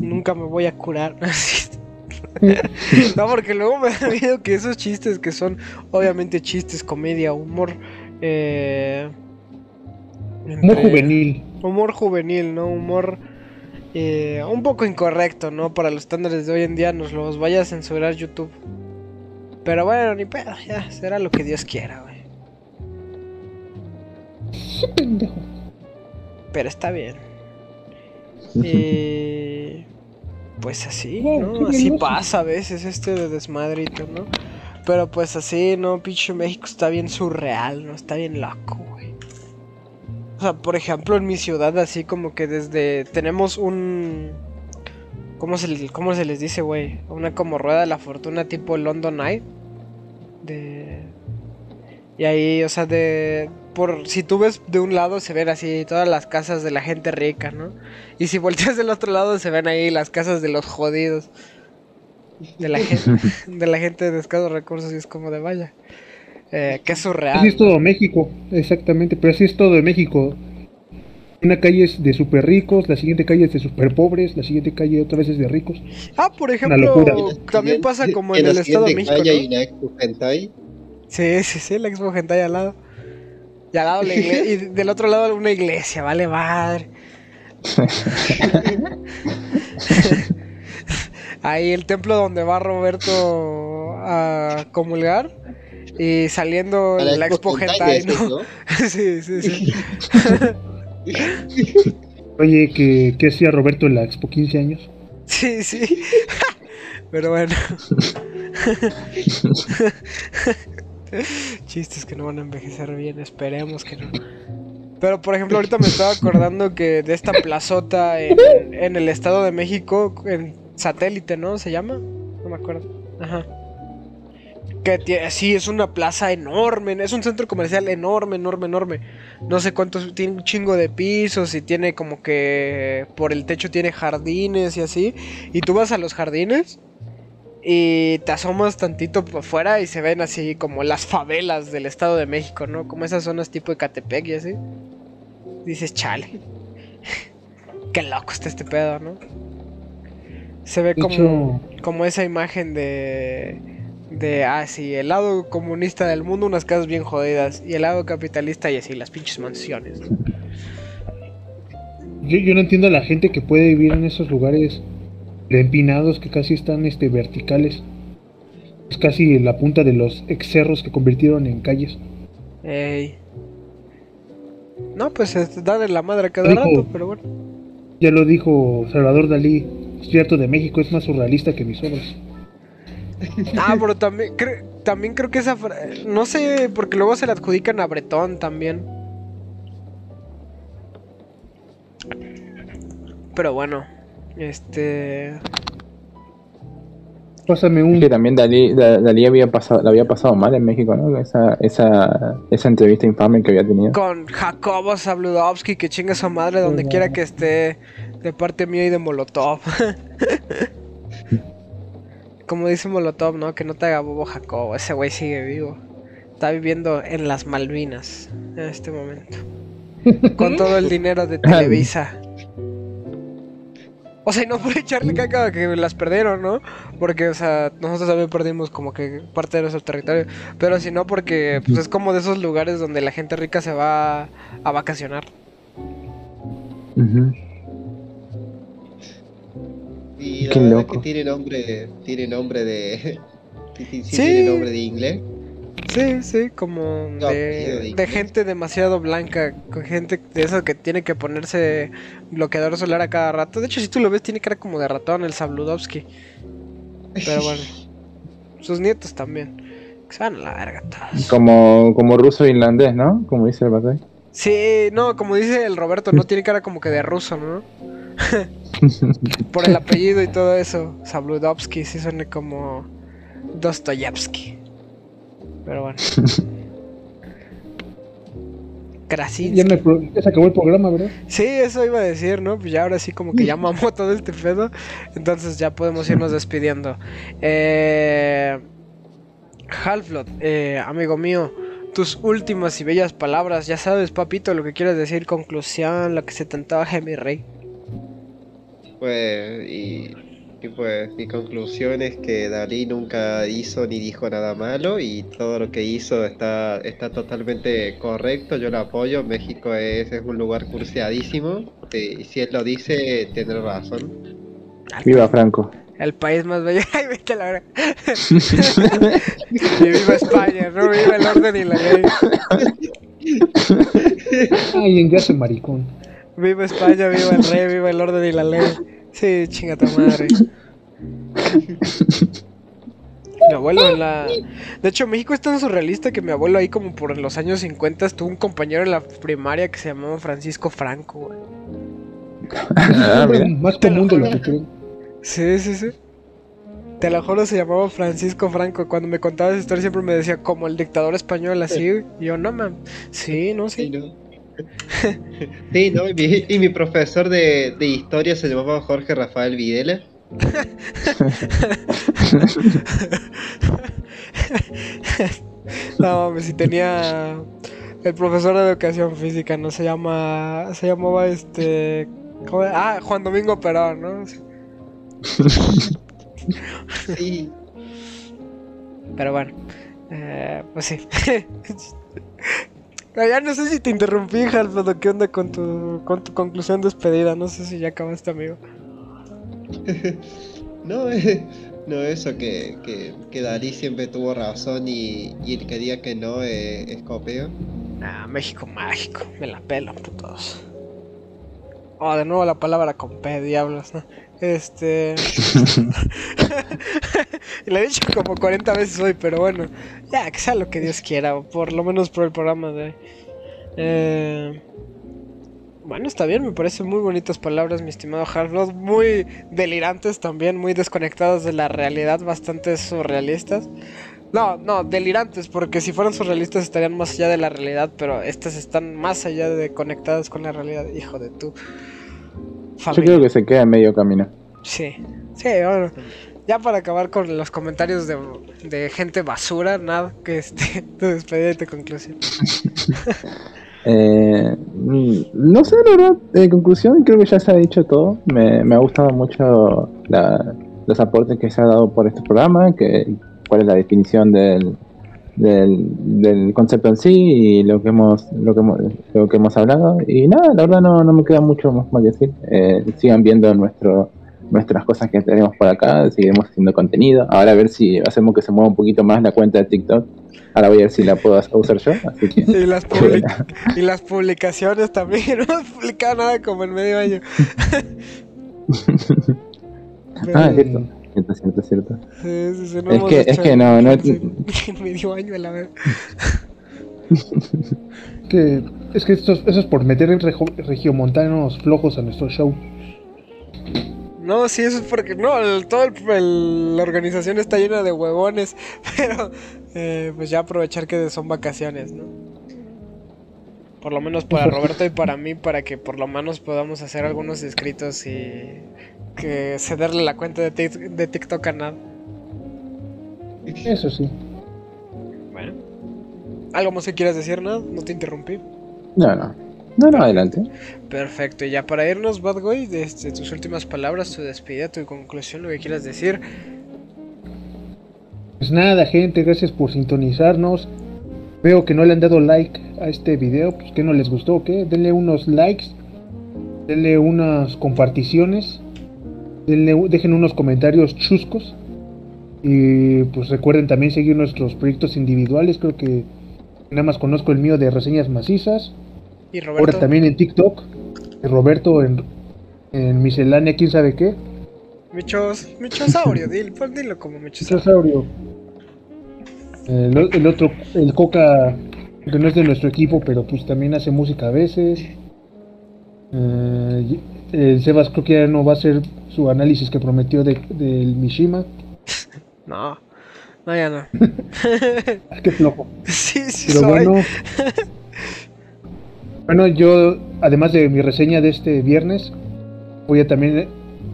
Nunca me voy a curar. [laughs] no, porque luego me da miedo que esos chistes que son obviamente chistes, comedia, humor, eh, Humor juvenil. Humor juvenil, ¿no? Humor eh, un poco incorrecto, ¿no? Para los estándares de hoy en día nos los vaya a censurar YouTube. Pero bueno, ni pedo, ya, será lo que Dios quiera, güey. Pendejo. Pero está bien. Y... [laughs] Pues así, ¿no? Así pasa a veces este de desmadrito, ¿no? Pero pues así, ¿no? Pinche México está bien surreal, ¿no? Está bien loco, güey. O sea, por ejemplo, en mi ciudad, así como que desde. Tenemos un. ¿Cómo se, cómo se les dice, güey? Una como rueda de la fortuna tipo London Eye. De. Y ahí, o sea, de. Por, si tú ves de un lado se ven así todas las casas de la gente rica, ¿no? Y si volteas del otro lado se ven ahí las casas de los jodidos. De la gente, [laughs] de la gente de escasos recursos y es como de vaya. Eh, que surreal. Así es todo México, exactamente, pero así es todo de México. Una calle es de super ricos, la siguiente calle es de super pobres, la siguiente calle otra vez es de ricos. Ah, por ejemplo, también pasa como en el Estado de México, calle hay ¿no? una Expo Hentai. Sí, sí, sí, la Expo Hentai al lado. Y al lado la iglesia, y [laughs] del otro lado una iglesia, vale madre. [laughs] Ahí el templo donde va Roberto a comulgar y saliendo A la, Expo Hentai, dices, ¿no? [laughs] sí, sí, sí. Oye, ¿qué, qué hacía Roberto en la Expo 15 años? Sí, sí. Pero bueno. [laughs] Chistes que no van a envejecer bien, esperemos que no. Pero por ejemplo, ahorita me estaba acordando que de esta plazota en, el Estado de México, en satélite, ¿no? ¿Se llama? No me acuerdo. Ajá. Que tie- sí, es una plaza enorme, es un centro comercial enorme, enorme, enorme. No sé cuántos, tiene un chingo de pisos y tiene como que por el techo tiene jardines y así. Y tú vas a los jardines y te asomas tantito por afuera y se ven así como las favelas del Estado de México, ¿no? Como esas zonas tipo Ecatepec y así. Dices, chale. [laughs] Qué loco está este pedo, ¿no? Se ve como, como esa imagen de... De, ah, sí, el lado comunista del mundo, unas casas bien jodidas. Y el lado capitalista y así, las pinches mansiones. yo, yo no entiendo a la gente que puede vivir en esos lugares empinados que casi están este, verticales. Es casi la punta de los excerros que convirtieron en calles. Ey. No, pues es darle la madre cada Dijo- rato, pero bueno. Ya lo dijo Salvador Dalí, cierto de México es más surrealista que mis obras. [laughs] Ah, pero también, cre- también creo que esa... fra- No sé, porque luego se la adjudican a Bretón también. Pero bueno, este... Pásame un... que también Dalí, Da- Dalí había pasado, la había pasado mal en México, ¿no? Esa, esa, esa entrevista infame que había tenido. Con Jacobo Zabludovsky, que chinga su madre donde quiera que esté, de parte mía y de Molotov. [laughs] Como dice Molotov, ¿no? Que no te haga bobo Jacobo, ese güey sigue vivo. Está viviendo en las Malvinas en este momento. [laughs] Con todo el dinero de [laughs] Televisa. O sea, y no por echarle caca que las perdieron, ¿no? Porque, o sea, nosotros también perdimos como que parte de nuestro territorio. Pero si no, porque pues, es como de esos lugares donde la gente rica se va a vacacionar. Ujú. Y la Qué verdad loco. que tiene nombre, tiene nombre de... [laughs] sí, sí, sí Sí. tiene nombre de inglés. Sí, sí, como No, de gente demasiado blanca, con gente de esas que tiene que ponerse bloqueador solar a cada rato. De hecho, si tú lo ves, tiene cara como de ratón el Sabludovsky. Pero bueno, [laughs] sus nietos también. Que se van a la verga todos. Como, como ruso e irlandés, ¿no? Como dice el Batay. Sí, no, como dice el Roberto, no tiene cara como que de ruso, ¿no? [laughs] Por el apellido y todo eso. Sabludovsky sí suena como Dostoyevsky. Pero bueno. [laughs] Krasinski. Ya, me pro- ya se acabó el programa, ¿verdad? Sí, eso iba a decir, ¿no? Pues ya ahora sí como que ya [laughs] mamó todo este pedo. Entonces ya podemos irnos despidiendo. Eh... Halflot, eh, amigo mío, tus últimas y bellas palabras. Ya sabes, papito, lo que quieres decir, conclusión, lo que se te antoje, mi rey. Pues, y, y pues mi conclusión es que Dalí nunca hizo ni dijo nada malo y todo lo que hizo está, está totalmente correcto, yo lo apoyo, México es, es un lugar curseadísimo eh, y si él lo dice, tiene razón. Viva Franco. El país más bello. [laughs] Ay, vete a la hora. [laughs] y viva España, no viva el orden y la ley. Ay, en maricón. Viva España, viva el rey, viva el orden y la ley. Sí, chinga tu madre. Mi abuelo en la... De hecho, México es tan surrealista que mi abuelo ahí como por los años 50 tuvo un compañero en la primaria que se llamaba Francisco Franco, güey. Ah, más común de lo que creen. Sí, sí, sí. Te lo juro, se llamaba Francisco Franco. Cuando me contaba esa historia siempre me decía como el dictador español, así. Y yo, no, man. Sí, no, Sí, sí. ¿no? [laughs] Sí, ¿no? Y mi, y mi profesor de, de historia se llamaba Jorge Rafael Videla. [laughs] No, mames, si tenía... el profesor de educación física, ¿no? Se llama. Se llamaba este. ¿cómo? Ah, Juan Domingo Perón, ¿no? Sí. [laughs] Pero bueno. eh, pues sí. Ya no sé si te interrumpí, Halfredo. ¿Qué onda con tu, con tu conclusión despedida? No sé si ya acabaste, amigo. [laughs] No, eh, no, eso que, que, que Dalí siempre tuvo razón y, y el que diga que no eh, es copeo. Ah, México mágico. Me la pelo, putos. Oh, de nuevo la palabra con P, diablos, ¿no? Este. [laughs] lo he dicho como 40 veces hoy, pero bueno. Ya, que sea lo que Dios quiera, o por lo menos por el programa de hoy. Eh, Bueno, está bien, me parecen muy bonitas palabras, mi estimado Halfrod. Muy delirantes también, muy desconectadas de la realidad, bastante surrealistas. No, no, delirantes, porque si fueran surrealistas estarían más allá de la realidad, pero estas están más allá de conectadas con la realidad, hijo de Yo creo que se queda en medio camino. Sí, sí, bueno. Ya para acabar con los comentarios de, de gente basura, nada, que este, [laughs] tu despedida y tu conclusión. [laughs] Eh, no sé, la verdad, en conclusión creo que ya se ha dicho todo. Me, me ha gustado mucho la- los aportes que se ha dado por este programa, que cuál es la definición del, del, del concepto en sí y lo que hemos lo que hemos, lo que hemos hablado. Y nada, la verdad no, no me queda mucho más, más que decir. Eh, sigan viendo nuestro nuestras cosas que tenemos por acá, seguiremos haciendo contenido. Ahora a ver si hacemos que se mueva un poquito más la cuenta de TikTok. Ahora voy a ver si la puedo usar yo, así que... Y las, [laughs] public- y las publicaciones también, [laughs] no has publicado nada como en medio año. [laughs] Ah, es cierto, cierto, cierto, cierto. Sí, sí, sí, no Es que- es que no, no- [laughs] medio año a la vez. [laughs] Que, es que esto, eso es por meter en rejo- regiomontanos flojos a nuestro show. No, sí, eso es porque no, el- todo el- el- la organización está llena de huevones, [laughs] pero eh, pues ya aprovechar que son vacaciones, ¿no? Por lo menos para Roberto y para mí, para que por lo menos podamos hacer algunos escritos y que cederle la cuenta de TikTok a Nad. Eso sí. Bueno. ¿Algo más que quieras decir, Nad? No te interrumpí. No, no. No, no, adelante. Perfecto, y ya para irnos, Bad Boy, desde tus últimas palabras, tu despedida, tu conclusión, lo que quieras decir. Pues nada, gente, gracias por sintonizarnos. Veo que no le han dado like a este video, pues que no les gustó, ¿o ¿qué? Denle unos likes, denle unas comparticiones, denle, dejen unos comentarios chuscos. Y pues recuerden también seguir nuestros proyectos individuales, creo que nada más conozco el mío de reseñas macizas. Y Ahora Roberto. también en TikTok, y Roberto en, en miscelánea, quién sabe qué. Michos, Michosaurio, [laughs] dilo, pues dilo como Michosaurio. Dinosaurio. El, otro, el Coca, que no es de nuestro equipo, pero pues también hace música a veces. Eh, el Sebas creo que ya no va a hacer su análisis que prometió de, del Mishima. [laughs] No, no, ya no. [laughs] Qué flojo. [laughs] sí, sí, Pero soy. bueno. Bueno, yo, además de mi reseña de este viernes, voy a también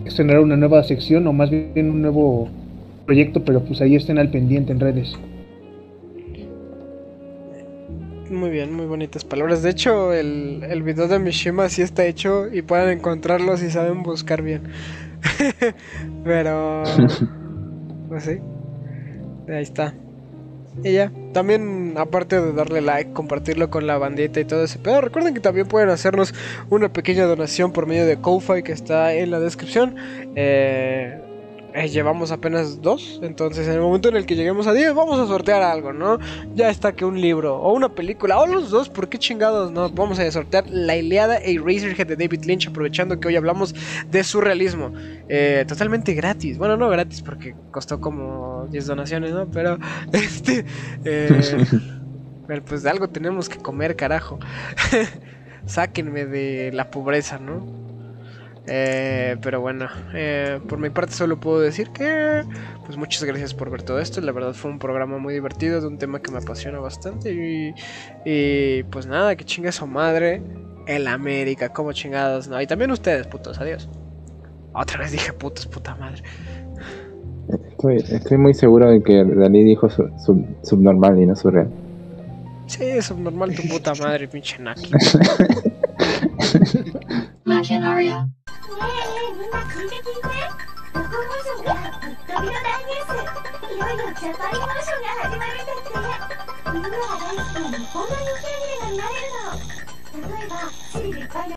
estrenar una nueva sección, o más bien un nuevo proyecto, pero pues ahí estén al pendiente en redes. Muy bien, muy bonitas palabras. De hecho, el, el video de Mishima sí está hecho y pueden encontrarlo si saben buscar bien. [laughs] Pero, [laughs] pues sí, ahí está. Y ya, también aparte de darle like, compartirlo con la bandita y todo ese pedo, recuerden que también pueden hacernos una pequeña donación por medio de Ko-Fi que está en la descripción. Eh, eh, llevamos apenas dos, entonces en el momento en el que lleguemos a 10 vamos a sortear algo, ¿no? Ya está que un libro o una película o los dos, ¿por qué chingados no? Vamos a sortear La Iliada e Eraserhead de David Lynch aprovechando que hoy hablamos de surrealismo. Eh, totalmente gratis, bueno no gratis porque costó como 10 donaciones, ¿no? Pero [laughs] este... eh, [laughs] pues de algo tenemos que comer, carajo. [laughs] Sáquenme de la pobreza, ¿no? Eh, pero bueno, eh, por mi parte solo puedo decir que pues muchas gracias por ver todo esto. La verdad fue un programa muy divertido de un tema que me apasiona bastante. Y, y, pues nada, que chinga su madre. El América, como chingados, ¿no? Y también ustedes, putos, adiós. Otra vez dije putos, puta madre. Estoy, estoy muy seguro de que Dalí dijo su- sub- subnormal y no surreal. Sí, subnormal tu puta madre, pinche Naki. [laughs] ねえ、みんな聞いて聞いて。向こうマンションからぶっ飛びの大ニュース。いよいよジャパニーモーションが始まるんだって。みんなが大好きな日本の人気アニメが見られるの。例えば、チリでいっぱい